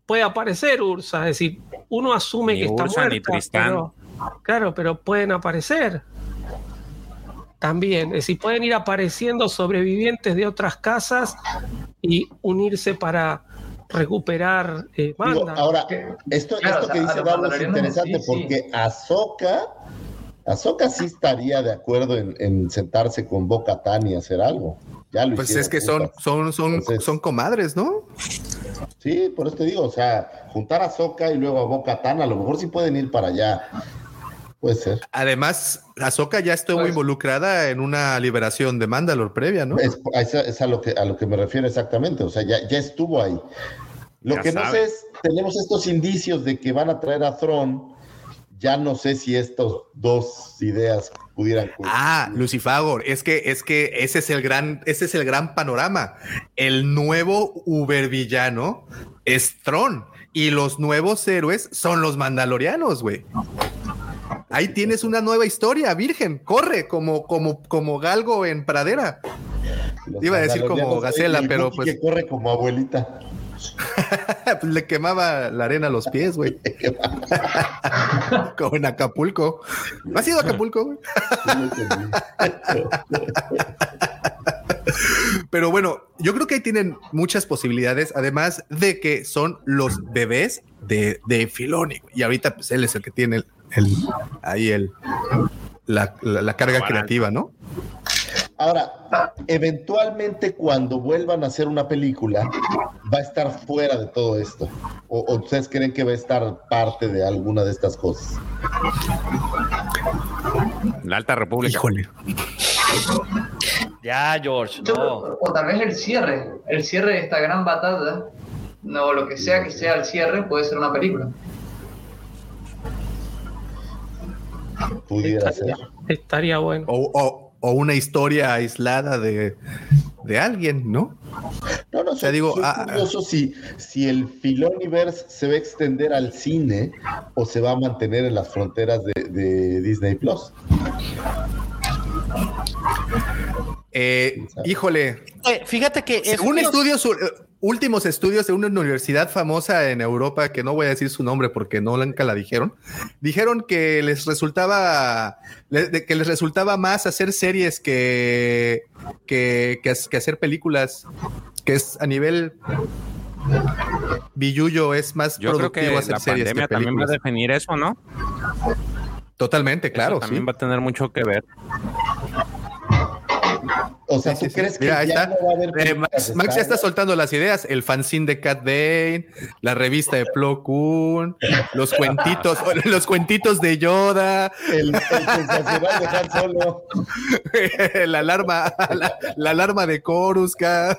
S9: Puede aparecer Ursa, es decir, uno asume
S3: Ni
S9: que está
S3: Ursa, ni
S9: muerta,
S3: Tristán.
S9: pero- claro, pero pueden aparecer también, es decir, pueden ir apareciendo sobrevivientes de otras casas y unirse para recuperar eh,
S2: Digo,
S9: Manda.
S2: ahora, esto,
S8: Claro,
S2: esto
S8: o sea,
S2: que dice Davo es interesante
S8: sí, sí.
S2: porque Ahsoka, Ahsoka sí estaría de acuerdo en, en sentarse con Boca Tan y hacer algo. Ya lo
S1: Pues es que son, son, son,
S2: Entonces-
S1: son comadres, ¿no?
S2: Sí, por eso te digo, o sea, juntar a Ahsoka y luego a Boca Tan, a lo mejor sí pueden ir para allá. Puede ser.
S1: Además, Ahsoka ya estuvo
S8: Pues-
S1: involucrada en una liberación de Mandalor previa, ¿no?
S2: Es, es- es a, lo que, a lo que me refiero exactamente, o sea, ya, ya estuvo ahí. Lo
S3: Ya
S2: que no sé es, tenemos estos indicios de que van a traer a Throne, ya no sé si estas dos ideas pudieran...
S1: Ah, Lucifagor, es que, es que ese es el gran, ese es el gran panorama. El nuevo Uber villano es Tron y los nuevos héroes son los Mandalorianos, güey. Ahí tienes una nueva historia, Virgen, corre como, como, como galgo en pradera.
S2: Los
S1: iba a decir como Gacela, pero pues-
S2: que corre como abuelita.
S1: Le quemaba la arena a los pies, güey. como en Acapulco. ¿No has ido a Acapulco, güey? Pero bueno, yo creo que ahí tienen muchas posibilidades, además de que son los bebés de, de Filoni. Y ahorita, pues él es el que tiene el, el- ahí el, la, la- la carga creativa, ¿no?
S2: Ahora, eventualmente cuando vuelvan a hacer una película, va a estar fuera de todo esto. ¿O, o ustedes creen que va a estar parte de alguna de estas cosas?
S3: La Alta República.
S1: Híjole.
S4: Ya, George. No.
S8: O tal vez el cierre, el cierre de esta gran batalla, no lo que sea que sea el cierre, puede ser una película.
S2: Pudiera ser.
S9: Estaría, estaría bueno.
S1: O, o- o una historia aislada de, de alguien, ¿no?
S2: No, no,
S1: sea,
S2: soy,
S1: digo,
S2: soy
S1: ah,
S2: curioso si, si el Filoniverse se va a extender al cine o se va a mantener en las fronteras de, de Disney Plus.
S1: Eh, híjole,
S6: Eh, fíjate que es
S1: Según estudios, eh, últimos estudios de una universidad famosa en Europa, que no voy a decir su nombre porque no nunca la dijeron, dijeron que les resultaba, que les resultaba más hacer series que, que, que, que hacer películas, que es a nivel billuyo, es más
S3: Yo creo que
S1: productivo hacer
S3: la
S1: series que
S3: pandemia también va a definir eso, ¿no?
S1: Totalmente,
S3: Eso
S1: claro,
S3: también
S1: sí.
S3: va a tener mucho que ver.
S2: O sea, ¿tú
S1: sí, sí.
S2: crees que
S1: Mira,
S2: ya
S1: está.
S2: no va a haber
S1: Eh, Max, ya está soltando las ideas. El fanzine de Cat Bane, la revista de Plo Koon, los cuentitos, los cuentitos de Yoda,
S2: El, el sensacional de Han Solo.
S1: la alarma, la, la alarma de Coruscant.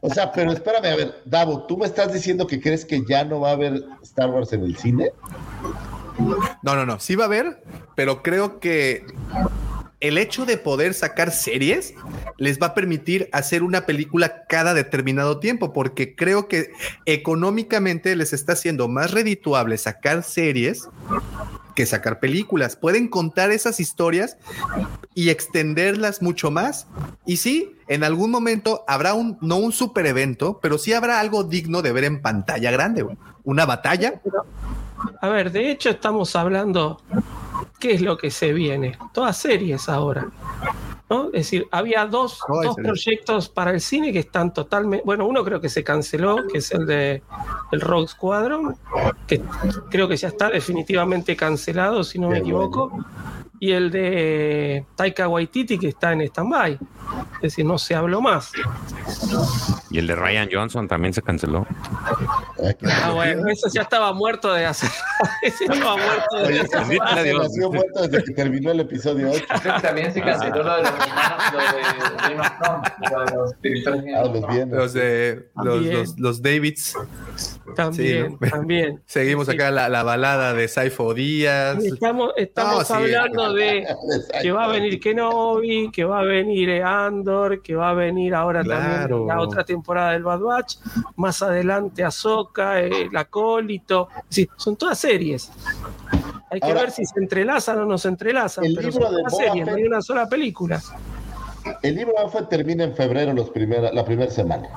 S2: O sea, pero espérame, a ver, Davo, ¿tú me estás diciendo que crees que ya no va a haber Star Wars en el cine?
S1: No, no, no. Sí va a haber, pero creo que el hecho de poder sacar series les va a permitir hacer una película cada determinado tiempo, porque creo que económicamente les está haciendo más redituable sacar series que sacar películas. Pueden contar esas historias y extenderlas mucho más. Y sí, en algún momento habrá un, no un super evento, pero sí habrá algo digno de ver en pantalla grande. Una batalla.
S9: A ver, de hecho estamos hablando qué es lo que se viene. Todas series ahora. ¿no? Es decir, había dos,
S1: No,
S9: dos proyectos para el cine que están totalmente. Bueno, uno creo que se canceló, que es el de el Rogue Squadron, que creo que ya está definitivamente cancelado, si no me equivoco. Y el de Taika Waititi, que está en stand-by. Es decir, no se habló más.
S3: Y el de Ryan Johnson también se canceló.
S2: Qué-
S9: Ah, bueno, eso ya estaba muerto de hace. ese estaba muerto de
S2: Oye,
S9: hace
S2: ese
S3: Bendito
S2: se
S3: Dios.
S2: nació muerto desde que terminó el episodio 8.
S8: Creo que también se canceló lo de los hermanos, los de
S2: Ah, los
S1: de los, los, los Davids.
S9: También,
S1: Sí, ¿no?
S9: también.
S1: Seguimos
S9: Sí,
S1: acá la, la balada de Saifo Díaz.
S9: Estamos, estamos
S1: No, sí.
S9: hablando de que va a venir Kenobi, que va a venir Andor, que va a venir ahora
S1: Claro.
S9: también la otra temporada del Bad Batch, más adelante Ahsoka, el acólito, sí, son todas series. Hay que
S2: Ahora,
S9: ver si se entrelazan o no se entrelazan,
S2: el
S9: pero
S2: libro
S9: son
S2: de Boba
S9: series, no hay una sola película.
S2: El libro de Boba Fett termina en febrero los primera, la primera semana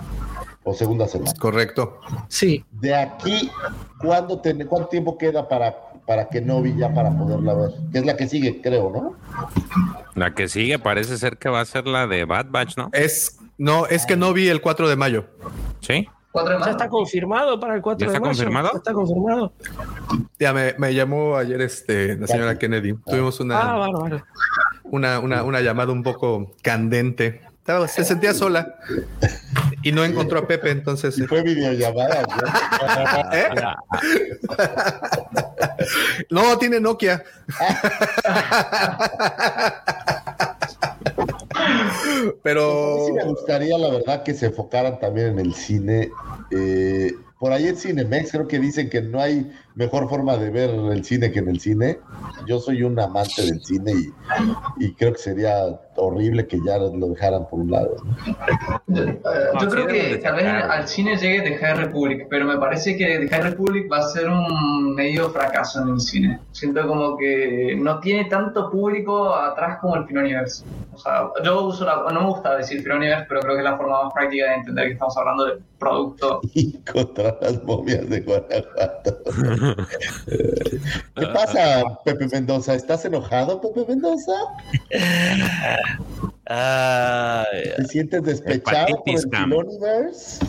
S2: o segunda semana.
S1: Correcto.
S9: Sí,
S2: De aquí, ¿cuándo ten- ¿cuánto tiempo queda para, para que no vi ya para poderla ver? Que es la que sigue, creo, ¿no?
S3: La que sigue parece ser que va a ser la de Bad Batch, ¿no?
S1: Es no, es que no vi el 4 de mayo.
S3: Sí.
S8: 4 de
S9: ¿Ya está confirmado para el 4
S3: ¿Ya
S9: de
S3: está
S9: mayo?
S3: confirmado?
S9: ¿Ya está confirmado?
S1: Ya me, me llamó ayer este, la señora Kennedy. Tuvimos
S9: Ah,
S1: una,
S9: bárbaro.
S1: una, una, una llamada un poco candente. Estaba, se sentía sola y no encontró a Pepe, entonces.
S2: Y fue videollamada. ¿no?
S1: ¿Eh? No, tiene Nokia. Pero
S2: Sí me gustaría, la verdad, que se enfocaran también en el cine. Eh, por ahí en Cinemex creo que dicen que no hay mejor forma de ver el cine que en el cine. Yo soy un amante del cine y, y creo que sería horrible que ya lo dejaran por un lado.
S8: Yo, creo que tal vez al cine llegue The High Republic, pero me parece que The High Republic va a ser un medio fracaso en el cine. Siento como que no tiene tanto público atrás como el Filoniverse. O sea, yo uso la, no me gusta decir Filoniverse, pero creo que es la forma más práctica de entender que estamos hablando de producto.
S2: Y contra las momias de Guanajuato. ¿Qué pasa, Pepe Mendoza? ¿Estás enojado, Pepe Mendoza?
S4: Ay,
S2: ¿Te sientes despechado por
S3: Hepatitis
S2: el
S3: cam.
S2: Filoniverse?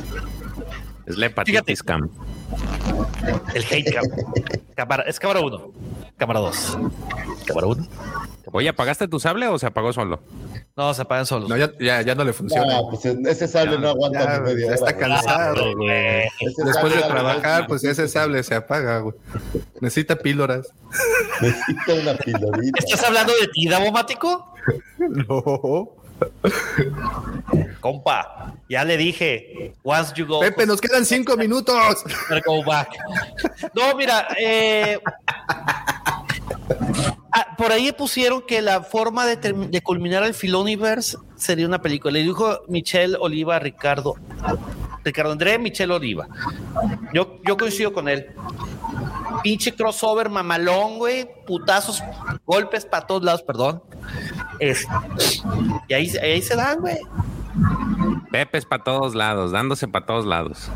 S3: Es la hepatitis cam.
S4: el hate cam. Es cámara 1. Cámara 2. Cámara 1.
S3: Oye, ¿apagaste tu sable o se apagó solo?
S4: No, se apagan solos.
S1: no, ya, ya, ya no le funciona.
S2: No, pues ese sable no aguanta
S1: Ya,
S2: ni media
S1: ya
S2: hora.
S1: está cansado, güey. Después de trabajar, pues ese sable se apaga, güey. Necesita píldoras.
S2: Necesita una pilorita.
S4: ¿Estás hablando de ti, Davomático?
S1: No.
S4: Compa, ya le dije. Once you go.
S1: Pepe, nos quedan cinco minutos.
S4: Go back. No, mira, eh, ah, por ahí pusieron que la forma de, de culminar el Filoniverse sería una película. Le dijo Michelle Oliva Ricardo. Ricardo André Michelle Oliva. Yo, yo coincido con él. Pinche crossover mamalón, güey. Putazos, golpes para todos lados, perdón. Es- y ahí, ahí se dan, güey.
S3: Pepes para todos lados, dándose para todos lados.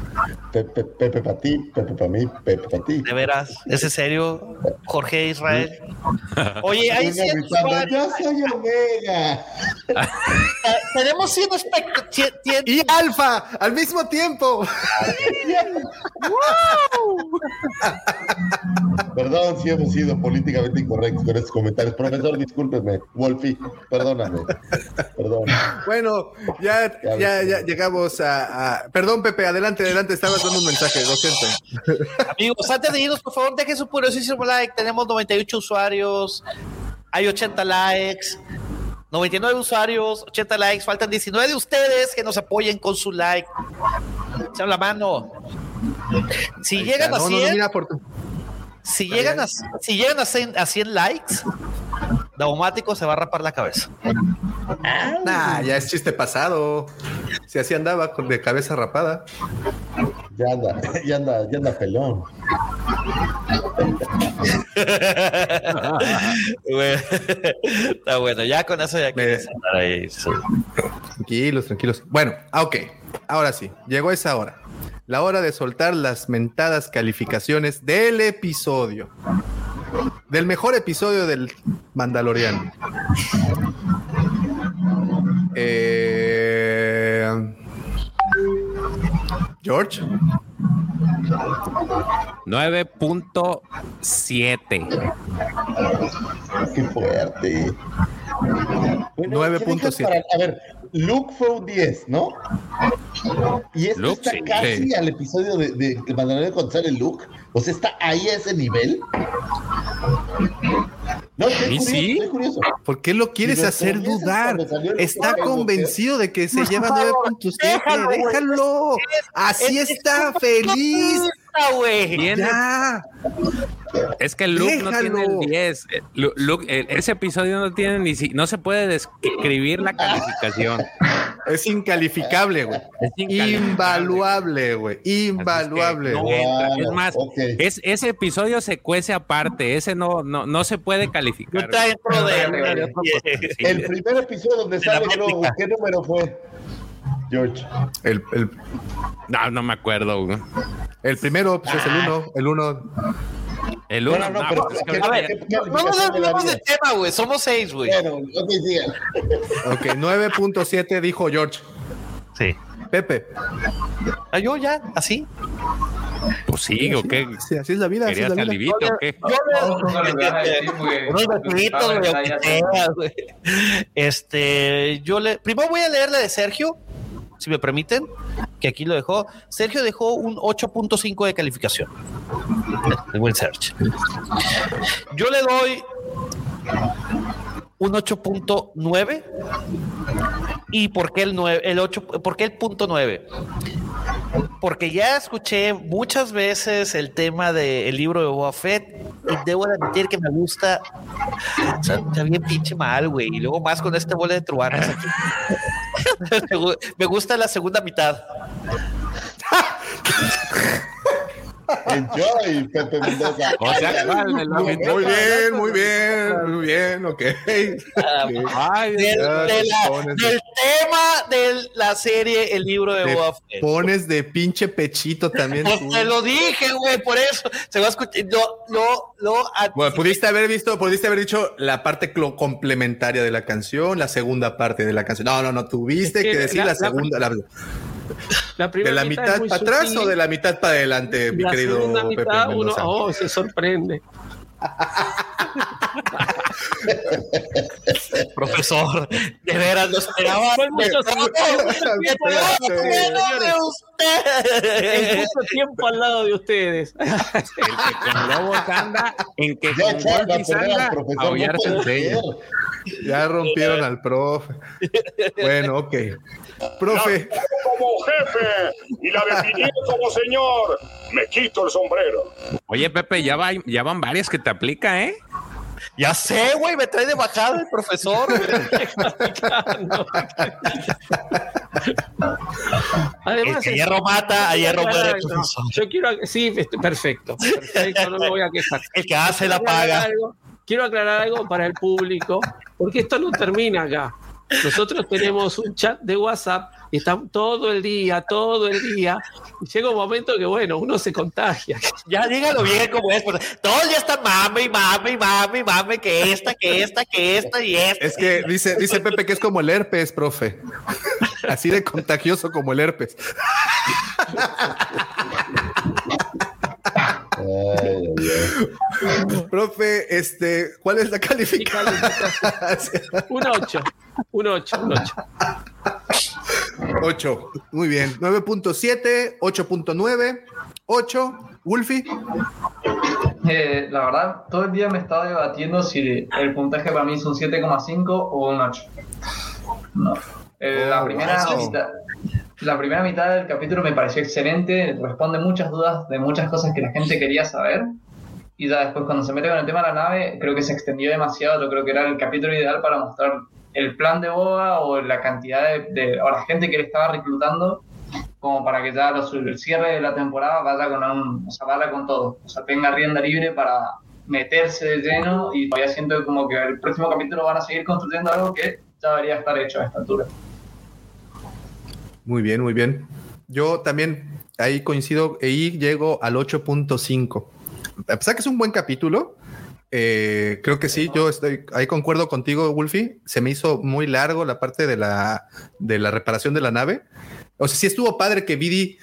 S2: Pepe, Pepe para ti, Pepe para mí, Pepe para ti.
S4: De veras, ¿es en serio? Jorge Israel. Oye, hay
S2: Venga,
S4: 100
S2: gritando,
S4: usuarios.
S2: Yo soy Omega.
S4: Tenemos 100 espect- cien- cien-
S1: Y Alfa, al mismo tiempo.
S2: Perdón si hemos sido políticamente incorrectos con estos comentarios. Profesor, discúlpeme. Wolfie, perdóname. Perdón.
S1: Bueno, ya, ya, ya llegamos a, a- Perdón, Pepe, adelante, adelante. Estabas dando un mensaje, lo siento.
S4: Amigos, antes de irnos, por favor, dejen su poderosísimo like. Tenemos 98 usuarios, hay 80 likes. 99 usuarios, 80 likes, faltan 19 de ustedes que nos apoyen con su like. Echen la mano. Si llegan a
S1: No, no, no,
S4: 100,
S1: mira, por tu-
S4: si llegan a, si llegan a 100, a 100 likes, Daumático se va a rapar la cabeza.
S1: Nah, ya es chiste pasado. Si así andaba con de cabeza rapada.
S2: Ya anda, ya anda, ya anda pelón.
S4: Güey, Está bueno, ya con eso ya quieres andar ahí. sí.
S1: Tranquilos, tranquilos. Bueno, ah, ok. Ahora sí, llegó esa hora. La hora de soltar las mentadas calificaciones del episodio. Del mejor episodio del Mandaloriano. Eh, George.
S3: 9.7.
S2: Qué fuerte. Bueno,
S1: 9.7.
S2: ¿qué dejas para- A ver, Luke fue un 10, ¿no? Y esto
S3: Luke,
S2: está
S3: sí,
S2: casi
S1: sí.
S2: al episodio de, de, de Mandalorian cuando sale Luke. O sea, está ahí a ese nivel. No, estoy
S3: ¿Y
S2: curioso,
S3: sí?
S2: estoy curioso.
S1: ¿Por qué lo quieres hacer dudar? Está convencido de que se lleva 9.7.
S4: déjalo.
S1: Déjalo. Así
S4: Es-
S1: está feliz.
S4: Ah, güey.
S3: Es que Luke no
S1: Déjalo.
S3: tiene el 10. Eh, Lu- Luke, eh, ese episodio no tiene ni si, no se puede describir la calificación.
S1: Es incalificable, güey.
S3: Es incalificable.
S1: Invaluable, güey. Invaluable.
S3: No
S1: güey.
S3: entra.
S2: Wow,
S3: es más,
S2: ok.
S3: es, ese episodio se cuece aparte. Ese no, no, no se puede
S4: No
S3: calificar.
S4: está dentro de.
S2: El primer episodio donde sale. Grogu, ¿qué número fue? George.
S1: El, el-
S3: No, no me acuerdo. güey.
S1: el primero pues, es el uno. El uno.
S3: El uno,
S2: No, no,
S3: no,
S2: pero-
S3: pues es que
S2: ¿qué-
S4: A
S3: ahorita
S4: ver,
S2: ¿Qué
S4: no no nos de tema, güey. Somos seis, güey.
S2: Bueno, ok, sigan.
S1: Ok, 9.7 dijo George.
S4: Sí.
S1: Pepe.
S4: Ah, yo ya, así.
S3: Pues sí, ¿o qué?
S1: Sí, así es la vida.
S3: ¿Querías salivito o qué?
S8: Porque-
S4: Unos sea, güey. Este, yo le. Primero voy a leer la de Sergio, si me permiten, que aquí lo dejó. Sergio dejó un 8.5 de calificación. El buen Sergio. Yo le doy un 8.9. ¿Y por qué el 9? El 8, ¿Por qué el punto 9? Porque ya escuché muchas veces el tema del libro de Boba y debo de admitir que me gusta. Está bien pinche mal, güey. Y luego más con este bola de truanas aquí. Me gu- me gusta la segunda mitad.
S2: Enjoy, Pepe Mendoza.
S3: O sea, ¿cuál de la
S1: Muy
S3: mitad?
S1: bien, muy bien, muy bien, ok.
S3: Ay,
S4: Del,
S1: ya
S4: de la-
S1: pones-
S4: del tema de la serie El libro de Boba Fett.
S1: pones de pinche pechito también
S4: Pues
S1: tú.
S4: te lo dije, güey, por eso. Se va a escuchar. Lo, lo, lo
S1: Bueno, pudiste haber visto, pudiste haber dicho la parte complementaria de la canción, la segunda parte de la canción. No, no, no, tuviste
S9: Es que
S1: que decir
S9: la-
S1: la,
S9: la-
S1: segunda, la-
S9: La
S1: de
S9: primera
S1: la mitad
S9: muy
S1: para atrás
S9: sutil,
S1: o de la mitad para adelante, mi
S9: la
S1: querido
S9: segunda
S1: Pepe
S9: mitad uno
S1: Mendoza.
S9: oh, se sorprende.
S4: Profesor, de veras lo esperaba.
S9: Fue mucho tiempo,
S4: de
S9: el
S4: usted.
S9: mucho tiempo al lado de ustedes.
S3: El que con lobos anda, en que
S2: Ya
S3: con golpes anda, aullar
S2: no
S3: se enseña.
S1: Ya rompieron al profe. Bueno, ok. Profe,
S10: como jefe y la definí como señor. Me quito el sombrero.
S3: Oye, Pepe, ya, va, ya van varias que te aplica, ¿eh?
S4: Ya sé, güey, me trae de bajada el profesor.
S9: Además,
S4: Es que
S9: es-
S4: hierro mata, a hierro muere, profesor.
S9: Yo quiero, sí, este, perfecto, perfecto, no me voy a quejar.
S4: El que hace la paga.
S9: algo- quiero aclarar algo para el público, porque esto no termina acá. Nosotros tenemos un chat de WhatsApp y estamos todo el día, todo el día, y llega un momento que, bueno, uno se contagia.
S4: Ya dígalo bien como es. pues, todo el día está mame y mame y mame y mame que esta, que esta, que esta y esta.
S1: es que dice, dice Pepe que es como el herpes, profe. Así de contagioso como el herpes.
S2: Ay.
S1: Profe, este, ¿cuál es la calificación?
S9: Un 8, un 8, un 8.
S1: 8. Muy bien. 9.7, 8.9, 8. Wolfie.
S8: Eh, la verdad, todo el día me estaba debatiendo si el puntaje para mí es un 7,5 o un 8. No. Eh, la,
S1: Oh,
S8: primera
S1: wow.
S8: mitad, la primera mitad del capítulo me pareció excelente, responde muchas dudas de muchas cosas que la gente quería saber. Y ya después, cuando se mete con el tema de la nave, creo que se extendió demasiado. Yo creo que era el capítulo ideal para mostrar el plan de Boba o la cantidad de, de- o la gente que le estaba reclutando como para que ya los- el cierre de la temporada vaya con un, o sea, vaya con todo, o sea, tenga rienda libre para meterse de lleno y todavía siento como que el próximo capítulo van a seguir construyendo algo que ya debería estar hecho a esta altura.
S1: Muy bien, muy bien. Yo también ahí coincido y llego al 8.5. A pesar que es un buen capítulo, eh, creo que sí, yo estoy ahí concuerdo contigo, Wolfie. Se me hizo muy largo la parte de la, de la reparación de la nave. O sea, sí estuvo padre que Vidi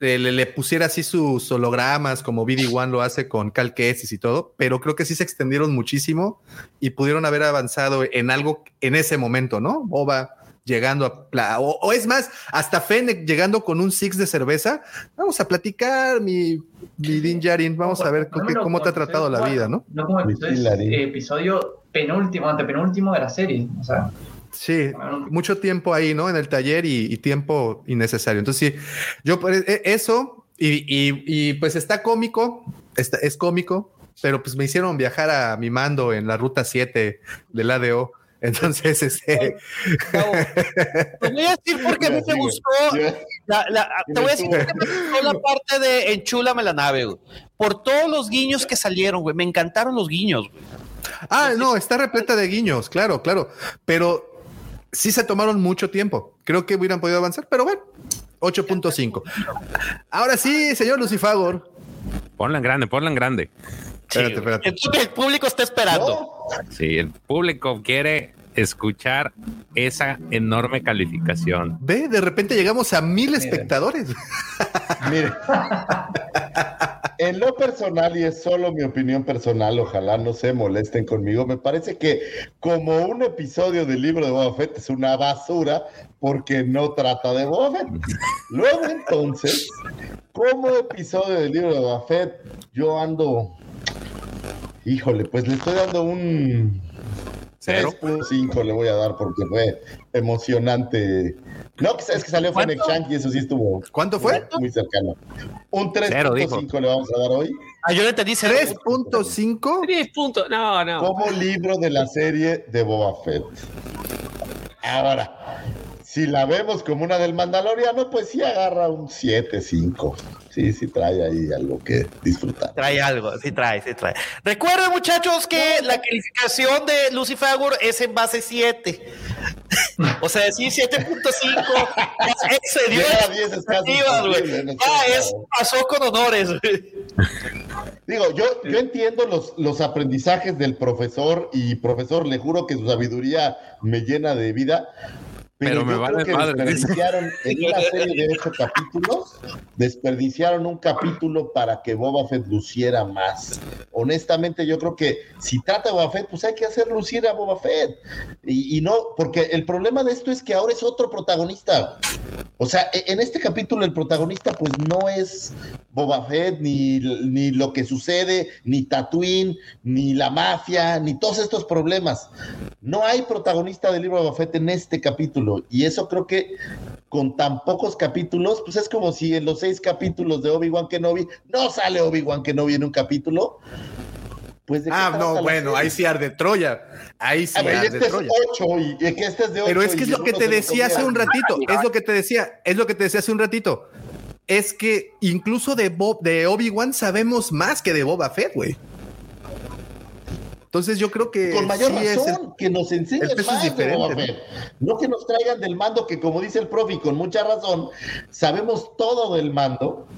S1: eh, le, pusiera así sus hologramas como Vidi One lo hace con Cal y todo, pero creo que sí se extendieron muchísimo y pudieron haber avanzado en algo en ese momento, ¿no? Boba llegando a pla- o, o es más, hasta Fennec llegando con un six de cerveza. Vamos a platicar, mi, mi Din Djarin, vamos a ver qué-
S8: lo
S1: cómo te ha tratado la vida, ¿no?
S8: No como episodio,
S2: Hilarín.
S8: episodio penúltimo, antepenúltimo de la serie. O sea,
S1: Sí, mucho tiempo ahí, ¿no? En el taller y, y tiempo innecesario. Entonces, sí, yo pues, e- eso, y, y- y, pues está cómico, está, es cómico, pero pues me hicieron viajar a mi mando en la ruta 7 del ADO. Entonces, este,
S4: Te voy a decir por qué a mí me gustó. la- la- te voy a decir por qué me gustó la parte de Enchúlame la nave, güey. Por todos los guiños que salieron, güey. Me encantaron los guiños, güey.
S1: ah, no, está repleta de guiños, claro, claro, pero sí se tomaron mucho tiempo. Creo que hubieran podido avanzar, pero bueno, 8.5. Ahora sí, señor Lucifagor.
S3: Ponla en grande, ponla en grande.
S1: Espérate, espérate.
S4: Entonces, el público está esperando.
S3: Sí, el público quiere escuchar esa enorme calificación.
S1: Ve, de repente llegamos a mil espectadores.
S2: Mire, en lo personal, y es solo mi opinión personal, ojalá no se molesten conmigo, me parece que como un episodio del libro de Boba Fett es una basura porque no trata de Boba Fett. Luego entonces, como episodio del libro de Boba Fett, yo ando, híjole, pues le estoy dando un
S3: Cero.
S2: 3.5 le voy a dar porque fue emocionante. No, que es que salió Fennec Shank y eso sí estuvo
S1: ¿Cuánto fue?
S2: muy cercano. Un
S3: Cero, dijo.
S2: 3.5 le vamos a dar hoy
S6: Ah, yo le entendí cero.
S1: 3.5.
S9: 10 puntos. No, no.
S2: como libro de la serie de Boba Fett. Ahora, si la vemos como una del Mandaloriano, pues sí agarra un 7.5. Sí, sí trae ahí algo que disfrutar.
S6: Trae algo, sí trae, sí trae. Recuerden, muchachos, que la calificación de Lucy Fagur es en base 7. o sea, sí, 7.5. Ya excedió
S2: Llega a
S6: las
S2: 10 es casi
S6: expectativas, güey. Ya es, pasó con honores. güey.
S2: Digo, yo, yo entiendo los, los aprendizajes del profesor y profesor, le juro que su sabiduría me llena de vida. Pero,
S3: me vale madre.
S2: desperdiciaron en una serie de ocho capítulos, desperdiciaron un capítulo para que Boba Fett luciera más. Honestamente, yo creo que si trata de Boba Fett, pues hay que hacer lucir a Boba Fett. Y, y no, porque el problema de esto es que ahora es otro protagonista. O sea, e- en este capítulo el protagonista pues no es Boba Fett, ni, ni lo que sucede, ni Tatooine, ni la mafia, ni todos estos problemas. No hay protagonista del libro de Boba Fett en este capítulo. Y eso creo que con tan pocos capítulos, pues es como si en los seis capítulos de Obi-Wan Kenobi no sale Obi-Wan Kenobi en un capítulo. Pues de
S1: Ah, no, bueno, ahí sí arde Troya. Ahí sí
S2: ver, y
S1: arde
S2: este es
S1: Troya.
S2: ocho y, y que este es de.
S1: Pero es que
S2: y
S1: es lo que te decía hace un ratito. Es lo que te decía. Es lo que te decía hace un ratito. Es que incluso de Bob, de Obi-Wan sabemos más que de Boba Fett, güey. Entonces yo creo que
S2: Con mayor
S1: sí es el-
S2: razón, que nos enseñen
S1: el
S2: de
S1: diferente. ¿no?
S2: que nos traigan del mando, que como dice el profe, y con mucha razón, sabemos todo del mando.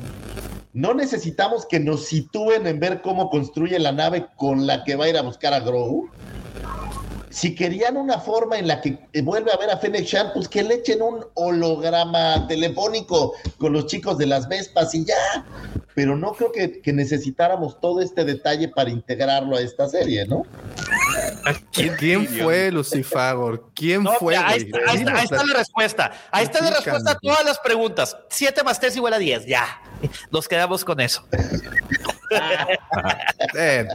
S2: No necesitamos que nos sitúen en ver cómo construye la nave con la que va a ir a buscar a Grogu. Si querían una forma en la que eh, vuelve a ver a Fennec Shand, pues que le echen un holograma telefónico con los chicos de las Vespas y ya. Pero no creo que, que necesitáramos todo este detalle para integrarlo a esta serie, ¿no?
S1: ¿Quién, quién fue Lucifagor? ¿Quién
S6: No,
S1: fue?
S6: ahí,
S1: güey?
S6: está, ahí está- ahí está la respuesta. Ahí está la respuesta a todas las preguntas. 7 más 3 igual a 10. Ya. Nos quedamos con eso.
S1: Eh,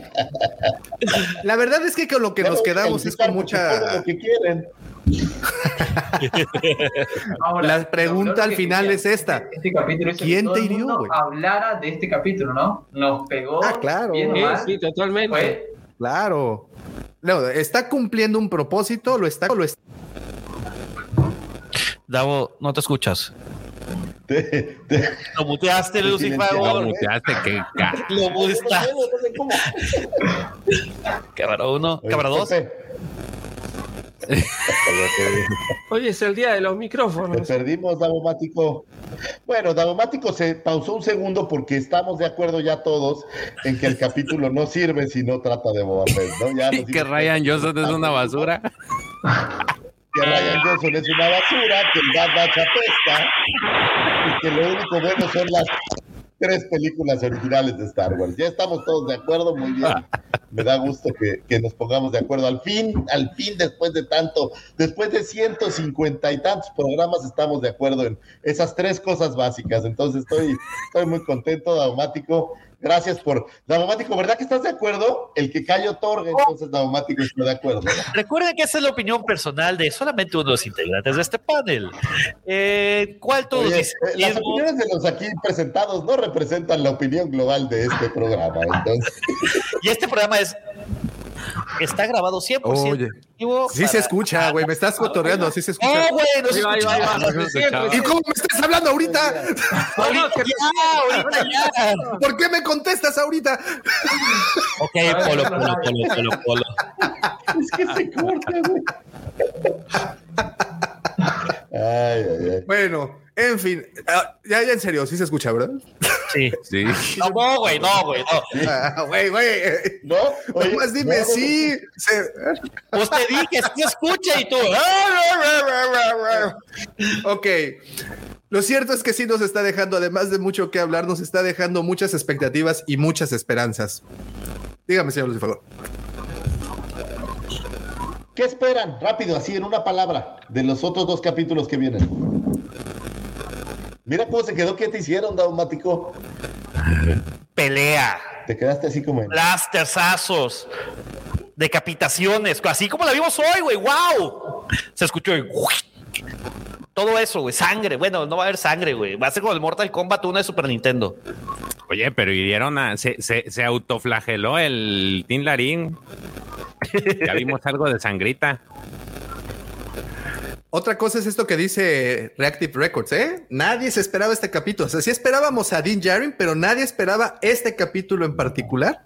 S1: la verdad es que con lo que nos quedamos es con mucha.
S2: Lo que quieren.
S8: Ahora,
S1: La pregunta al final es esta.
S8: Este capítulo hizo que
S1: ¿Quién
S8: todo
S1: te
S8: el
S1: hirió,
S8: hablara de este capítulo, ¿no? Nos pegó.
S1: Ah, claro.
S8: bien
S9: Sí, sí, totalmente.
S8: Fue
S1: Claro. No, está cumpliendo un propósito, lo está, lo está.
S6: Davo, no te escuchas.
S2: Te- te-
S6: Lo muteaste,
S2: Te
S6: Lucifer.
S2: silenciaron.
S3: Muteaste, que
S6: Lo muteaste.
S2: no sé cómo.
S6: Cámara 1,
S2: Oye,
S6: cámara 2.
S2: Pepe,
S9: Hoy es el día de los
S2: Te
S9: micrófonos.
S2: perdimos, Davomático. Bueno, Davomático se pausó un segundo porque estamos de acuerdo ya todos en que el capítulo no sirve si no trata de Boba Fett, ¿no? Ya
S3: y que Ryan. Johnson es una basura.
S2: Que Ryan Johnson es una basura, que el Bad Batch apesta y que lo único bueno son las tres películas originales de Star Wars. Ya estamos todos de acuerdo, muy bien. Me da gusto que, que nos pongamos de acuerdo. Al fin, al fin, después de tanto, después de 150 y tantos programas, estamos de acuerdo en esas tres cosas básicas. Entonces estoy, estoy muy contento, Daumático. Gracias por. Daumático, ¿verdad que estás de acuerdo? El que cayó otorga, entonces Daumático está de acuerdo.
S6: Recuerden que esa es la opinión personal de solamente uno de los integrantes de este panel. Eh, ¿Cuál todos
S2: Oye,
S6: dicen?
S2: eh, las opiniones de los aquí presentados no representan la opinión global de este programa. Entonces,
S6: Y este programa es. Está grabado 100%
S1: Oye, sí se escucha, güey. Me estás cotorreando, sí se escucha.
S6: No, güey, no se
S9: va, ahí
S6: escucha.
S9: va, ahí va.
S3: Se.
S1: ¿Y cómo me estás hablando ahorita?
S6: Ahorita ya, ahorita ya.
S1: ¿Por qué me contestas ahorita?
S6: Ok, polo, polo, polo, polo, polo.
S2: es que se corta, güey. Ay, ay, ay.
S1: Bueno, en fin, ah, ya, ya en serio, sí se escucha, ¿verdad?
S6: Sí.
S3: Sí.
S6: No, no, güey, no, güey, no.
S1: Ah, Güey, güey.
S2: ¿No? Oye,
S1: Nomás dime
S2: no, no,
S1: sí. se-
S6: Pues te dije, sí escucha y tú. "Ah, ah,
S1: ok. Lo cierto es que sí nos está dejando, además de mucho que hablar, nos está dejando muchas expectativas y muchas esperanzas. Dígame, señor Lucifer.
S2: ¿Qué esperan? Rápido, así en una palabra, de los otros dos capítulos que vienen. Mira cómo se quedó, ¿qué te hicieron, Daumático?
S4: Pelea,
S2: Te quedaste así como en...
S4: blastersazos, decapitaciones, así como la vimos hoy, güey. ¡Wow! Se escuchó y todo eso, güey. Sangre. Bueno, no va a haber sangre, güey. Va a ser como el Mortal Kombat 1 de Super Nintendo.
S3: Oye, pero hirieron a. Se, se, se autoflageló el Tin Larín. Ya vimos algo de sangrita.
S1: Otra cosa es esto que dice Reactive Records, ¿eh? Nadie se esperaba este capítulo. O sea, sí esperábamos a Dean Jarin, pero nadie esperaba este capítulo en particular.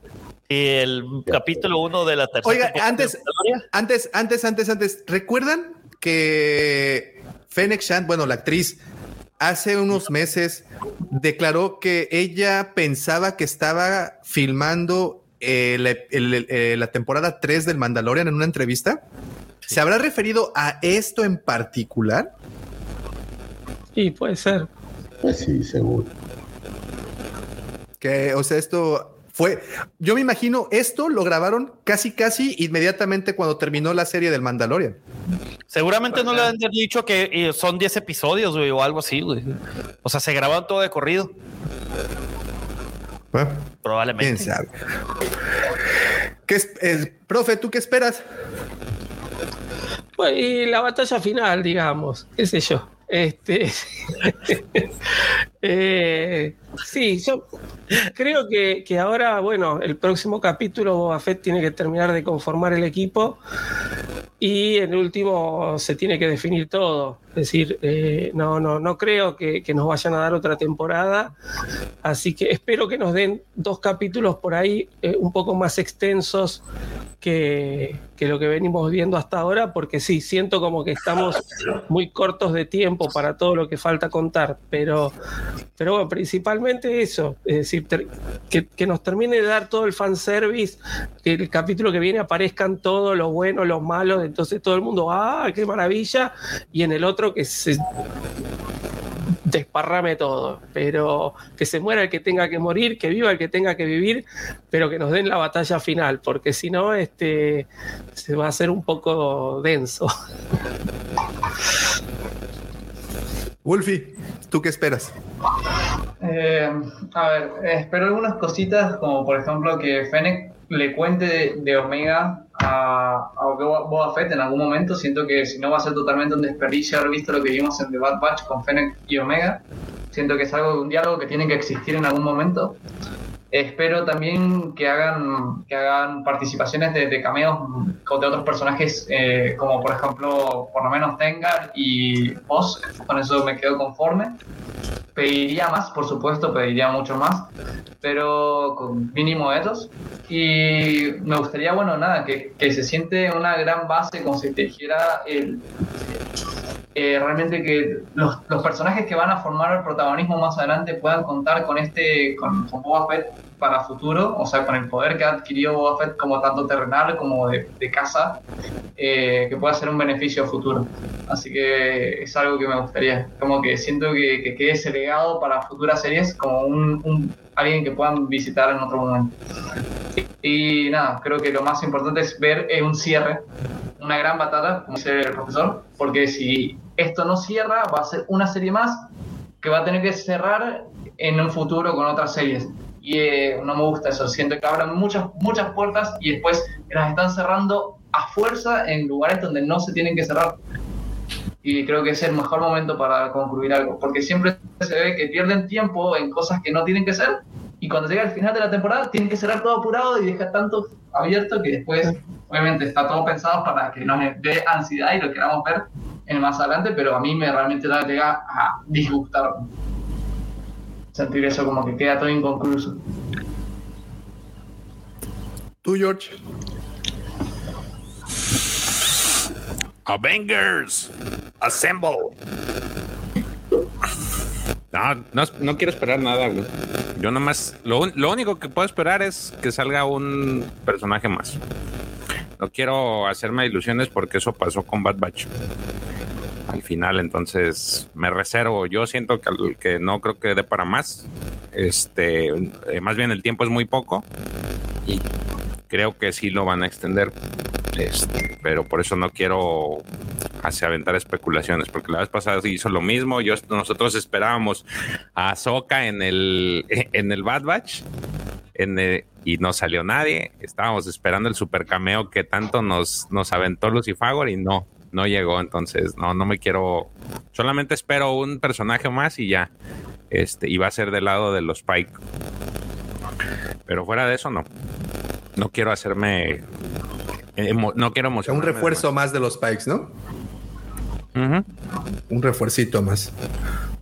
S4: Y el capítulo 1 de la tercera.
S1: Oiga, antes, antes, antes, antes, antes, ¿recuerdan que Fennec Shand, bueno, la actriz, hace unos meses declaró que ella pensaba que estaba filmando el- el- eh, la temporada 3 del Mandalorian en una entrevista? ¿Se habrá referido a esto en particular?
S9: Sí, puede ser.
S2: Pues sí, seguro.
S1: Que, o sea, esto fue. Yo me imagino esto lo grabaron casi, casi inmediatamente cuando terminó la serie del Mandalorian.
S4: Seguramente no le han dicho que eh, son 10 episodios, güey, o algo así, güey. O sea, se grabaron todo de corrido.
S1: ¿Eh?
S4: Probablemente.
S1: ¿Quién sabe? ¿Qué es, eh, profe, ¿tú qué esperas?
S9: Pues, y la batalla final, digamos, qué sé yo. Este, eh, sí, yo creo que, ahora, bueno, el próximo capítulo Boba Fett tiene que terminar de conformar el equipo y en el último se tiene que definir todo. Es decir, eh, no, no, no creo que, nos vayan a dar otra temporada, así que espero que nos den dos capítulos por ahí eh, un poco más extensos que lo que venimos viendo hasta ahora, porque sí, siento como que estamos muy cortos de tiempo para todo lo que falta contar, pero, pero bueno, principalmente eso, es decir, que nos termine de dar todo el fanservice, que el capítulo que viene aparezcan todos los buenos, los malos, entonces todo el mundo, ¡ah, qué maravilla! Y en el otro que se desparrame todo, pero que se muera el que tenga que morir, que viva el que tenga que vivir, pero que nos den la batalla final, porque si no, este se va a hacer un poco denso.
S1: Wolfie, ¿tú qué esperas?
S8: Eh, a ver, espero algunas cositas, como por ejemplo que Fennec le cuente de, de Omega a, a Boba Fett en algún momento. Siento que si no va a ser totalmente un desperdicio haber visto lo que vimos en The Bad Batch con Fennec y Omega. Siento que es algo, un diálogo que tiene que existir en algún momento. Espero también que hagan, que hagan participaciones de, de cameos de otros personajes, eh, como por ejemplo, por lo menos Tengar y Oz. Con eso me quedo conforme. Pediría más, por supuesto, pediría mucho más, pero con mínimo esos. Y me gustaría, bueno, nada, que, que se siente una gran base, como si te dijera el, eh, realmente que los, los personajes que van a formar el protagonismo más adelante puedan contar con este, con, con Boba Fett para futuro, o sea, con el poder que ha adquirido Boba Fett como tanto terrenal como de, de casa, eh, que pueda ser un beneficio futuro. Así que es algo que me gustaría, como que siento que, que quede ese legado para futuras series como un, un- alguien que puedan visitar en otro momento. Y, y nada, creo que lo más importante es ver eh, un cierre, una gran batalla, como dice el profesor, porque si esto no cierra, va a ser una serie más que va a tener que cerrar en un futuro con otras series. Y eh, no me gusta eso, siento que abren muchas, muchas puertas y después las están cerrando a fuerza en lugares donde no se tienen que cerrar. Y creo que es el mejor momento para concluir algo, porque siempre se ve que pierden tiempo en cosas que no tienen que ser y cuando llega el final de la temporada tienen que cerrar todo apurado y dejar tanto abierto que después, obviamente, está todo pensado para que nos dé ansiedad y lo queramos ver en más adelante, pero a mí me realmente la llega a disgustar. Sentir eso como que queda todo inconcluso.
S1: Tú, George.
S3: Avengers, assemble. No, no, no quiero esperar nada, güey. Yo nomás, lo, un- lo único que puedo esperar es que salga un personaje más. No quiero hacerme ilusiones porque eso pasó con Bad Batch. Al final, entonces me reservo. Yo siento que, que no creo que dé para más. Este, eh, más bien el tiempo es muy poco y creo que sí lo van a extender. Este, pero por eso no quiero hacer aventar especulaciones, porque la vez pasada hizo lo mismo. Yo, nosotros esperábamos a Soka en el, en el Bad Batch en y no salió nadie. Estábamos esperando el super cameo que tanto nos, nos aventó Lucifagor y no, no llegó. Entonces, no, no me quiero. Solamente espero un personaje más y ya. Este, y va a ser del lado de los Pike. Pero fuera de eso, no. No quiero hacerme. no quiero emocionar.
S1: Un refuerzo más de los Pikes, ¿no? Un refuercito más.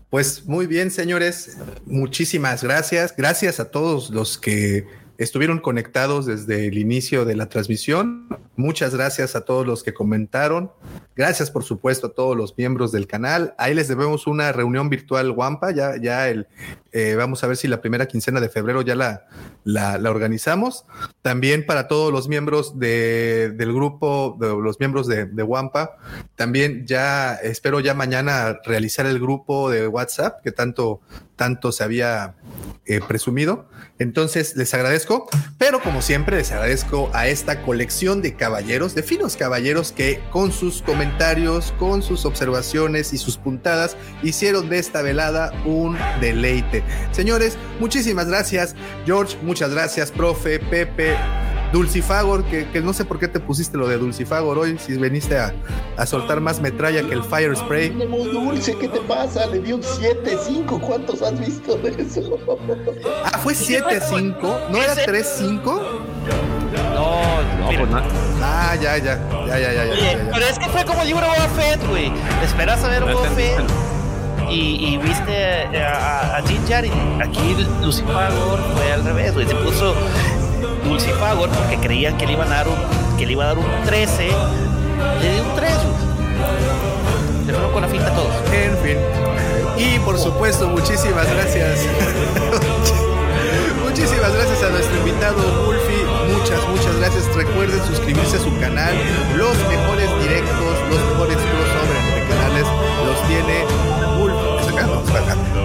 S1: Pues muy bien, señores. Muchísimas gracias. Gracias a todos los que estuvieron conectados desde el inicio de la transmisión. Muchas gracias a todos los que comentaron. Gracias, por supuesto, a todos los miembros del canal. Ahí les debemos una reunión virtual Wampa. Ya, ya el, eh, vamos a ver si la primera quincena de febrero ya la, la, organizamos. También para todos los miembros de, del grupo, de los miembros de, Wampa. También ya espero ya mañana realizar el grupo de WhatsApp que tanto, tanto se había eh, presumido. Entonces les agradezco, pero como siempre les agradezco a esta colección de caballeros, de finos caballeros que con sus comentarios, con sus observaciones y sus puntadas hicieron de esta velada un deleite. Señores, muchísimas gracias. George, muchas gracias, profe, Pepe. Dulcifagor, que, que, no sé por qué te pusiste lo de Dulcifagor hoy, si veniste a, a soltar más metralla que el Fire Spray.
S2: Dulce, ¿qué te pasa? Le dio un 7-5, ¿cuántos has visto de eso?
S1: Ah, fue 7-5, ¿no era 3-5?
S4: No, no, pues no.
S1: Ah, ya, ya, ya, ya, ya, ya,
S4: Pero es que fue como libro Boba Fett, güey. Esperas a ver Boba Fett y, y, viste a, a, y aquí Lucifagor fue al revés, güey. Se puso Dulcifagor porque creían que le iban a dar un, que le iba a dar un 13, le dio un 3. Se fueron con la finta todos.
S1: En fin. Y por supuesto, muchísimas gracias. muchísimas gracias a nuestro invitado Wolfie. Muchas, muchas gracias. Recuerden suscribirse a su canal. Los mejores directos, los mejores crossover entre canales los tiene.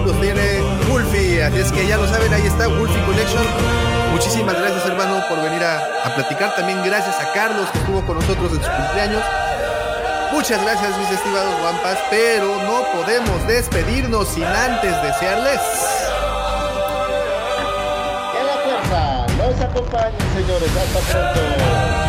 S1: Los tiene Wolfie. Así es que ya lo saben, ahí está Wolfie Collection. Muchísimas gracias, hermano, por venir a, a, platicar. También gracias a Carlos, que estuvo con nosotros en su cumpleaños. Muchas gracias, mis estimados guampas, pero no podemos despedirnos sin antes desearles.
S2: Que la fuerza nos acompañe, señores. Hasta pronto.